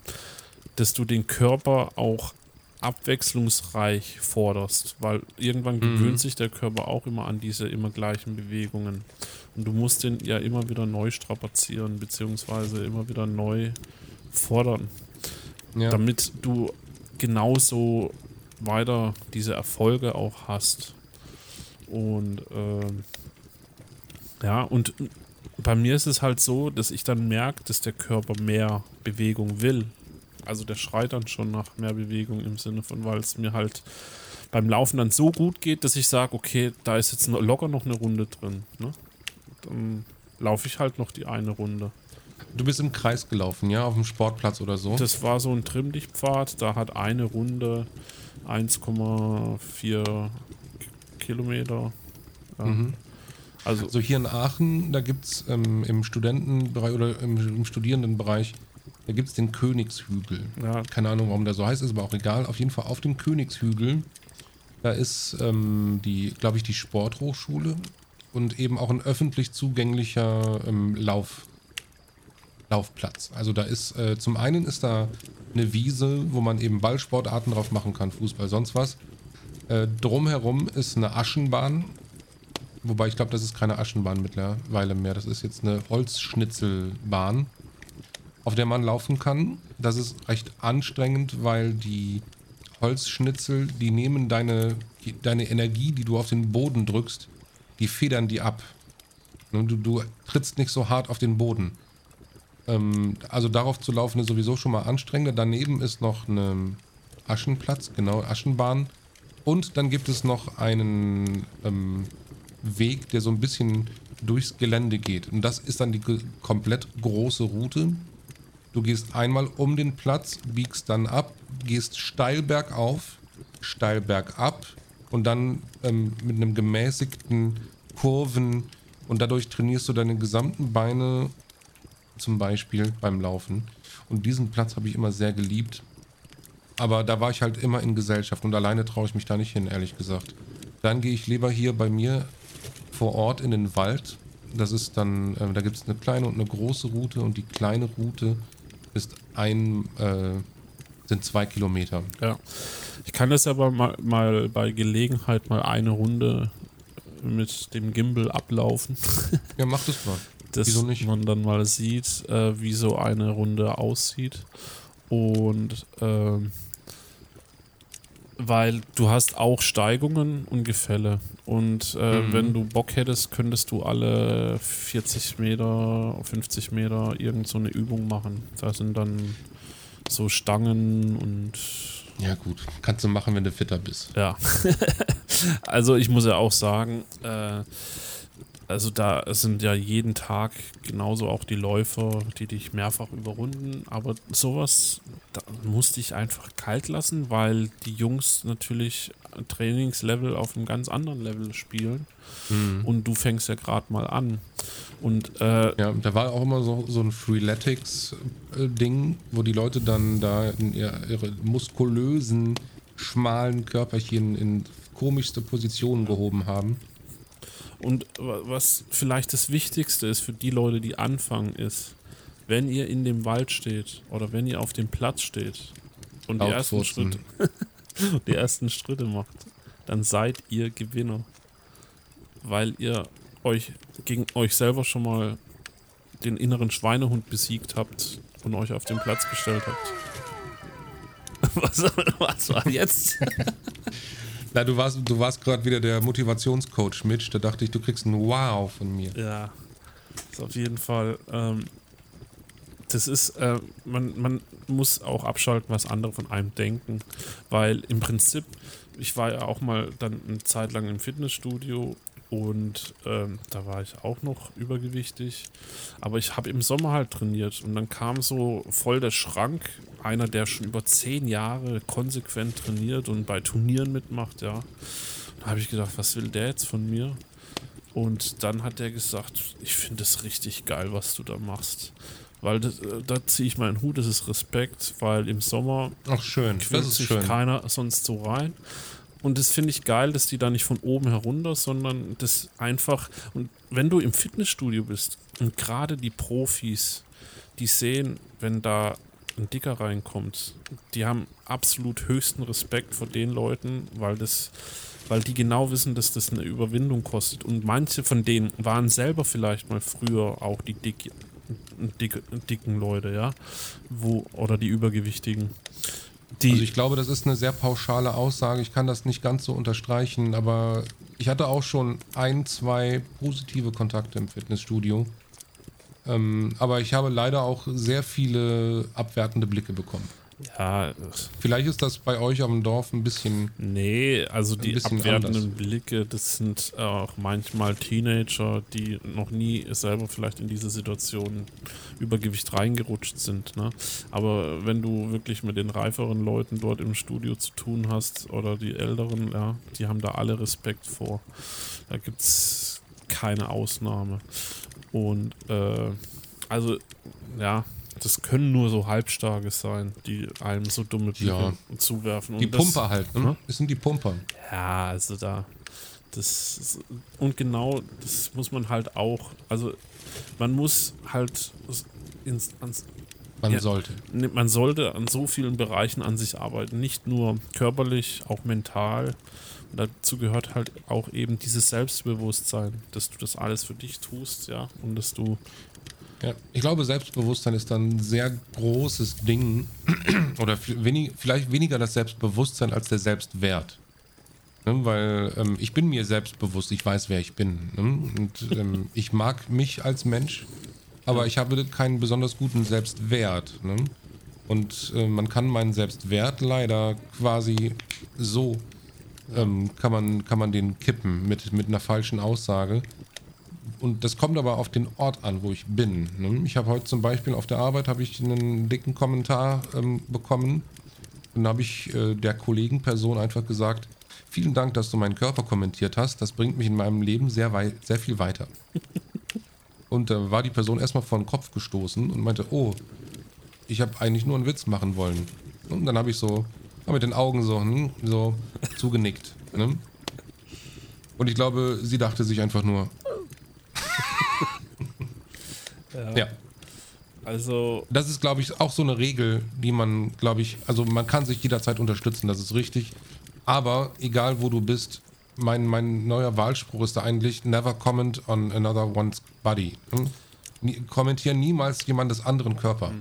Speaker 2: dass du den Körper auch abwechslungsreich forderst, weil irgendwann gewöhnt sich der Körper auch immer an diese immer gleichen Bewegungen. Und du musst den ja immer wieder neu strapazieren, beziehungsweise immer wieder neu fordern,
Speaker 1: Ja.
Speaker 2: damit du genauso weiter diese Erfolge auch hast. Und ähm, ja, und bei mir ist es halt so, dass ich dann merke, dass der Körper mehr Bewegung will. Also der schreit dann schon nach mehr Bewegung im Sinne von, weil es mir halt beim Laufen dann so gut geht, dass ich sage, okay, da ist jetzt locker noch eine Runde drin. Ne? Dann laufe ich halt noch die eine Runde.
Speaker 1: Du bist im Kreis gelaufen, ja, auf dem Sportplatz oder so.
Speaker 2: Das war so ein Trimmdichtpfad, da hat eine Runde 1,4 Kilometer. Ja.
Speaker 1: Mhm.
Speaker 2: Also,
Speaker 1: Also hier in Aachen, da gibt es ähm, im Studentenbereich oder im, im Studierendenbereich, da gibt es den Königshügel.
Speaker 2: ja,
Speaker 1: Keine Ahnung, warum der so heißt, ist aber auch egal. Auf jeden Fall auf dem Königshügel, da ist ähm, die, glaube ich, die Sporthochschule und eben auch ein öffentlich zugänglicher ähm, Lauf, Laufplatz. Also da ist, äh, zum einen ist da eine Wiese, wo man eben Ballsportarten drauf machen kann, Fußball, sonst was. Äh, drumherum ist eine Aschenbahn, wobei ich glaube, das ist keine Aschenbahn mittlerweile mehr. Das ist jetzt eine Holzschnitzelbahn, auf der man laufen kann. Das ist recht anstrengend, weil die Holzschnitzel, die nehmen deine, deine Energie, die du auf den Boden drückst, die federn die ab. Du, du trittst nicht so hart auf den Boden. Ähm, also darauf zu laufen ist sowieso schon mal anstrengender. Daneben ist noch ein Aschenplatz, genau, Aschenbahn. Und dann gibt es noch einen ähm, Weg, der so ein bisschen durchs Gelände geht. Und das ist dann die komplett große Route. Du gehst einmal um den Platz, biegst dann ab, gehst steil bergauf, steil bergab, und dann ähm, mit einem gemäßigten Kurven und dadurch trainierst du deine gesamten Beine zum Beispiel beim Laufen. Und diesen Platz habe ich immer sehr geliebt. Aber da war ich halt immer in Gesellschaft und alleine traue ich mich da nicht hin, ehrlich gesagt. Dann gehe ich lieber hier bei mir vor Ort in den Wald. Das ist dann, äh, da gibt es eine kleine und eine große Route und die kleine Route ist ein, äh, sind zwei Kilometer.
Speaker 2: Ja. Ich kann das aber mal, mal bei Gelegenheit mal eine Runde mit dem Gimbal ablaufen.
Speaker 1: ja, mach das mal.
Speaker 2: Dass Wieso nicht? man dann mal sieht, äh, wie so eine Runde aussieht. Und ähm, weil du hast auch Steigungen und Gefälle. Und äh, mhm. wenn du Bock hättest, könntest du alle 40 Meter, 50 Meter irgend so eine Übung machen. Da sind dann so Stangen und.
Speaker 1: Ja, gut. Kannst du machen, wenn du fitter bist.
Speaker 2: Ja. also, ich muss ja auch sagen, äh, also da sind ja jeden Tag genauso auch die Läufer, die dich mehrfach überrunden. Aber sowas, musste ich einfach kalt lassen, weil die Jungs natürlich Trainingslevel auf einem ganz anderen Level spielen. Mhm. Und du fängst ja gerade mal an. Und äh,
Speaker 1: ja, da war auch immer so, so ein Freeletics-Ding, wo die Leute dann da in ihre muskulösen, schmalen Körperchen in komischste Positionen gehoben haben.
Speaker 2: Und was vielleicht das Wichtigste ist für die Leute, die anfangen, ist, wenn ihr in dem Wald steht oder wenn ihr auf dem Platz steht und die ersten, Schritte, die ersten Schritte macht, dann seid ihr Gewinner. Weil ihr euch gegen euch selber schon mal den inneren Schweinehund besiegt habt und euch auf den Platz gestellt habt. Was, was war jetzt?
Speaker 1: Na, du warst, du warst gerade wieder der Motivationscoach, Mitch. Da dachte ich, du kriegst ein Wow von mir.
Speaker 2: Ja, ist auf jeden Fall. Ähm, das ist, äh, man, man muss auch abschalten, was andere von einem denken. Weil im Prinzip, ich war ja auch mal dann eine Zeit lang im Fitnessstudio und ähm, da war ich auch noch übergewichtig. Aber ich habe im Sommer halt trainiert und dann kam so voll der Schrank. Einer, der schon über zehn Jahre konsequent trainiert und bei Turnieren mitmacht, ja. Da habe ich gedacht, was will der jetzt von mir? Und dann hat er gesagt, ich finde es richtig geil, was du da machst. Weil das, äh, da ziehe ich meinen Hut, das ist Respekt, weil im Sommer
Speaker 1: Ach schön,
Speaker 2: das ist sich schön. keiner sonst so rein. Und das finde ich geil, dass die da nicht von oben herunter, sondern das einfach. Und wenn du im Fitnessstudio bist und gerade die Profis, die sehen, wenn da ein Dicker reinkommt, die haben absolut höchsten Respekt vor den Leuten, weil das, weil die genau wissen, dass das eine Überwindung kostet. Und manche von denen waren selber vielleicht mal früher auch die dick, dick, dicken Leute, ja, wo oder die übergewichtigen.
Speaker 1: Die also ich glaube, das ist eine sehr pauschale Aussage. Ich kann das nicht ganz so unterstreichen, aber ich hatte auch schon ein, zwei positive Kontakte im Fitnessstudio. Ähm, aber ich habe leider auch sehr viele abwertende Blicke bekommen.
Speaker 2: Ja.
Speaker 1: Vielleicht ist das bei euch am Dorf ein bisschen.
Speaker 2: Nee, also die abwertenden anders. Blicke, das sind auch manchmal Teenager, die noch nie selber vielleicht in diese Situation Übergewicht reingerutscht sind. Ne? Aber wenn du wirklich mit den reiferen Leuten dort im Studio zu tun hast oder die älteren, ja, die haben da alle Respekt vor. Da gibt es keine Ausnahme. Und äh, also, ja, das können nur so Halbstarke sein, die einem so dumme Blicke ja. zuwerfen.
Speaker 1: Und die das, Pumper halt, ne? Das sind die Pumper.
Speaker 2: Ja, also da. Das und genau das muss man halt auch. Also man muss halt ins, ans,
Speaker 1: man ja, sollte.
Speaker 2: Ne, man sollte an so vielen Bereichen an sich arbeiten, nicht nur körperlich, auch mental. Dazu gehört halt auch eben dieses Selbstbewusstsein, dass du das alles für dich tust, ja, und dass du
Speaker 1: ja, ich glaube, Selbstbewusstsein ist dann ein sehr großes Ding. Oder wenig, vielleicht weniger das Selbstbewusstsein als der Selbstwert. Ne, weil ähm, ich bin mir selbstbewusst, ich weiß, wer ich bin. Ne? Und ähm, ich mag mich als Mensch, aber ich habe keinen besonders guten Selbstwert. Ne? Und äh, man kann meinen Selbstwert leider quasi so, ähm, kann, man, kann man den kippen mit, mit einer falschen Aussage und das kommt aber auf den Ort an, wo ich bin. Ne? Ich habe heute zum Beispiel auf der Arbeit ich einen dicken Kommentar ähm, bekommen. Dann habe ich äh, der Kollegenperson einfach gesagt, vielen Dank, dass du meinen Körper kommentiert hast. Das bringt mich in meinem Leben sehr, wei sehr viel weiter. Und da war die Person erstmal vor den Kopf gestoßen und meinte, oh, ich habe eigentlich nur einen Witz machen wollen. Und dann habe ich so mit den Augen so, hm, so zugenickt. Ne? Und ich glaube, sie dachte sich einfach nur.
Speaker 2: ja. ja. Also.
Speaker 1: Das ist, glaube ich, auch so eine Regel, die man, glaube ich, also man kann sich jederzeit unterstützen, das ist richtig. Aber egal wo du bist, mein, mein neuer Wahlspruch ist da eigentlich: Never comment on another one's body. Hm? Kommentiere niemals jemandes anderen Körper.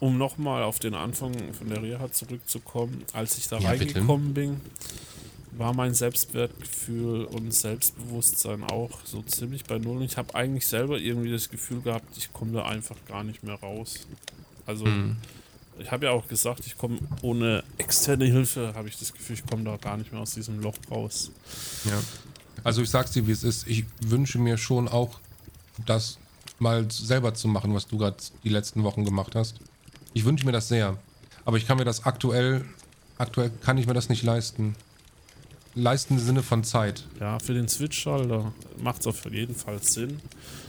Speaker 2: Um nochmal auf den Anfang von der Reha zurückzukommen, als ich da ja, reingekommen bitte. bin, war mein Selbstwertgefühl und Selbstbewusstsein auch so ziemlich bei Null. Und ich habe eigentlich selber irgendwie das Gefühl gehabt, ich komme da einfach gar nicht mehr raus. Also, mhm. ich habe ja auch gesagt, ich komme ohne externe Hilfe, habe ich das Gefühl, ich komme da gar nicht mehr aus diesem Loch raus.
Speaker 1: Ja. Also, ich sag's dir, wie es ist. Ich wünsche mir schon auch, das mal selber zu machen, was du gerade die letzten Wochen gemacht hast. Ich wünsche mir das sehr. Aber ich kann mir das aktuell, aktuell kann ich mir das nicht leisten. Leisten im Sinne von Zeit.
Speaker 2: Ja, für den Switch-Schalter macht es auf jeden Fall Sinn,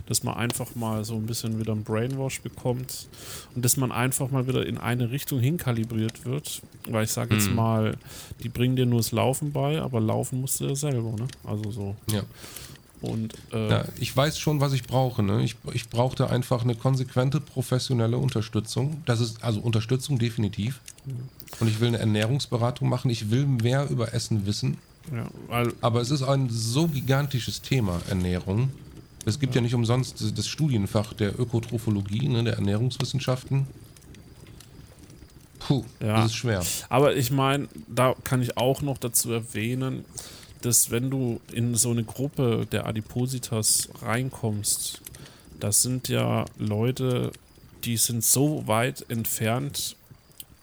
Speaker 2: dass man einfach mal so ein bisschen wieder ein Brainwash bekommt und dass man einfach mal wieder in eine Richtung hinkalibriert wird. Weil ich sage jetzt hm. mal, die bringen dir nur das Laufen bei, aber laufen musst du ja selber, ne? Also so.
Speaker 1: Ja.
Speaker 2: Und,
Speaker 1: äh ja, ich weiß schon, was ich brauche. Ne? Ich, ich brauchte einfach eine konsequente professionelle Unterstützung. Das ist also Unterstützung definitiv. Und ich will eine Ernährungsberatung machen. Ich will mehr über Essen wissen.
Speaker 2: Ja,
Speaker 1: Aber es ist ein so gigantisches Thema, Ernährung. Es gibt ja, ja nicht umsonst das Studienfach der Ökotrophologie, ne, der Ernährungswissenschaften. Puh, ja. das ist schwer.
Speaker 2: Aber ich meine, da kann ich auch noch dazu erwähnen, dass wenn du in so eine Gruppe der Adipositas reinkommst, das sind ja Leute, die sind so weit entfernt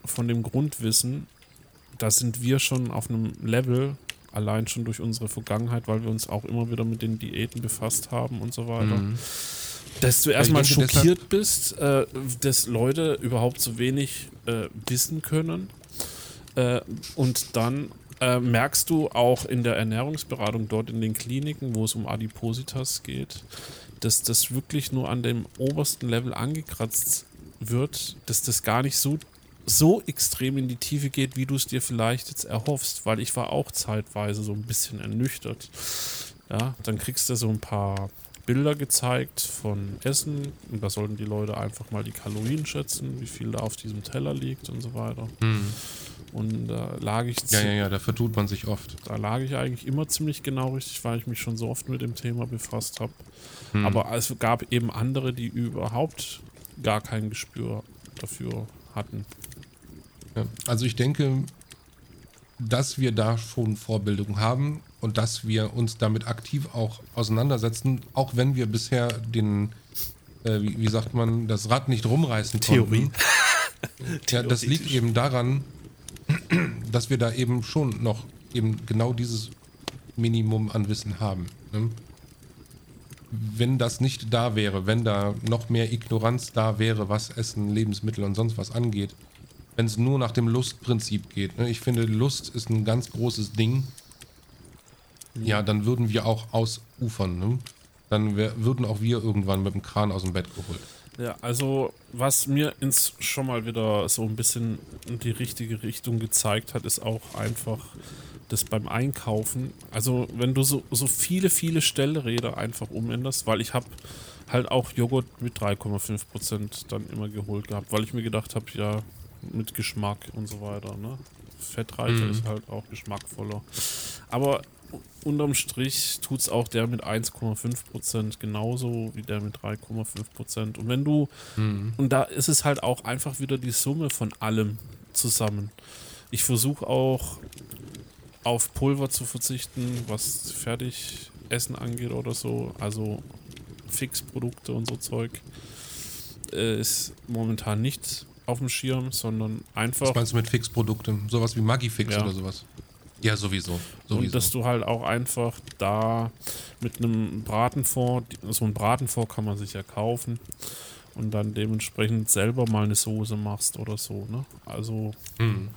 Speaker 2: von dem Grundwissen, da sind wir schon auf einem Level, allein schon durch unsere Vergangenheit, weil wir uns auch immer wieder mit den Diäten befasst haben und so weiter. Mhm. Dass du erstmal schockiert bist, äh, dass Leute überhaupt so wenig äh, wissen können. Äh, und dann äh, merkst du auch in der Ernährungsberatung dort in den Kliniken, wo es um Adipositas geht, dass das wirklich nur an dem obersten Level angekratzt wird, dass das gar nicht so, so extrem in die Tiefe geht, wie du es dir vielleicht jetzt erhoffst, weil ich war auch zeitweise so ein bisschen ernüchtert. Ja, dann kriegst du so ein paar Bilder gezeigt von Essen und da sollten die Leute einfach mal die Kalorien schätzen, wie viel da auf diesem Teller liegt und so weiter. Mhm. Und da lag ich.
Speaker 1: Ja, ja, ja, da vertut man sich oft.
Speaker 2: Da lag ich eigentlich immer ziemlich genau richtig, weil ich mich schon so oft mit dem Thema befasst habe. Hm. Aber es gab eben andere, die überhaupt gar kein Gespür dafür hatten.
Speaker 1: Ja, also ich denke, dass wir da schon Vorbildung haben und dass wir uns damit aktiv auch auseinandersetzen, auch wenn wir bisher den, äh, wie, wie, sagt man, das Rad nicht rumreißen konnten. Theorie. ja, das liegt eben daran, dass wir da eben schon noch eben genau dieses Minimum an Wissen haben. Ne? Wenn das nicht da wäre, wenn da noch mehr Ignoranz da wäre, was Essen, Lebensmittel und sonst was angeht, wenn es nur nach dem Lustprinzip geht. Ne? Ich finde, Lust ist ein ganz großes Ding. Ja, dann würden wir auch ausufern. Ne? Dann wär, würden auch wir irgendwann mit dem Kran aus dem Bett geholt.
Speaker 2: Ja, also was mir ins schon mal wieder so ein bisschen in die richtige Richtung gezeigt hat, ist auch einfach das beim Einkaufen. Also wenn du so, so viele, viele Stellräder einfach umänderst, weil ich habe halt auch Joghurt mit 3,5% dann immer geholt gehabt, weil ich mir gedacht habe, ja, mit Geschmack und so weiter, ne? Fettreicher mhm. ist halt auch geschmackvoller. Aber unterm Strich tut es auch der mit 1,5% genauso wie der mit 3,5%. Und wenn du, mhm. und da ist es halt auch einfach wieder die Summe von allem zusammen. Ich versuche auch auf Pulver zu verzichten, was Fertigessen angeht oder so. Also Fixprodukte und so Zeug äh, ist momentan nichts auf dem Schirm, sondern einfach. Was
Speaker 1: meinst du mit Fixprodukten? Sowas wie Maggi-Fix ja. oder sowas? Ja, sowieso. sowieso.
Speaker 2: Und dass du halt auch einfach da mit einem Bratenfond, so ein Bratenfond kann man sich ja kaufen und dann dementsprechend selber mal eine Soße machst oder so, ne? Also.
Speaker 1: Hm.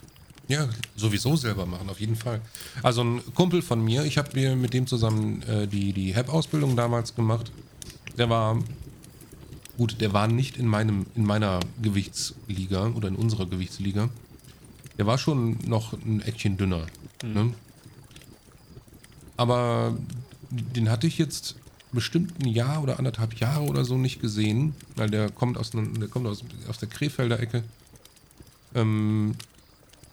Speaker 1: Ja, sowieso selber machen, auf jeden Fall. Also ein Kumpel von mir, ich habe mit dem zusammen äh, die, die HEP-Ausbildung damals gemacht. Der war, gut, der war nicht in, meinem, in meiner Gewichtsliga oder in unserer Gewichtsliga. Der war schon noch ein Eckchen dünner. Mhm. Ne? Aber den hatte ich jetzt bestimmt ein Jahr oder anderthalb Jahre oder so nicht gesehen, weil der kommt aus, der kommt aus, aus der Krefelder Ecke. Ähm,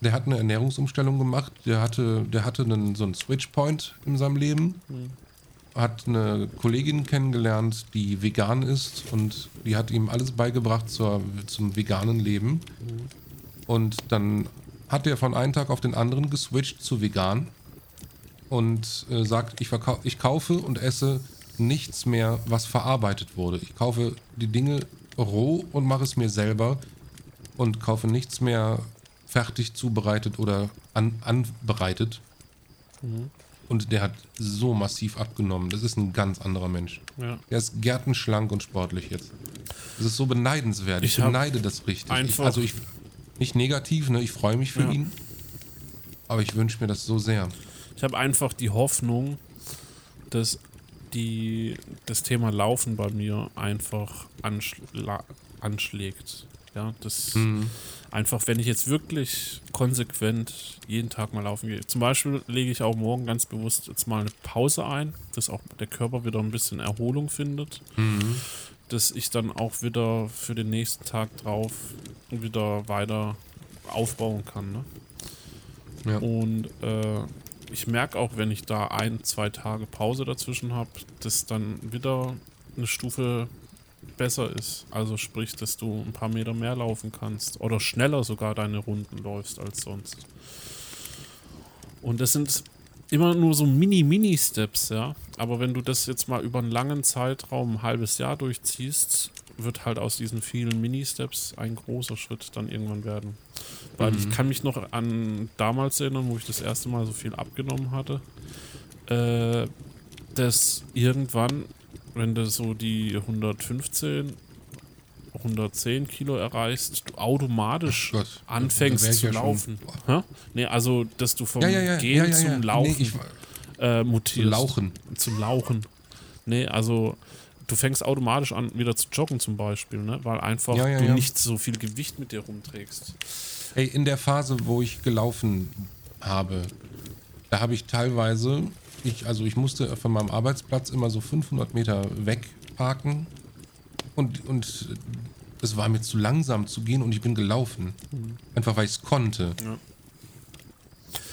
Speaker 1: der hat eine Ernährungsumstellung gemacht. Der hatte, der hatte einen, so einen Switchpoint in seinem Leben. Mhm. Hat eine Kollegin kennengelernt, die vegan ist und die hat ihm alles beigebracht zur, zum veganen Leben. Mhm. Und dann hat er von einem Tag auf den anderen geswitcht zu vegan und äh, sagt, ich, ich kaufe und esse nichts mehr, was verarbeitet wurde. Ich kaufe die Dinge roh und mache es mir selber und kaufe nichts mehr fertig zubereitet oder an, anbereitet. Mhm. Und der hat so massiv abgenommen. Das ist ein ganz anderer Mensch. Ja. Der ist gärtenschlank und sportlich jetzt. Das ist so beneidenswert. Ich, ich beneide das richtig. Ich, also ich, nicht negativ, ne? ich freue mich für ja. ihn. Aber ich wünsche mir das so sehr.
Speaker 2: Ich habe einfach die Hoffnung, dass die, das Thema Laufen bei mir einfach anschla anschlägt. Ja, das mhm. einfach, wenn ich jetzt wirklich konsequent jeden Tag mal laufen gehe. Zum Beispiel lege ich auch morgen ganz bewusst jetzt mal eine Pause ein, dass auch der Körper wieder ein bisschen Erholung findet. Mhm. Dass ich dann auch wieder für den nächsten Tag drauf wieder weiter aufbauen kann. Ne? Ja. Und äh, ich merke auch, wenn ich da ein, zwei Tage Pause dazwischen habe, dass dann wieder eine Stufe besser ist. Also sprich, dass du ein paar Meter mehr laufen kannst oder schneller sogar deine Runden läufst als sonst. Und das sind immer nur so Mini-Mini-Steps, ja. Aber wenn du das jetzt mal über einen langen Zeitraum, ein halbes Jahr durchziehst, wird halt aus diesen vielen Mini-Steps ein großer Schritt dann irgendwann werden. Weil mhm. ich kann mich noch an damals erinnern, wo ich das erste Mal so viel abgenommen hatte, äh, dass irgendwann, wenn du so die 115, 110 Kilo erreichst, du automatisch Gott, anfängst zu ja laufen. Nee, also, dass du vom ja, ja, Gehen zum Laufen nee, ich, äh, mutierst.
Speaker 1: Lauchen.
Speaker 2: Zum Lauchen. Nee, also du fängst automatisch an, wieder zu joggen zum Beispiel, ne? weil einfach du nicht so viel Gewicht mit dir rumträgst.
Speaker 1: Hey, in der Phase, wo ich gelaufen habe, da habe ich teilweise, ich, also ich musste von meinem Arbeitsplatz immer so 500 Meter weg parken und, und es war mir zu langsam zu gehen und ich bin gelaufen. Mhm. Einfach weil ich es konnte. Ja.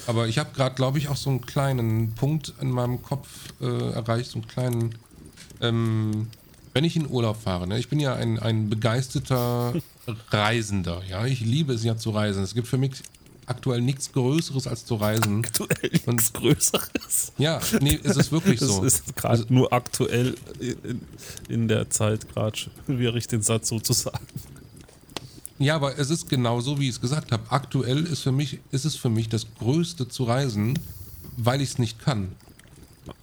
Speaker 1: Aber ich habe gerade, glaube ich, auch so einen kleinen Punkt in meinem Kopf äh, erreicht, so einen kleinen ähm, wenn ich in Urlaub fahre, ne, ich bin ja ein, ein begeisterter Reisender, ja, ich liebe es ja zu reisen. Es gibt für mich aktuell nichts Größeres als zu reisen.
Speaker 2: Aktuell nichts Größeres.
Speaker 1: Ja, nee, es ist wirklich so.
Speaker 2: Das ist gerade also, nur aktuell in, in der Zeit gerade schwierig, ich den Satz so zu sagen.
Speaker 1: Ja, aber es ist genau so, wie ich es gesagt habe. Aktuell ist, für mich, ist es für mich das Größte zu reisen, weil ich es nicht kann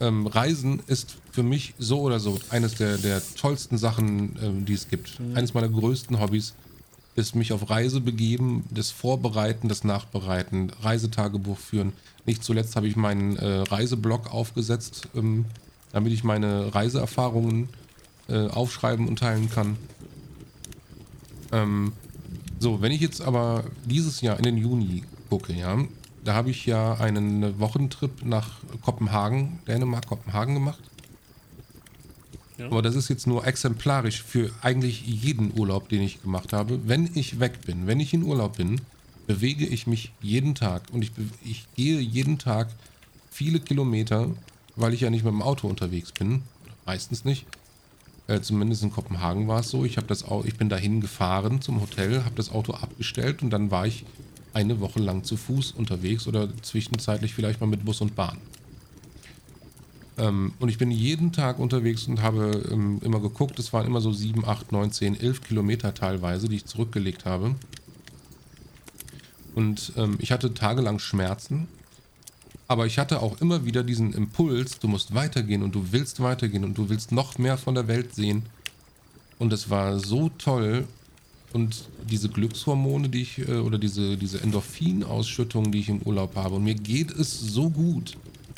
Speaker 1: ähm, Reisen ist für mich so oder so eines der, der tollsten Sachen, ähm, die es gibt. Mhm. Eines meiner größten Hobbys ist mich auf Reise begeben, das Vorbereiten, das Nachbereiten, Reisetagebuch führen. Nicht zuletzt habe ich meinen äh, Reiseblog aufgesetzt, ähm, damit ich meine Reiseerfahrungen äh, aufschreiben und teilen kann. Ähm, so, wenn ich jetzt aber dieses Jahr in den Juni gucke, ja, da habe ich ja einen Wochentrip nach Kopenhagen, Dänemark, Kopenhagen gemacht. Aber das ist jetzt nur exemplarisch für eigentlich jeden Urlaub, den ich gemacht habe. Wenn ich weg bin, wenn ich in Urlaub bin, bewege ich mich jeden Tag und ich, ich gehe jeden Tag viele Kilometer, weil ich ja nicht mit dem Auto unterwegs bin. Meistens nicht. Äh, zumindest in Kopenhagen war es so. Ich, das, ich bin dahin gefahren zum Hotel, habe das Auto abgestellt und dann war ich eine Woche lang zu Fuß unterwegs oder zwischenzeitlich vielleicht mal mit Bus und Bahn. Ähm, und ich bin jeden Tag unterwegs und habe ähm, immer geguckt, es waren immer so 7, 8, 9, 10, 11 Kilometer teilweise, die ich zurückgelegt habe. Und ähm, ich hatte tagelang Schmerzen, aber ich hatte auch immer wieder diesen Impuls, du musst weitergehen und du willst weitergehen und du willst noch mehr von der Welt sehen. Und es war so toll, und diese Glückshormone, die ich, äh, oder diese, diese Endorphinausschüttung, die ich im Urlaub habe. Und mir geht es so gut,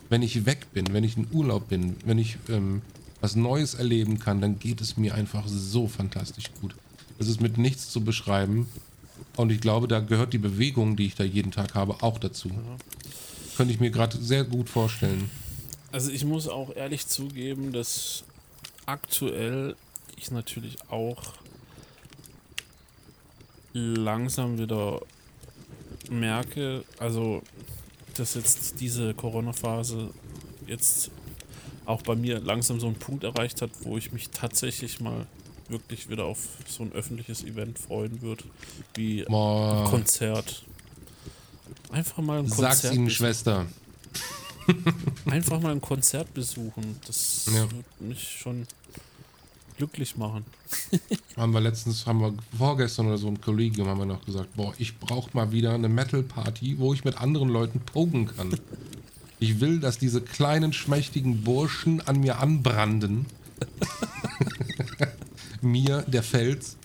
Speaker 1: wenn ich weg bin, wenn ich in Urlaub bin, wenn ich ähm, was Neues erleben kann, dann geht es mir einfach so fantastisch gut. Das ist mit nichts zu beschreiben. Und ich glaube, da gehört die Bewegung, die ich da jeden Tag habe, auch dazu. Ja. Könnte ich mir gerade sehr gut vorstellen.
Speaker 2: Also ich muss auch ehrlich zugeben, dass aktuell ich natürlich auch langsam wieder merke, also dass jetzt diese Corona-Phase jetzt auch bei mir langsam so einen Punkt erreicht hat, wo ich mich tatsächlich mal wirklich wieder auf so ein öffentliches Event freuen würde, wie Boah. ein Konzert. Einfach mal ein
Speaker 1: Konzert. Sag's ihnen, Schwester.
Speaker 2: Einfach mal ein Konzert besuchen. Das ja. würde mich schon glücklich machen.
Speaker 1: haben wir letztens, haben wir vorgestern oder so ein Kollegium haben wir noch gesagt, boah, ich brauche mal wieder eine Metal-Party, wo ich mit anderen Leuten pogen kann. Ich will, dass diese kleinen, schmächtigen Burschen an mir anbranden. mir, der Fels.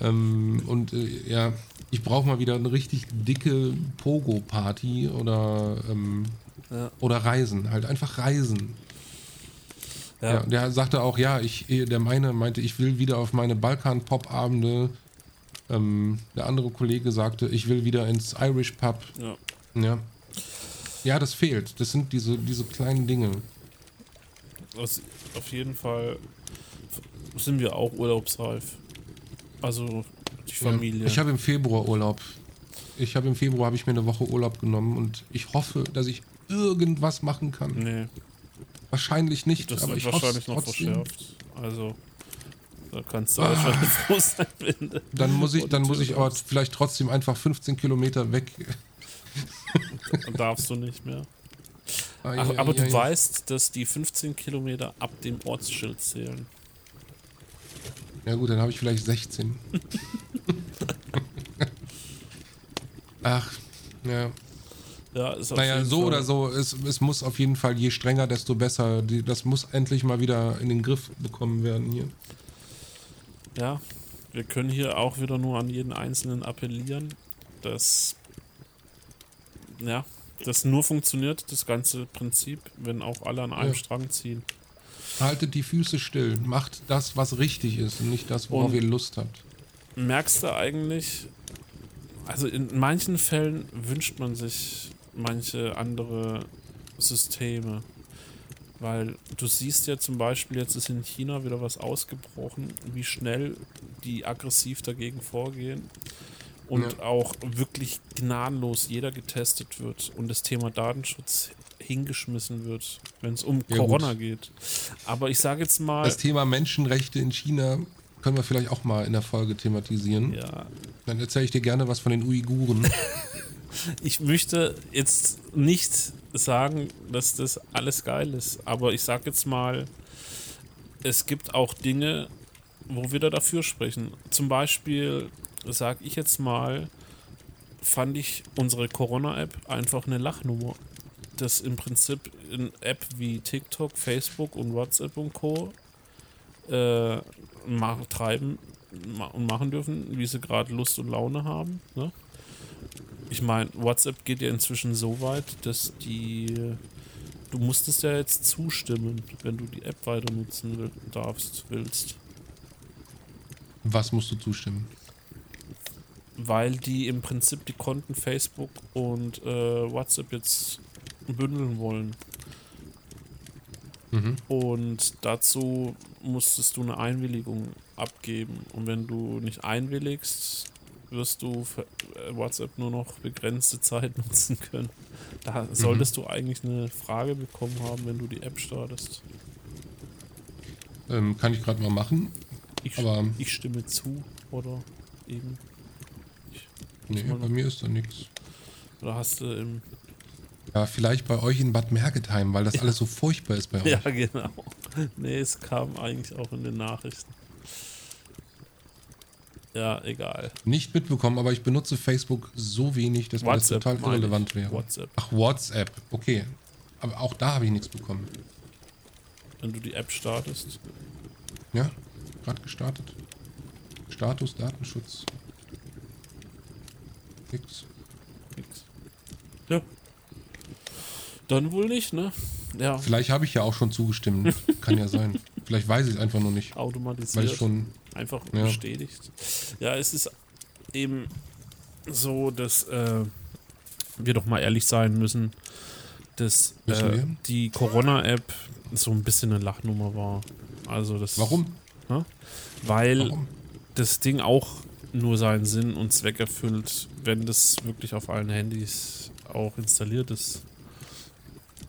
Speaker 1: Ähm, und äh, ja, ich brauche mal wieder eine richtig dicke Pogo-Party oder, ähm, ja. oder Reisen. Halt einfach Reisen. Ja. ja. der sagte auch, ja, ich, der meine meinte, ich will wieder auf meine Balkan-Pop-Abende. Ähm, der andere Kollege sagte, ich will wieder ins Irish Pub. Ja. Ja, ja das fehlt. Das sind diese, diese kleinen Dinge.
Speaker 2: Das, auf jeden Fall sind wir auch urlaubsreif. Also die Familie. Ja,
Speaker 1: ich habe im Februar Urlaub. Ich habe im Februar habe ich mir eine Woche Urlaub genommen und ich hoffe, dass ich irgendwas machen kann. Nee. Wahrscheinlich nicht,
Speaker 2: das
Speaker 1: aber ich
Speaker 2: wahrscheinlich noch trotzdem. verschärft. Also da kannst du ah. wahrscheinlich froh sein,
Speaker 1: wenn Dann muss ich, dann muss ich aber vielleicht trotzdem einfach 15 Kilometer weg.
Speaker 2: Dann darfst du nicht mehr. Ah, Ach, ja, aber ja, du ja. weißt, dass die 15 Kilometer ab dem Ortsschild zählen.
Speaker 1: Ja gut, dann habe ich vielleicht 16. Ach, ja. Ja, naja, so Fall. oder so, es, es muss auf jeden Fall, je strenger, desto besser. Die, das muss endlich mal wieder in den Griff bekommen werden hier.
Speaker 2: Ja, wir können hier auch wieder nur an jeden Einzelnen appellieren, dass ja, das nur funktioniert, das ganze Prinzip, wenn auch alle an einem ja. Strang ziehen.
Speaker 1: Haltet die Füße still, macht das, was richtig ist und nicht das, worauf und ihr Lust habt.
Speaker 2: Merkst du eigentlich, also in manchen Fällen wünscht man sich manche andere Systeme. Weil du siehst ja zum Beispiel, jetzt ist in China wieder was ausgebrochen, wie schnell die aggressiv dagegen vorgehen und ja. auch wirklich gnadenlos jeder getestet wird und das Thema Datenschutz hingeschmissen wird, wenn es um ja, Corona gut. geht. Aber ich sage jetzt mal.
Speaker 1: Das Thema Menschenrechte in China können wir vielleicht auch mal in der Folge thematisieren. Ja. Dann erzähle ich dir gerne was von den Uiguren.
Speaker 2: ich möchte jetzt nicht sagen, dass das alles geil ist, aber ich sage jetzt mal, es gibt auch Dinge, wo wir da dafür sprechen. Zum Beispiel sage ich jetzt mal, fand ich unsere Corona-App einfach eine Lachnummer das im Prinzip in App wie TikTok, Facebook und WhatsApp und Co. Äh, machen, treiben und machen dürfen, wie sie gerade Lust und Laune haben. Ne? Ich meine, WhatsApp geht ja inzwischen so weit, dass die du musstest ja jetzt zustimmen, wenn du die App weiter nutzen will, darfst, willst.
Speaker 1: Was musst du zustimmen?
Speaker 2: Weil die im Prinzip die Konten Facebook und äh, WhatsApp jetzt bündeln wollen. Mhm. Und dazu musstest du eine Einwilligung abgeben. Und wenn du nicht einwilligst, wirst du äh, WhatsApp nur noch begrenzte Zeit nutzen können. Da mhm. solltest du eigentlich eine Frage bekommen haben, wenn du die App startest.
Speaker 1: Ähm, kann ich gerade mal machen.
Speaker 2: Ich, aber ich stimme zu oder eben.
Speaker 1: Ich, nee, bei mir ist da nichts.
Speaker 2: Oder hast du im
Speaker 1: ja, vielleicht bei euch in Bad Mergetheim, weil das ja. alles so furchtbar ist bei euch.
Speaker 2: Ja, genau. Nee, es kam eigentlich auch in den Nachrichten. Ja, egal.
Speaker 1: Nicht mitbekommen, aber ich benutze Facebook so wenig, dass WhatsApp, mir das total irrelevant wäre. WhatsApp. Ach, WhatsApp, okay. Aber auch da habe ich nichts bekommen.
Speaker 2: Wenn du die App startest.
Speaker 1: Ja, gerade gestartet. Status, Datenschutz. Nix.
Speaker 2: Nix. Ja. Dann wohl nicht, ne? Ja.
Speaker 1: Vielleicht habe ich ja auch schon zugestimmt. Kann ja sein. Vielleicht weiß ich es einfach nur nicht.
Speaker 2: Automatisiert.
Speaker 1: Weil ich schon.
Speaker 2: Einfach
Speaker 1: Ja.
Speaker 2: bestätigt. Ja, es ist eben so, dass äh, wir doch mal ehrlich sein müssen, dass äh, die Corona-App so ein bisschen eine Lachnummer war. Also das,
Speaker 1: Warum?
Speaker 2: Weil
Speaker 1: Warum?
Speaker 2: das Ding auch nur seinen Sinn und Zweck erfüllt, wenn das wirklich auf allen Handys auch installiert ist.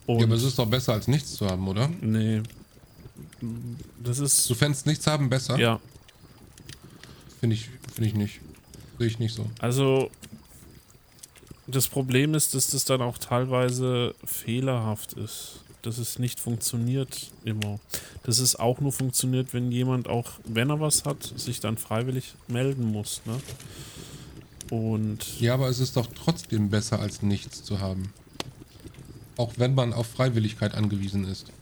Speaker 2: Und
Speaker 1: Ja, aber es ist doch besser als nichts zu haben, oder?
Speaker 2: nee, das ist
Speaker 1: Du fändest nichts haben besser?
Speaker 2: ja
Speaker 1: Finde ich, finde ich nicht. Sehe ich nicht so.
Speaker 2: Also das Problem ist, dass das dann auch teilweise fehlerhaft ist. Dass es nicht funktioniert immer. Dass es auch nur funktioniert, wenn jemand auch, wenn er was hat, sich dann freiwillig melden muss. Ne? Und
Speaker 1: Ja, aber es ist doch trotzdem besser als nichts zu haben. Auch wenn man auf Freiwilligkeit angewiesen ist.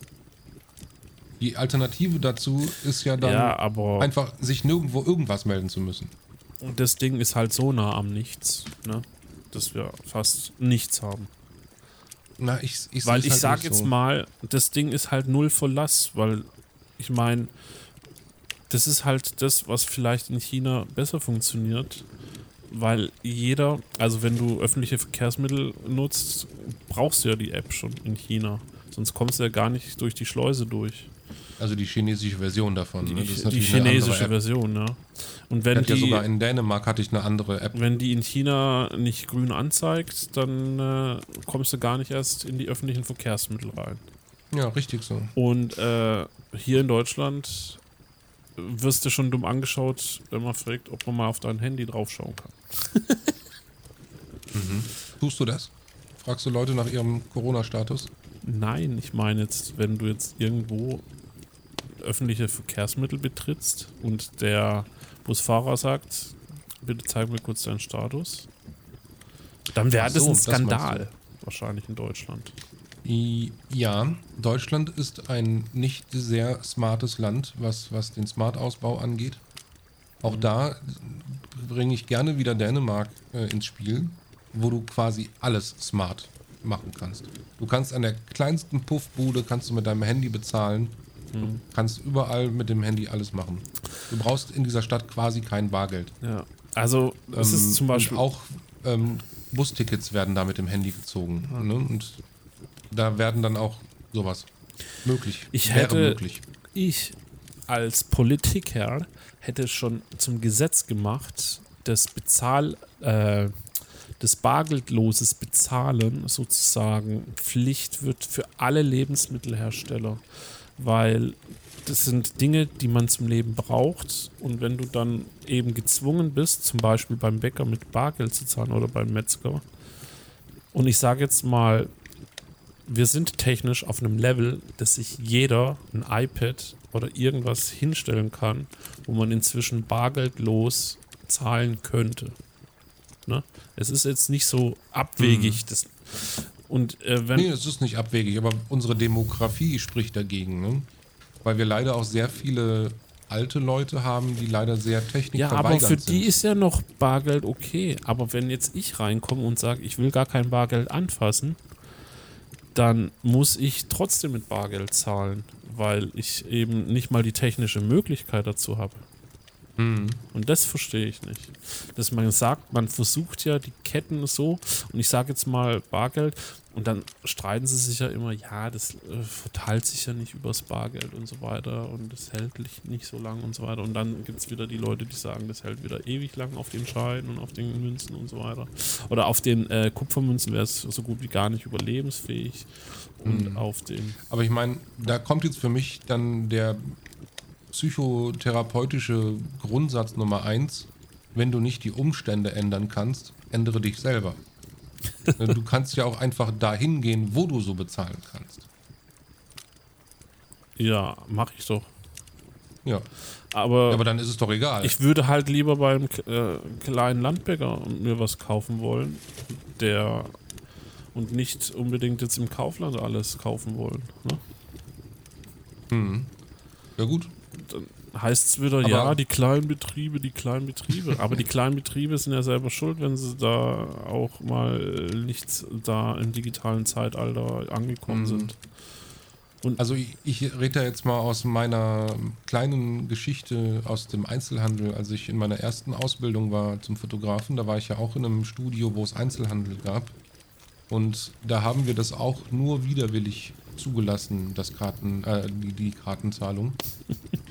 Speaker 1: Die Alternative dazu ist ja dann
Speaker 2: ja, aber
Speaker 1: einfach sich nirgendwo irgendwas melden zu müssen.
Speaker 2: das Ding ist halt so nah am Nichts, ne? dass wir fast nichts haben.
Speaker 1: Na, ich, ich
Speaker 2: Weil ich
Speaker 1: halt
Speaker 2: sag jetzt
Speaker 1: so.
Speaker 2: mal, das Ding ist halt null Verlass, weil ich meine, das ist halt das, was vielleicht in China besser funktioniert, weil jeder, also wenn du öffentliche Verkehrsmittel nutzt, brauchst du ja die App schon in China. Sonst kommst du ja gar nicht durch die Schleuse durch.
Speaker 1: Also die chinesische Version davon.
Speaker 2: Die,
Speaker 1: ne?
Speaker 2: Die chinesische. Version, ja. Und
Speaker 1: Ich
Speaker 2: wenn
Speaker 1: hatte ja
Speaker 2: die,
Speaker 1: sogar in Dänemark hatte ich eine andere App.
Speaker 2: wenn die in China nicht grün anzeigt, dann äh, kommst du gar nicht erst in die öffentlichen Verkehrsmittel rein.
Speaker 1: Ja, richtig so.
Speaker 2: Und äh, hier in Deutschland wirst du schon dumm angeschaut, wenn man fragt, ob man mal auf dein Handy draufschauen kann.
Speaker 1: Tust du das? Fragst du Leute nach ihrem Corona-Status?
Speaker 2: Nein, ich meine jetzt, wenn du jetzt irgendwo öffentliche Verkehrsmittel betrittst und der Busfahrer sagt, bitte zeig mir kurz deinen Status, dann wäre das
Speaker 1: so,
Speaker 2: ein
Speaker 1: das meinst
Speaker 2: Skandal. Wahrscheinlich in Deutschland.
Speaker 1: Ja, Deutschland ist ein nicht sehr smartes Land, was, was den Smart-Ausbau angeht. Auch da bringe ich gerne wieder Dänemark äh, ins Spiel, wo du quasi alles smart machen kannst. Du kannst an der kleinsten Puffbude kannst du mit deinem Handy bezahlen. Du kannst überall mit dem Handy alles machen. Du brauchst in dieser Stadt quasi kein Bargeld.
Speaker 2: Ja. Also, es
Speaker 1: Ähm,
Speaker 2: ist zum Beispiel
Speaker 1: auch ähm, Bustickets werden da mit dem Handy gezogen. Ne? Und da werden dann auch sowas möglich.
Speaker 2: Ich
Speaker 1: Wäre
Speaker 2: hätte-
Speaker 1: möglich.
Speaker 2: ich als Politiker hätte schon zum Gesetz gemacht, das Bezahl, äh, das bargeldloses Bezahlen sozusagen Pflicht wird für alle Lebensmittelhersteller, weil das sind Dinge, die man zum Leben braucht und wenn du dann eben gezwungen bist, zum Beispiel beim Bäcker mit Bargeld zu zahlen oder beim Metzger, und ich sage jetzt mal, wir sind technisch auf einem Level, dass sich jeder ein iPad oder irgendwas hinstellen kann, wo man inzwischen bargeldlos zahlen könnte. Ne? Es ist jetzt nicht so abwegig. Das, und äh, wenn,
Speaker 1: Nee, das ist nicht abwegig, aber unsere Demografie spricht dagegen. Ne? Weil wir leider auch sehr viele alte Leute haben, die leider sehr
Speaker 2: ja,
Speaker 1: technikverweigert
Speaker 2: aber für
Speaker 1: sind.
Speaker 2: die ist ja noch Bargeld okay. Aber wenn jetzt ich reinkomme und sage, ich will gar kein Bargeld anfassen, dann muss ich trotzdem mit Bargeld zahlen, weil ich eben nicht mal die technische Möglichkeit dazu habe.
Speaker 1: Mhm.
Speaker 2: Und das verstehe ich nicht. Dass man sagt, man versucht ja die Ketten so, und ich sage jetzt mal Bargeld, und dann streiten sie sich ja immer, ja, das äh, verteilt sich ja nicht übers Bargeld und so weiter und das hält nicht- so lang und so weiter. Und dann gibt es wieder die Leute, die sagen, das hält wieder ewig lang auf den Scheinen und auf den Münzen und so weiter. Oder auf den äh, Kupfermünzen wäre es so gut wie gar nicht überlebensfähig. Und
Speaker 1: Mhm.
Speaker 2: auf den
Speaker 1: Aber ich meine, da kommt jetzt für mich dann der psychotherapeutische Grundsatz Nummer eins. Wenn du nicht die Umstände ändern kannst, ändere dich selber. du kannst ja auch einfach dahin gehen, wo du so bezahlen kannst.
Speaker 2: Ja, mache ich doch.
Speaker 1: Ja,
Speaker 2: Aber,
Speaker 1: aber dann ist es doch egal.
Speaker 2: ich würde halt lieber beim äh, kleinen Landbäcker mir was kaufen wollen, der und nicht unbedingt jetzt im Kaufland alles kaufen wollen. Ne?
Speaker 1: hm. Ja gut,
Speaker 2: heißt es wieder,
Speaker 1: Aber-
Speaker 2: ja, die kleinen Betriebe, die kleinen Betriebe. Aber die kleinen Betriebe sind ja selber schuld, wenn sie da auch mal nicht da im digitalen Zeitalter angekommen
Speaker 1: Mhm.
Speaker 2: sind.
Speaker 1: Also ich, ich rede da jetzt mal aus meiner kleinen Geschichte aus dem Einzelhandel. Als ich in meiner ersten Ausbildung war zum Fotografen, da war ich ja auch in einem Studio, wo es Einzelhandel gab. Und da haben wir das auch nur widerwillig zugelassen, das Karten, äh, die, die Kartenzahlung.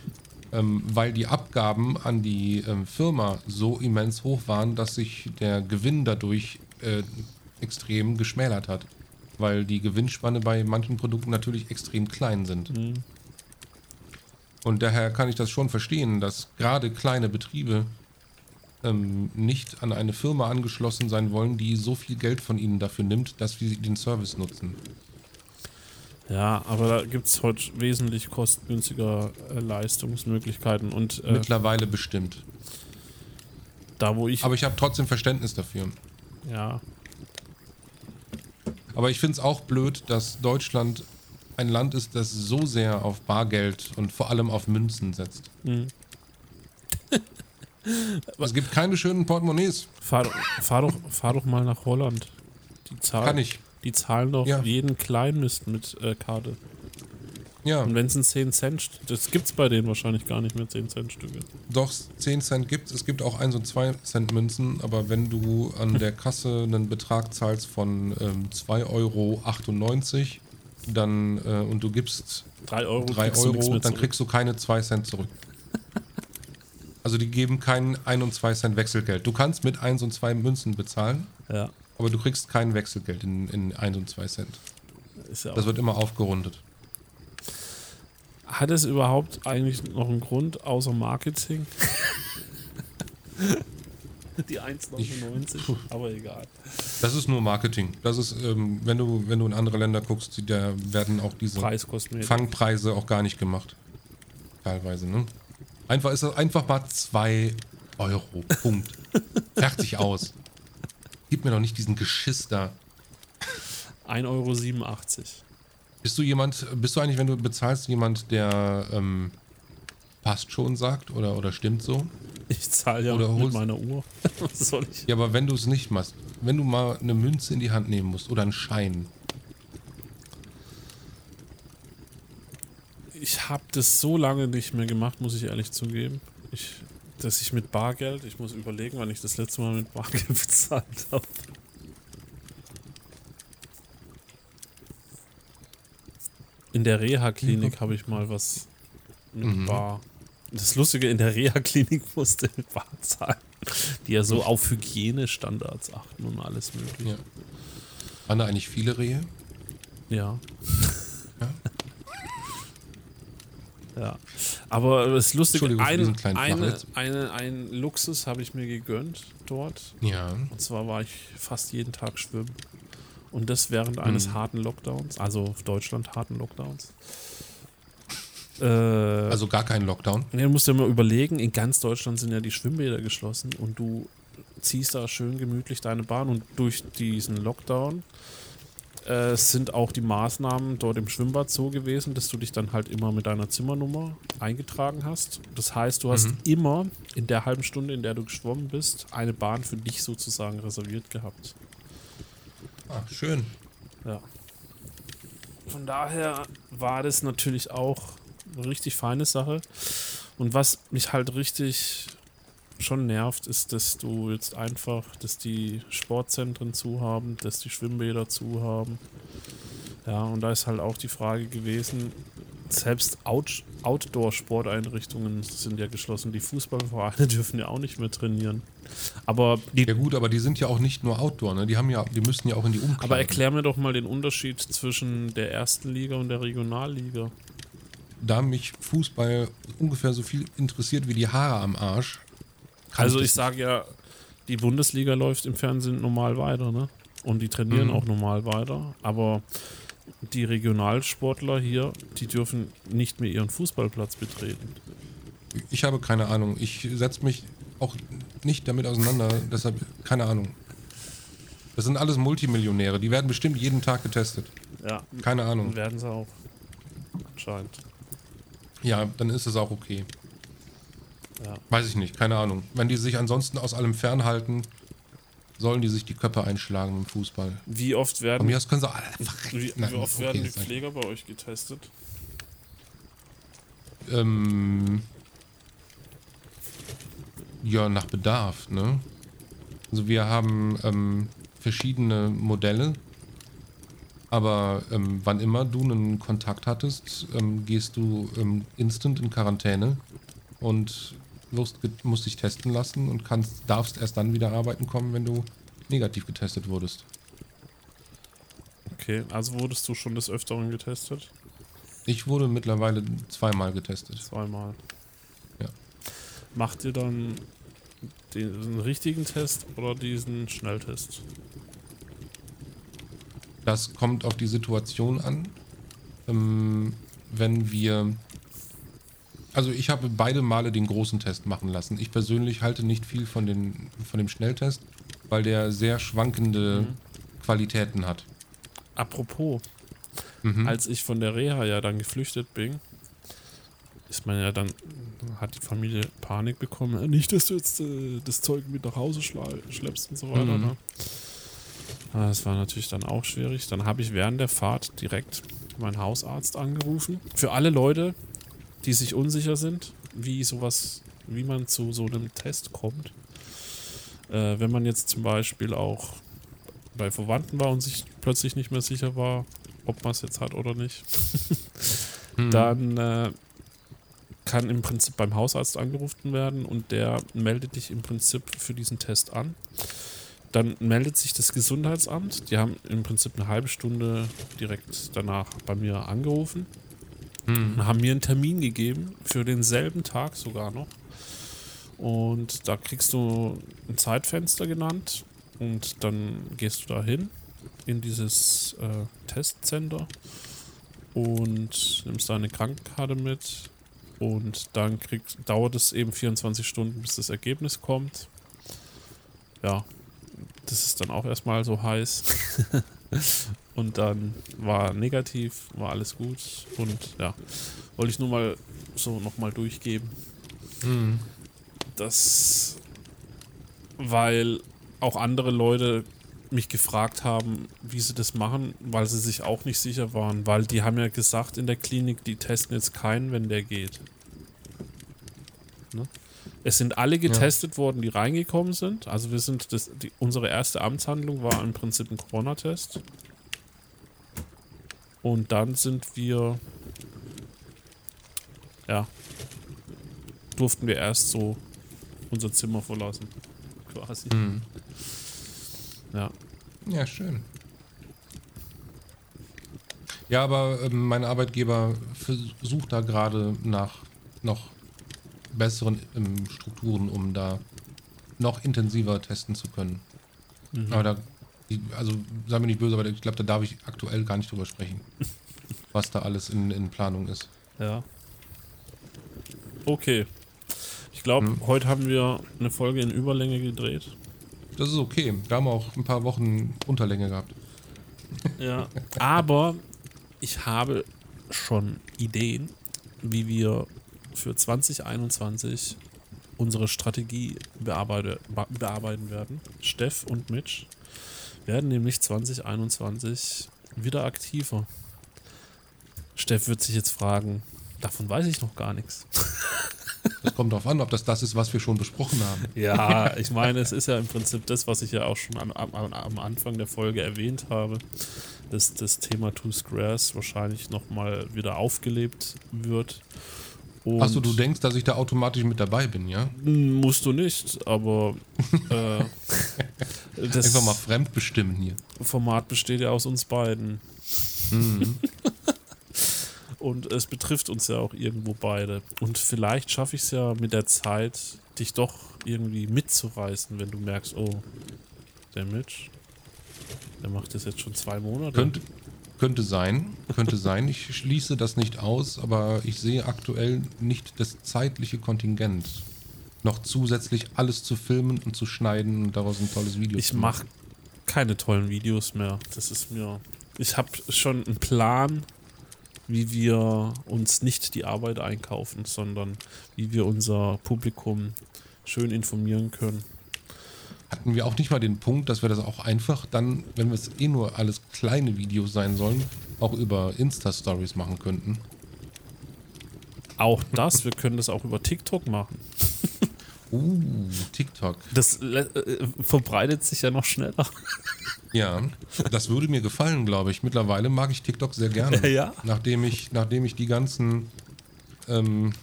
Speaker 1: ähm, weil die Abgaben an die ähm, Firma so immens hoch waren, dass sich der Gewinn dadurch äh, extrem geschmälert hat. Weil die Gewinnspanne bei manchen Produkten natürlich extrem klein sind.
Speaker 2: Mhm.
Speaker 1: Und daher kann ich das schon verstehen, dass gerade kleine Betriebe ähm, nicht an eine Firma angeschlossen sein wollen, die so viel Geld von ihnen dafür nimmt, dass sie den Service nutzen.
Speaker 2: Ja, aber da gibt es heute wesentlich kostengünstiger äh, Leistungsmöglichkeiten. Und äh,
Speaker 1: Mittlerweile bestimmt.
Speaker 2: da, wo ich.
Speaker 1: Aber ich habe trotzdem Verständnis dafür.
Speaker 2: ja,
Speaker 1: Aber ich finde es auch blöd, dass Deutschland ein Land ist, das so sehr auf Bargeld und vor allem auf Münzen setzt.
Speaker 2: Mhm.
Speaker 1: es gibt keine schönen Portemonnaies.
Speaker 2: fahr, doch- fahr, doch, fahr doch mal nach Holland. Die zahlen,
Speaker 1: Kann ich.
Speaker 2: Die zahlen doch
Speaker 1: Ja.
Speaker 2: jeden Kleinmist mit äh, Karte.
Speaker 1: Ja,
Speaker 2: Und wenn es ein 10 Cent, das gibt's bei denen wahrscheinlich gar nicht mehr 10 Cent Stücke.
Speaker 1: doch 10 Cent gibt es. Es gibt auch 1 und 2 Cent Münzen, aber wenn du an der Kasse einen Betrag zahlst von ähm, 2,98 Euro, dann äh, und du gibst
Speaker 2: 3 Euro,
Speaker 1: 3
Speaker 2: kriegst
Speaker 1: Euro, dann kriegst du keine 2 Cent zurück. Also die geben kein 1 und 2 Cent Wechselgeld. Du kannst mit 1 und 2 Münzen bezahlen,
Speaker 2: Ja,
Speaker 1: aber du kriegst kein Wechselgeld in, in 1 und 2 Cent.
Speaker 2: ist ja.
Speaker 1: Das wird immer aufgerundet.
Speaker 2: Hat es überhaupt eigentlich noch einen Grund außer Marketing? Die 1,99, aber egal.
Speaker 1: Das ist nur Marketing. Das ist, ähm, wenn du, wenn du in andere Länder guckst, da werden auch diese. Fangpreise auch gar nicht gemacht. Teilweise, ne? Einfach ist das einfach mal 2 Euro. Punkt. Fertig aus. Gib mir doch nicht diesen Geschiss da.
Speaker 2: 1,87 Euro.
Speaker 1: Bist du jemand, bist du eigentlich, wenn du bezahlst, jemand, der ähm, passt schon sagt oder, oder stimmt so?
Speaker 2: Ich zahle ja
Speaker 1: Oder
Speaker 2: mit
Speaker 1: holst-
Speaker 2: meiner Uhr. Was soll ich?
Speaker 1: Ja, aber wenn du es nicht machst, wenn du mal eine Münze in die Hand nehmen musst oder einen Schein,
Speaker 2: Ich habe das so lange nicht mehr gemacht, muss ich ehrlich zugeben. Ich, dass ich mit Bargeld, ich muss überlegen, wann ich das letzte Mal mit Bargeld bezahlt habe. In der Reha-Klinik habe ich mal was mit
Speaker 1: Mhm.
Speaker 2: Bar. Das Lustige, in der Reha-Klinik musste ich Bar zahlen, die ja so auf Hygienestandards achten und alles mögliche.
Speaker 1: ja. Waren da eigentlich viele Rehe?
Speaker 2: Ja.
Speaker 1: Ja.
Speaker 2: Ja. Aber das Lustige,
Speaker 1: Entschuldigung für
Speaker 2: ein, eine, eine, ein Luxus habe ich mir gegönnt dort.
Speaker 1: Ja.
Speaker 2: Und zwar war ich fast jeden Tag schwimmen. Und das während eines
Speaker 1: Mhm.
Speaker 2: harten Lockdowns, also auf Deutschland harten Lockdowns. Äh,
Speaker 1: Also gar keinen Lockdown.
Speaker 2: Nee, du musst dir mal überlegen, in ganz Deutschland sind ja die Schwimmbäder geschlossen und du ziehst da schön gemütlich deine Bahn und durch diesen Lockdown äh, sind auch die Maßnahmen dort im Schwimmbad so gewesen, dass du dich dann halt immer mit deiner Zimmernummer eingetragen hast. Das heißt, du hast
Speaker 1: Mhm.
Speaker 2: immer in der halben Stunde, in der du geschwommen bist, eine Bahn für dich sozusagen reserviert gehabt.
Speaker 1: Ah, schön.
Speaker 2: Ja. Von daher war das natürlich auch eine richtig feine Sache. Und was mich halt richtig schon nervt, ist, dass du jetzt einfach, dass die Sportzentren zu haben, dass die Schwimmbäder zu haben. Ja, und da ist halt auch die Frage gewesen, selbst Out Outdoor-Sporteinrichtungen sind ja geschlossen. Die Fußballvereine dürfen ja auch nicht mehr trainieren. Aber die
Speaker 1: Ja gut, aber die sind ja auch nicht nur Outdoor, ne? Die haben ja, die müssen ja auch in die Umkleide.
Speaker 2: Aber erklär mir doch mal den Unterschied zwischen der ersten Liga und der Regionalliga.
Speaker 1: Da mich Fußball ungefähr so viel interessiert wie die Haare am Arsch. Kann
Speaker 2: Also ich sage ja, die Bundesliga läuft im Fernsehen normal weiter, ne? Und die trainieren
Speaker 1: Mhm.
Speaker 2: auch normal weiter. Aber die Regionalsportler hier, die dürfen nicht mehr ihren Fußballplatz betreten.
Speaker 1: Ich habe keine Ahnung. Ich setze mich auch nicht damit auseinander, deshalb keine Ahnung. Das sind alles Multimillionäre, die werden bestimmt jeden Tag getestet.
Speaker 2: Ja,
Speaker 1: Keine
Speaker 2: dann
Speaker 1: Ahnung.
Speaker 2: werden sie auch. Anscheinend.
Speaker 1: Ja, dann ist es auch okay. Ja. Weiß ich nicht, keine Ahnung. Wenn die sich ansonsten aus allem fernhalten, sollen die sich die Köpfe einschlagen im Fußball.
Speaker 2: Wie oft werden,
Speaker 1: mir aus können sie alle
Speaker 2: wie, wie oft okay, werden die Pfleger bei euch getestet?
Speaker 1: Ähm, ja, nach Bedarf, ne? Also wir haben ähm, verschiedene Modelle, aber ähm, wann immer du einen Kontakt hattest, ähm, gehst du ähm, instant in Quarantäne und wirst, musst dich testen lassen und kannst, darfst erst dann wieder arbeiten kommen, wenn du negativ getestet wurdest.
Speaker 2: Okay, also wurdest du schon des Öfteren getestet?
Speaker 1: Ich wurde mittlerweile zweimal getestet.
Speaker 2: Zweimal.
Speaker 1: Ja.
Speaker 2: Macht ihr dann den richtigen Test oder diesen Schnelltest?
Speaker 1: Das kommt auf die Situation an. Ähm, wenn wir. Also ich habe beide Male den großen Test machen lassen. Ich persönlich halte nicht viel von, den, von dem Schnelltest, weil der sehr schwankende mhm. Qualitäten hat.
Speaker 2: Apropos, mhm. als ich von der Reha ja dann geflüchtet bin, ist man ja dann, hat die Familie Panik bekommen. Nicht, dass du jetzt äh, das Zeug mit nach Hause schleppst und so weiter. Mhm. Ne? Ah, das war natürlich dann auch schwierig. Dann habe ich während der Fahrt direkt meinen Hausarzt angerufen. Für alle Leute, die sich unsicher sind, wie sowas, wie man zu so einem Test kommt. Äh, wenn man jetzt zum Beispiel auch bei Verwandten war und sich plötzlich nicht mehr sicher war, ob man es jetzt hat oder nicht, hm. dann äh, kann im Prinzip beim Hausarzt angerufen werden und der meldet dich im Prinzip für diesen Test an. Dann meldet sich das Gesundheitsamt. Die haben im Prinzip eine halbe Stunde direkt danach bei mir angerufen mhm. haben mir einen Termin gegeben für denselben Tag sogar noch. Und da kriegst du ein Zeitfenster genannt und dann gehst du da hin in dieses äh, Testcenter und nimmst deine Krankenkarte mit und dann kriegst, dauert es eben 24 Stunden, bis das Ergebnis kommt. Ja, das ist dann auch erstmal so heiß. und dann war negativ, war alles gut. Und ja, wollte ich nur mal so nochmal durchgeben. Mhm. Das, weil auch andere Leute mich gefragt haben, wie sie das machen, weil sie sich auch nicht sicher waren, weil die haben ja gesagt in der Klinik, die testen jetzt keinen, wenn der geht. Ne? Es sind alle getestet ja. worden, die reingekommen sind. Also wir sind das, die, unsere erste Amtshandlung war im Prinzip ein Corona-Test. Und dann sind wir ja durften wir erst so unser Zimmer verlassen. Quasi. Mhm. Ja.
Speaker 1: Ja, schön. Ja, aber äh, mein Arbeitgeber versucht da gerade nach noch besseren ähm, Strukturen, um da noch intensiver testen zu können. Mhm. Aber da, also sei mir nicht böse, aber ich glaube, da darf ich aktuell gar nicht drüber sprechen, was da alles in, in Planung ist.
Speaker 2: Ja. Okay. Ich glaube, hm. heute haben wir eine Folge in Überlänge gedreht.
Speaker 1: Das ist okay. Wir haben auch ein paar Wochen Unterlänge gehabt.
Speaker 2: Ja, aber ich habe schon Ideen, wie wir für 2021 unsere Strategie bearbeite, bearbeiten werden. Steff und Mitch werden nämlich 2021 wieder aktiver. Steff wird sich jetzt fragen, davon weiß ich noch gar nichts.
Speaker 1: Das kommt darauf an, ob das das ist, was wir schon besprochen haben.
Speaker 2: Ja, ich meine, es ist ja im Prinzip das, was ich ja auch schon am, am, am Anfang der Folge erwähnt habe, dass das Thema Two Squares wahrscheinlich nochmal wieder aufgelebt wird.
Speaker 1: Achso, du denkst, dass ich da automatisch mit dabei bin, ja?
Speaker 2: Musst du nicht, aber äh,
Speaker 1: das einfach mal fremdbestimmen hier.
Speaker 2: Format besteht ja aus uns beiden. Mhm. Und es betrifft uns ja auch irgendwo beide. Und vielleicht schaffe ich es ja mit der Zeit, dich doch irgendwie mitzureißen, wenn du merkst, oh, der Mitch, der macht das jetzt schon zwei Monate.
Speaker 1: Könnte, könnte sein, könnte sein. Ich schließe das nicht aus, aber ich sehe aktuell nicht das zeitliche Kontingent, noch zusätzlich alles zu filmen und zu schneiden und daraus ein tolles Video
Speaker 2: ich zu machen. Ich mache keine tollen Videos mehr. Das ist mir. Ich habe schon einen Plan, wie wir uns nicht die Arbeit einkaufen, sondern wie wir unser Publikum schön informieren können.
Speaker 1: Hatten wir auch nicht mal den Punkt, dass wir das auch einfach dann, wenn wir es eh nur alles kleine Videos sein sollen, auch über Insta-Stories machen könnten?
Speaker 2: Auch das, wir können das auch über TikTok machen.
Speaker 1: Uh, TikTok.
Speaker 2: Das äh, verbreitet sich ja noch schneller.
Speaker 1: Ja, das würde mir gefallen, glaube ich. Mittlerweile mag ich TikTok sehr gerne.
Speaker 2: Ja.
Speaker 1: Nachdem ich, nachdem ich die ganzen ähm,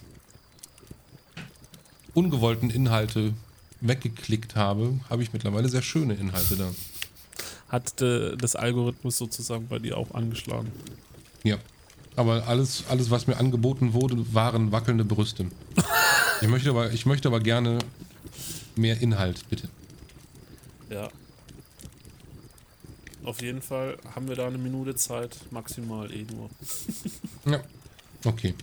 Speaker 1: ungewollten Inhalte weggeklickt habe, habe ich mittlerweile sehr schöne Inhalte da.
Speaker 2: Hat äh, das Algorithmus sozusagen bei dir auch angeschlagen?
Speaker 1: Ja. Aber alles, alles, was mir angeboten wurde, waren wackelnde Brüste. Ich möchte aber, ich möchte aber gerne mehr Inhalt, bitte.
Speaker 2: Ja. Auf jeden Fall haben wir da eine Minute Zeit, maximal eh nur.
Speaker 1: Ja. Okay.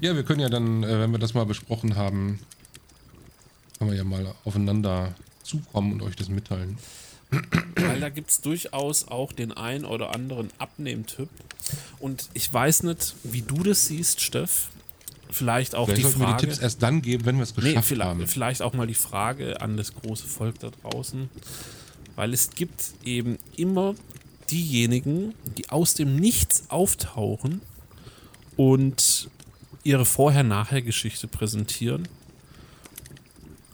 Speaker 1: Ja, wir können ja dann, äh, wenn wir das mal besprochen haben, können wir ja mal aufeinander zukommen und euch das mitteilen.
Speaker 2: Weil da gibt es durchaus auch den ein oder anderen Abnehmtyp. Und ich weiß nicht, wie du das siehst, Steff. Vielleicht auch
Speaker 1: Vielleicht
Speaker 2: die
Speaker 1: sollten wir die
Speaker 2: Frage.
Speaker 1: Tipps erst dann geben, wenn wir es geschafft
Speaker 2: Nee, vielleicht,
Speaker 1: haben.
Speaker 2: vielleicht auch mal die Frage an das große Volk da draußen. Weil es gibt eben immer diejenigen, die aus dem Nichts auftauchen und ihre Vorher-Nachher-Geschichte präsentieren.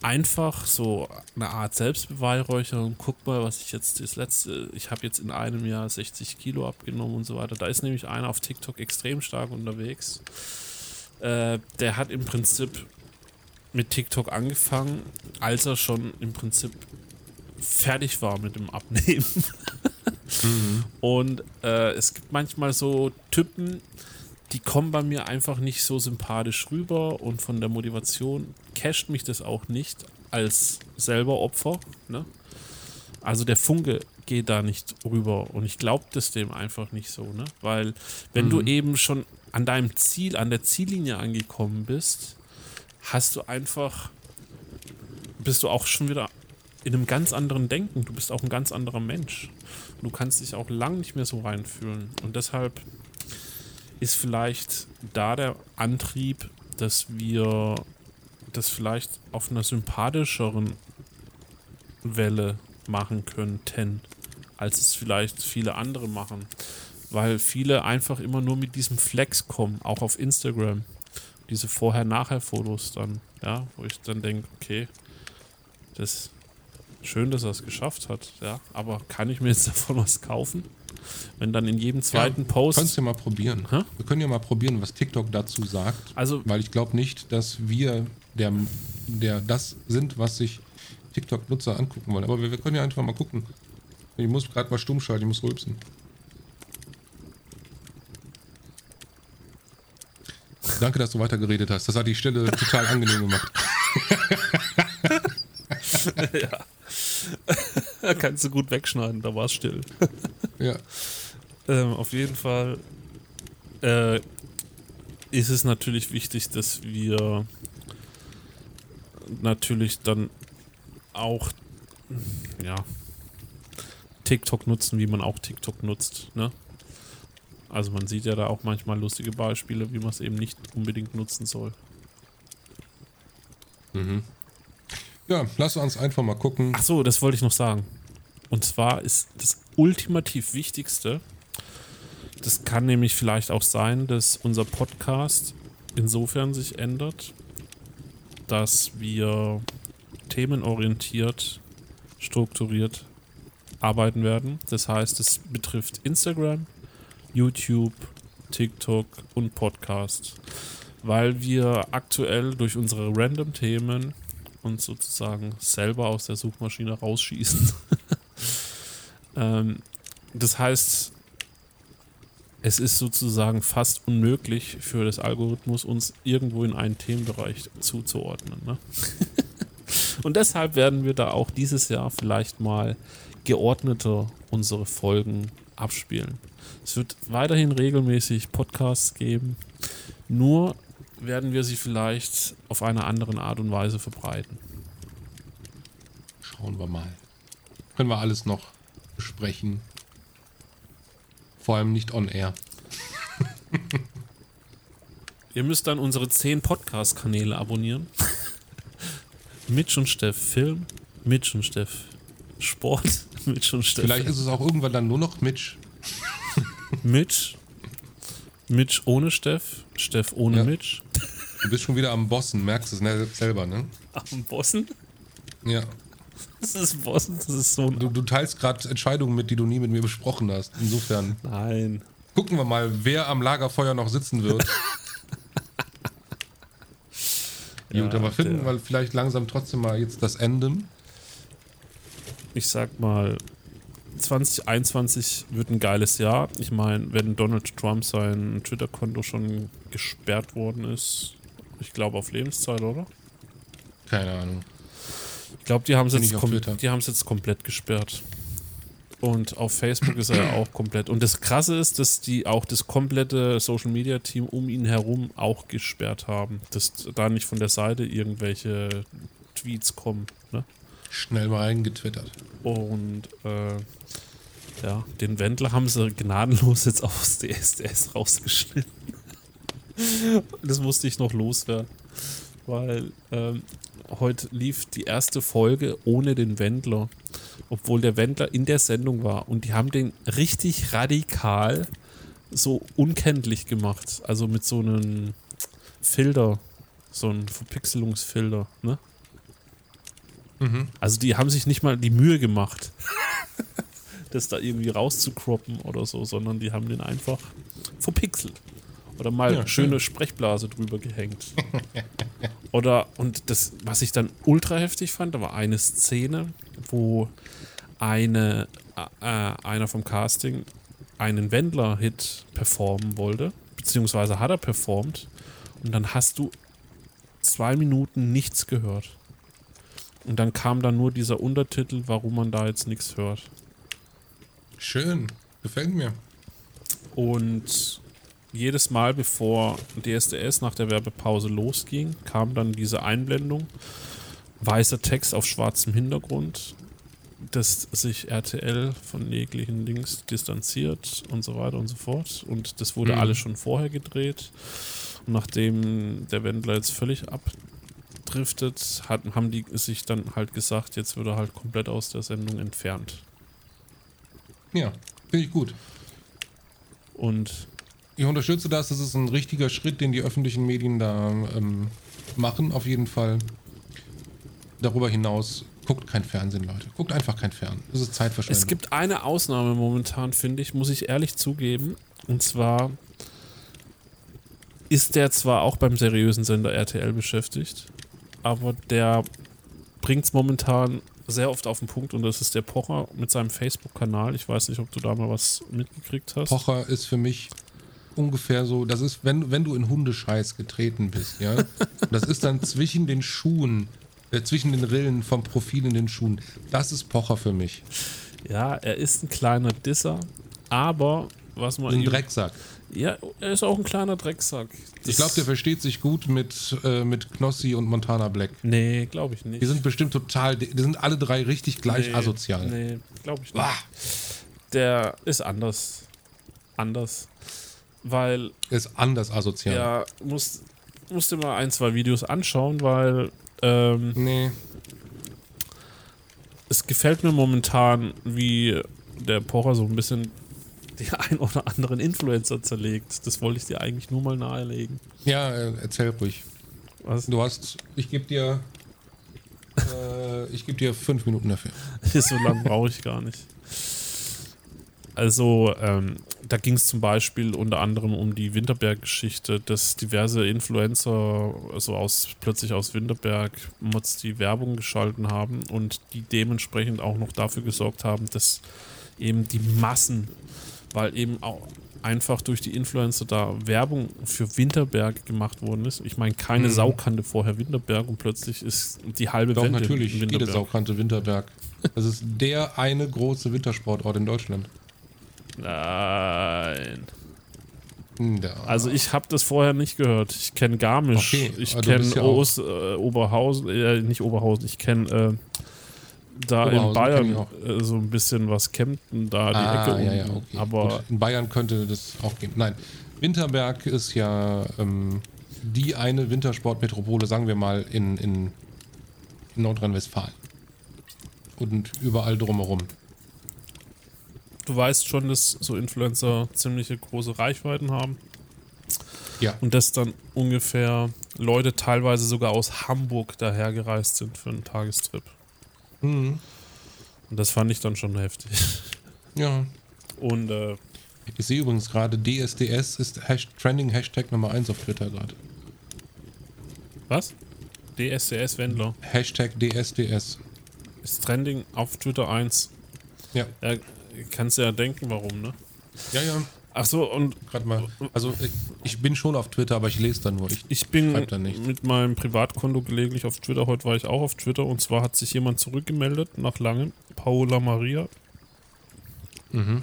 Speaker 2: Einfach so eine Art Selbstbeweihräucherung. Guck mal, was ich jetzt das letzte, ich habe jetzt in einem Jahr 60 Kilo abgenommen und so weiter. Da ist nämlich einer auf TikTok extrem stark unterwegs. Äh, der hat im Prinzip mit TikTok angefangen, als er schon im Prinzip fertig war mit dem Abnehmen. Und äh, es gibt manchmal so Typen, die kommen bei mir einfach nicht so sympathisch rüber und von der Motivation casht mich das auch nicht als selber Opfer. Ne? Also der Funke geht da nicht rüber und ich glaube das dem einfach nicht so, ne? Weil wenn du eben schon an deinem Ziel, an der Ziellinie angekommen bist, hast du einfach, bist du auch schon wieder in einem ganz anderen Denken. Du bist auch ein ganz anderer Mensch. Du kannst dich auch lang nicht mehr so reinfühlen. Und deshalb ist vielleicht da der Antrieb, dass wir das vielleicht auf einer sympathischeren Welle machen könnten, als es vielleicht viele andere machen. Weil viele einfach immer nur mit diesem Flex kommen, auch auf Instagram. Diese Vorher-Nachher-Fotos dann, ja, wo ich dann denke, okay, das schön, dass er es geschafft hat, ja, aber kann ich mir jetzt davon was kaufen? Wenn dann in jedem zweiten
Speaker 1: ja,
Speaker 2: Post.
Speaker 1: Kannst du ja mal probieren.
Speaker 2: Hä?
Speaker 1: Wir können ja mal probieren, was TikTok dazu sagt.
Speaker 2: Also-
Speaker 1: weil ich glaube nicht, dass wir der, der das sind, was sich TikTok-Nutzer angucken wollen. Aber wir, wir können ja einfach mal gucken. Ich muss gerade mal stumm schalten, ich muss rülpsen. Danke, dass du weitergeredet hast. Das hat die Stelle total angenehm gemacht.
Speaker 2: Kannst du gut wegschneiden, da war es still.
Speaker 1: Ja.
Speaker 2: Ähm, auf jeden Fall äh, ist es natürlich wichtig, dass wir natürlich dann auch ja, TikTok nutzen, wie man auch TikTok nutzt. Ne? Also man sieht ja da auch manchmal lustige Beispiele, wie man es eben nicht unbedingt nutzen soll.
Speaker 1: Ja, lass uns einfach mal gucken.
Speaker 2: Ach so, das wollte ich noch sagen. Und zwar ist das ultimativ Wichtigste, das kann nämlich vielleicht auch sein, dass unser Podcast insofern sich ändert, dass wir themenorientiert, strukturiert arbeiten werden. Das heißt, es betrifft Instagram, YouTube, TikTok und Podcast, weil wir aktuell durch unsere Random-Themen uns sozusagen selber aus der Suchmaschine rausschießen. ähm, das heißt, es ist sozusagen fast unmöglich für das Algorithmus, uns irgendwo in einen Themenbereich zuzuordnen. Ne? Und deshalb werden wir da auch dieses Jahr vielleicht mal geordneter unsere Folgen abspielen. Es wird weiterhin regelmäßig Podcasts geben, nur werden wir sie vielleicht auf eine andere Art und Weise verbreiten.
Speaker 1: Schauen wir mal. Können wir alles noch besprechen. Vor allem nicht on air.
Speaker 2: Ihr müsst dann unsere zehn Podcast-Kanäle abonnieren. Mitch und Steff Film, Mitch und Steff Sport, Mitch und Steff.
Speaker 1: Vielleicht ist es auch irgendwann dann nur noch Mitch.
Speaker 2: Mitch, Mitch ohne Steff, Steff ohne
Speaker 1: Ja.
Speaker 2: Mitch.
Speaker 1: Du bist schon wieder am Bossen, merkst es ne- selber, ne?
Speaker 2: Am Bossen?
Speaker 1: Ja.
Speaker 2: Das ist Bossen, das ist so.
Speaker 1: Du, du teilst gerade Entscheidungen mit, die du nie mit mir besprochen hast. Insofern
Speaker 2: Nein.
Speaker 1: gucken wir mal, wer am Lagerfeuer noch sitzen wird.
Speaker 2: Ja,
Speaker 1: Gut, aber finden wir vielleicht langsam trotzdem mal jetzt das Ende.
Speaker 2: Ich sag mal, 2021 wird ein geiles Jahr. Ich meine, wenn Donald Trump sein Twitter-Konto schon gesperrt worden ist, ich glaube auf Lebenszeit, oder?
Speaker 1: Keine Ahnung.
Speaker 2: Ich glaube, die haben es jetzt, kom jetzt komplett gesperrt. Und auf Facebook ist er ja auch komplett. Und das Krasse ist, dass die auch das komplette Social Media Team um ihn herum auch gesperrt haben. Dass da nicht von der Seite irgendwelche Tweets kommen. Ne?
Speaker 1: Schnell mal reingetwittert.
Speaker 2: Und äh, ja, den Wendler haben sie gnadenlos jetzt aus DSDS rausgeschnitten. Das musste ich noch loswerden. Weil ähm, heute lief die erste Folge ohne den Wendler. Obwohl der Wendler in der Sendung war. Und die haben den richtig radikal so unkenntlich gemacht. Also mit so einem Filter. So einem Verpixelungsfilter, ne?
Speaker 1: Mhm.
Speaker 2: Also die haben sich nicht mal die Mühe gemacht, das da irgendwie rauszukroppen oder so, sondern die haben den einfach verpixelt. Oder mal
Speaker 1: Ja,
Speaker 2: schöne Sprechblase drüber gehängt. Oder, und das, was ich dann ultra heftig fand, da war eine Szene, wo eine, äh, einer vom Casting einen Wendler-Hit performen wollte, beziehungsweise hat er performt, und dann hast du zwei Minuten nichts gehört. Und dann kam dann nur dieser Untertitel, warum man da jetzt nichts hört.
Speaker 1: Schön. Gefällt mir.
Speaker 2: Und jedes Mal, bevor DSDS nach der Werbepause losging, kam dann diese Einblendung. Weißer Text auf schwarzem Hintergrund, dass sich RTL von jeglichen Links distanziert und so weiter und so fort. Und das wurde
Speaker 1: Mhm.
Speaker 2: alles schon vorher gedreht. Und nachdem der Wendler jetzt völlig abdriftet, hat, haben die sich dann halt gesagt, jetzt wird er halt komplett aus der Sendung entfernt.
Speaker 1: Ja, finde ich gut.
Speaker 2: Und
Speaker 1: Ich unterstütze das. Das ist ein richtiger Schritt, den die öffentlichen Medien da ähm, machen, auf jeden Fall. Darüber hinaus, guckt kein Fernsehen, Leute. Guckt einfach kein Fernsehen. Das ist Zeitverschwendung.
Speaker 2: Es gibt eine Ausnahme momentan, finde ich, muss ich ehrlich zugeben. Und zwar ist der zwar auch beim seriösen Sender RTL beschäftigt, aber der bringt es momentan sehr oft auf den Punkt und das ist der Pocher mit seinem Facebook-Kanal. Ich weiß nicht, ob du da mal was mitgekriegt hast.
Speaker 1: Pocher ist für mich ungefähr so, das ist, wenn, wenn du in Hundescheiß getreten bist, ja. Das ist dann zwischen den Schuhen, äh, zwischen den Rillen vom Profil in den Schuhen. Das ist Pocher für mich.
Speaker 2: Ja, er ist ein kleiner Disser, aber was man
Speaker 1: Ein Drecksack.
Speaker 2: Ja, er ist auch ein kleiner Drecksack.
Speaker 1: Ich glaube, der versteht sich gut mit, äh, mit Knossi und Montana Black.
Speaker 2: Nee, glaube ich nicht.
Speaker 1: Die sind bestimmt total, die die sind alle drei richtig gleich
Speaker 2: nee,
Speaker 1: asozial.
Speaker 2: Nee, glaube ich nicht.
Speaker 1: Bah,
Speaker 2: Der ist anders. Anders. Weil,
Speaker 1: ist anders asozial.
Speaker 2: ja, musst, musst dir mal ein, zwei Videos anschauen, weil ähm,
Speaker 1: Nee,
Speaker 2: es gefällt mir momentan, wie der Pocher so ein bisschen die ein oder anderen Influencer zerlegt. Das wollte ich dir eigentlich nur mal nahelegen.
Speaker 1: ja, äh, erzähl ruhig.
Speaker 2: Was?
Speaker 1: Du hast, ich gebe dir, äh, ich gebe dir fünf Minuten dafür.
Speaker 2: so lange brauche ich gar nicht. Also, ähm, da ging es zum Beispiel unter anderem um die Winterberg-Geschichte, dass diverse Influencer, also aus, plötzlich aus Winterberg, Mods die Werbung geschalten haben und die dementsprechend auch noch dafür gesorgt haben, dass eben die Massen, weil eben auch einfach durch die Influencer da Werbung für Winterberg gemacht worden ist. Ich meine, keine
Speaker 1: Mhm.
Speaker 2: Sau kannte vorher Winterberg und plötzlich ist die halbe
Speaker 1: Doch,
Speaker 2: Welt
Speaker 1: natürlich, jede
Speaker 2: Winterberg.
Speaker 1: Sau kannte Winterberg. Das ist der eine große Wintersportort in Deutschland.
Speaker 2: Nein.
Speaker 1: Da.
Speaker 2: Also ich habe das vorher nicht gehört. Ich kenne Garmisch.
Speaker 1: Okay,
Speaker 2: ich
Speaker 1: du
Speaker 2: kenne
Speaker 1: ja
Speaker 2: Ost, äh, Oberhausen, äh, nicht Oberhausen, ich kenne äh, da
Speaker 1: Oberhausen
Speaker 2: in Bayern äh, so ein bisschen was Kempten, da die
Speaker 1: ah,
Speaker 2: Ecke
Speaker 1: ja, ja, okay.
Speaker 2: Aber
Speaker 1: Gut, in Bayern könnte das auch geben. Nein, Winterberg ist ja, ähm, die eine Wintersportmetropole, sagen wir mal, in, in Nordrhein-Westfalen. Und überall drumherum.
Speaker 2: Du weißt schon, dass so Influencer ziemliche große Reichweiten haben.
Speaker 1: Ja.
Speaker 2: Und dass dann ungefähr Leute teilweise sogar aus Hamburg dahergereist sind für einen Tagestrip.
Speaker 1: Mhm.
Speaker 2: Und das fand ich dann schon heftig.
Speaker 1: Ja.
Speaker 2: Und äh,
Speaker 1: Ich sehe übrigens gerade, DSDS ist Hash Trending Hashtag Nummer 1 auf Twitter gerade.
Speaker 2: was? DSCS Wendler
Speaker 1: Hashtag DSDS.
Speaker 2: ist trending auf Twitter 1.
Speaker 1: Ja.
Speaker 2: Ja, kannst du ja denken, warum, ne?
Speaker 1: Ja, ja.
Speaker 2: Ach so, und
Speaker 1: Gerade mal. Also ich, bin schon auf Twitter, aber ich lese da nur. Ich,
Speaker 2: ich bin mit meinem Privatkonto gelegentlich auf Twitter. Heute war ich auch auf Twitter und zwar hat sich jemand zurückgemeldet nach langem. Paola Maria.
Speaker 1: mhm.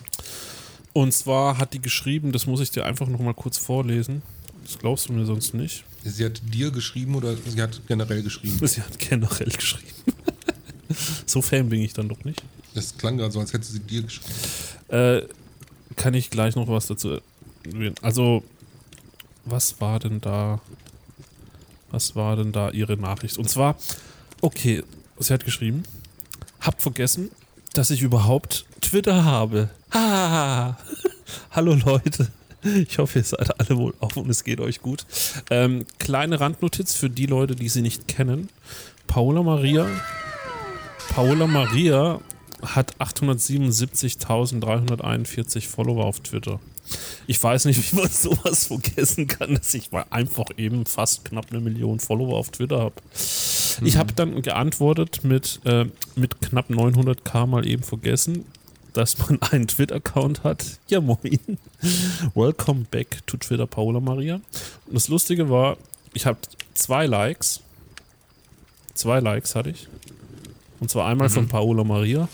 Speaker 2: Und zwar hat die geschrieben, das muss ich dir einfach nochmal kurz vorlesen. Das glaubst du mir sonst nicht.
Speaker 1: Sie hat dir geschrieben oder sie hat generell geschrieben?
Speaker 2: Sie hat generell geschrieben. so Fan bin ich dann doch nicht.
Speaker 1: Das klang gerade so, als hätte sie dir geschrieben.
Speaker 2: Äh, kann ich gleich noch was dazu erwähnen. Also, was war denn da? Was war denn da ihre Nachricht? Und zwar, okay, sie hat geschrieben, habt vergessen, dass ich überhaupt Twitter habe. Ha! Hallo Leute. Ich hoffe, ihr seid alle wohl auf und es geht euch gut. Ähm, kleine Randnotiz für die Leute, die sie nicht kennen. Paola Maria. Paola Maria hat 877.341 Follower auf Twitter. Ich weiß nicht, wie man sowas vergessen kann, dass ich mal einfach eben fast knapp eine Million Follower auf Twitter habe. Ich habe dann geantwortet mit, äh, mit knapp 900k mal eben vergessen, dass man einen Twitter-Account hat. Ja, moin. Welcome back to Twitter, Paola Maria. Und das Lustige war, ich habe zwei Likes. Zwei Likes hatte ich. Und zwar einmal von Paola Maria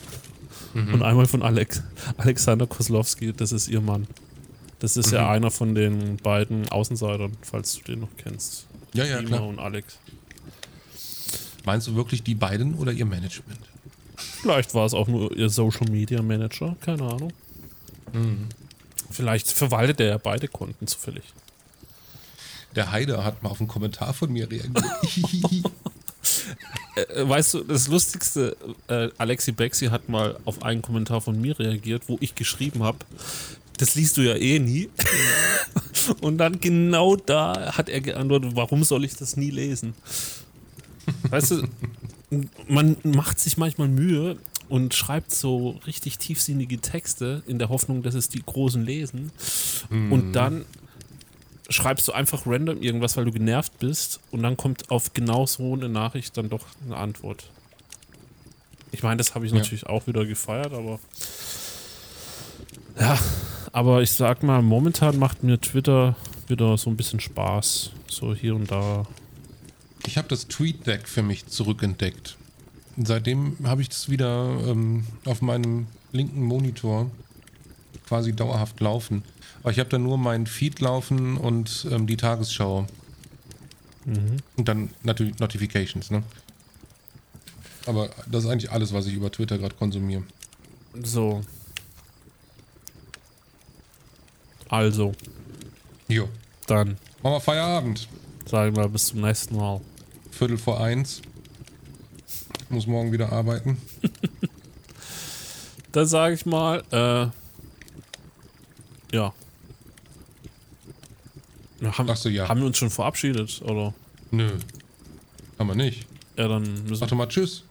Speaker 2: und einmal von Alex, Alexander Koslowski, das ist ihr Mann. Das ist ja einer von den beiden Außenseitern, falls du den noch kennst.
Speaker 1: Ja, ja,
Speaker 2: Dima
Speaker 1: klar.
Speaker 2: und Alex.
Speaker 1: Meinst du wirklich die beiden oder ihr Management?
Speaker 2: Vielleicht war es auch nur ihr Social Media Manager, keine Ahnung. Vielleicht verwaltet er ja beide Konten zufällig.
Speaker 1: Der Heider hat mal auf einen Kommentar von mir reagiert.
Speaker 2: Äh, weißt du, das Lustigste, äh, Alexi Bexi hat mal auf einen Kommentar von mir reagiert, wo ich geschrieben habe, das liest du ja eh nie. Und dann genau da hat er geantwortet, warum soll ich das nie lesen? Weißt du, man macht sich manchmal Mühe und schreibt so richtig tiefsinnige Texte in der Hoffnung, dass es die Großen lesen. Und dann schreibst du einfach random irgendwas, weil du genervt bist und dann kommt auf genau so eine Nachricht dann doch eine Antwort. Ich meine, das habe ich
Speaker 1: Ja.
Speaker 2: natürlich auch wieder gefeiert, aber ja, aber ich sag mal, momentan macht mir Twitter wieder so ein bisschen Spaß, so hier und da.
Speaker 1: Ich habe das TweetDeck für mich zurückentdeckt. Seitdem habe ich das wieder ähm, auf meinem linken Monitor quasi dauerhaft laufen. Aber ich habe da nur meinen Feed laufen und ähm, die Tagesschau. Und dann natürlich Notifications, ne? Aber das ist eigentlich alles, was ich über Twitter gerade konsumiere.
Speaker 2: So. Also,
Speaker 1: Jo.
Speaker 2: dann
Speaker 1: Machen wir Feierabend.
Speaker 2: sagen wir bis zum nächsten Mal.
Speaker 1: Viertel vor eins. Muss morgen wieder arbeiten.
Speaker 2: Dann sage ich mal, äh, ja. Na, haben,
Speaker 1: Ach so, ja.
Speaker 2: haben wir uns schon verabschiedet, oder?
Speaker 1: Nö. Haben wir nicht.
Speaker 2: Ja, dann müssen
Speaker 1: Sag doch mal Tschüss.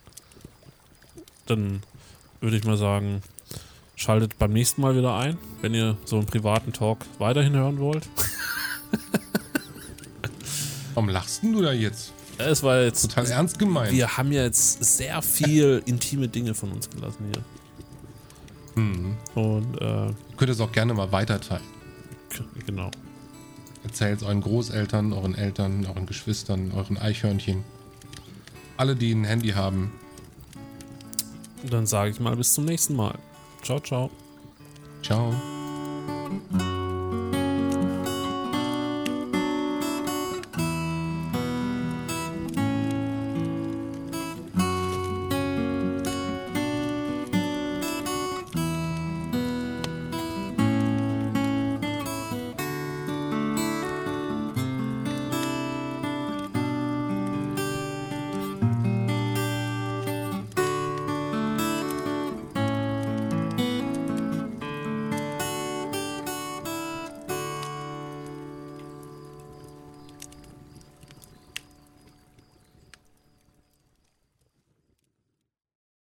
Speaker 2: dann würde ich mal sagen, schaltet beim nächsten Mal wieder ein, wenn ihr so einen privaten Talk weiterhin hören wollt.
Speaker 1: Warum lachst denn du da jetzt?
Speaker 2: Ja, Es war jetzt,
Speaker 1: Total ernst gemeint.
Speaker 2: wir haben ja jetzt sehr viel intime Dinge von uns gelassen hier.
Speaker 1: Mhm.
Speaker 2: Und äh,
Speaker 1: Ihr könnt es auch gerne mal weiterteilen.
Speaker 2: genau.
Speaker 1: Erzählt es euren Großeltern, euren Eltern, euren Geschwistern, euren Eichhörnchen. Alle, die ein Handy haben.
Speaker 2: Dann sage ich mal bis zum nächsten Mal. Ciao, ciao.
Speaker 1: Ciao.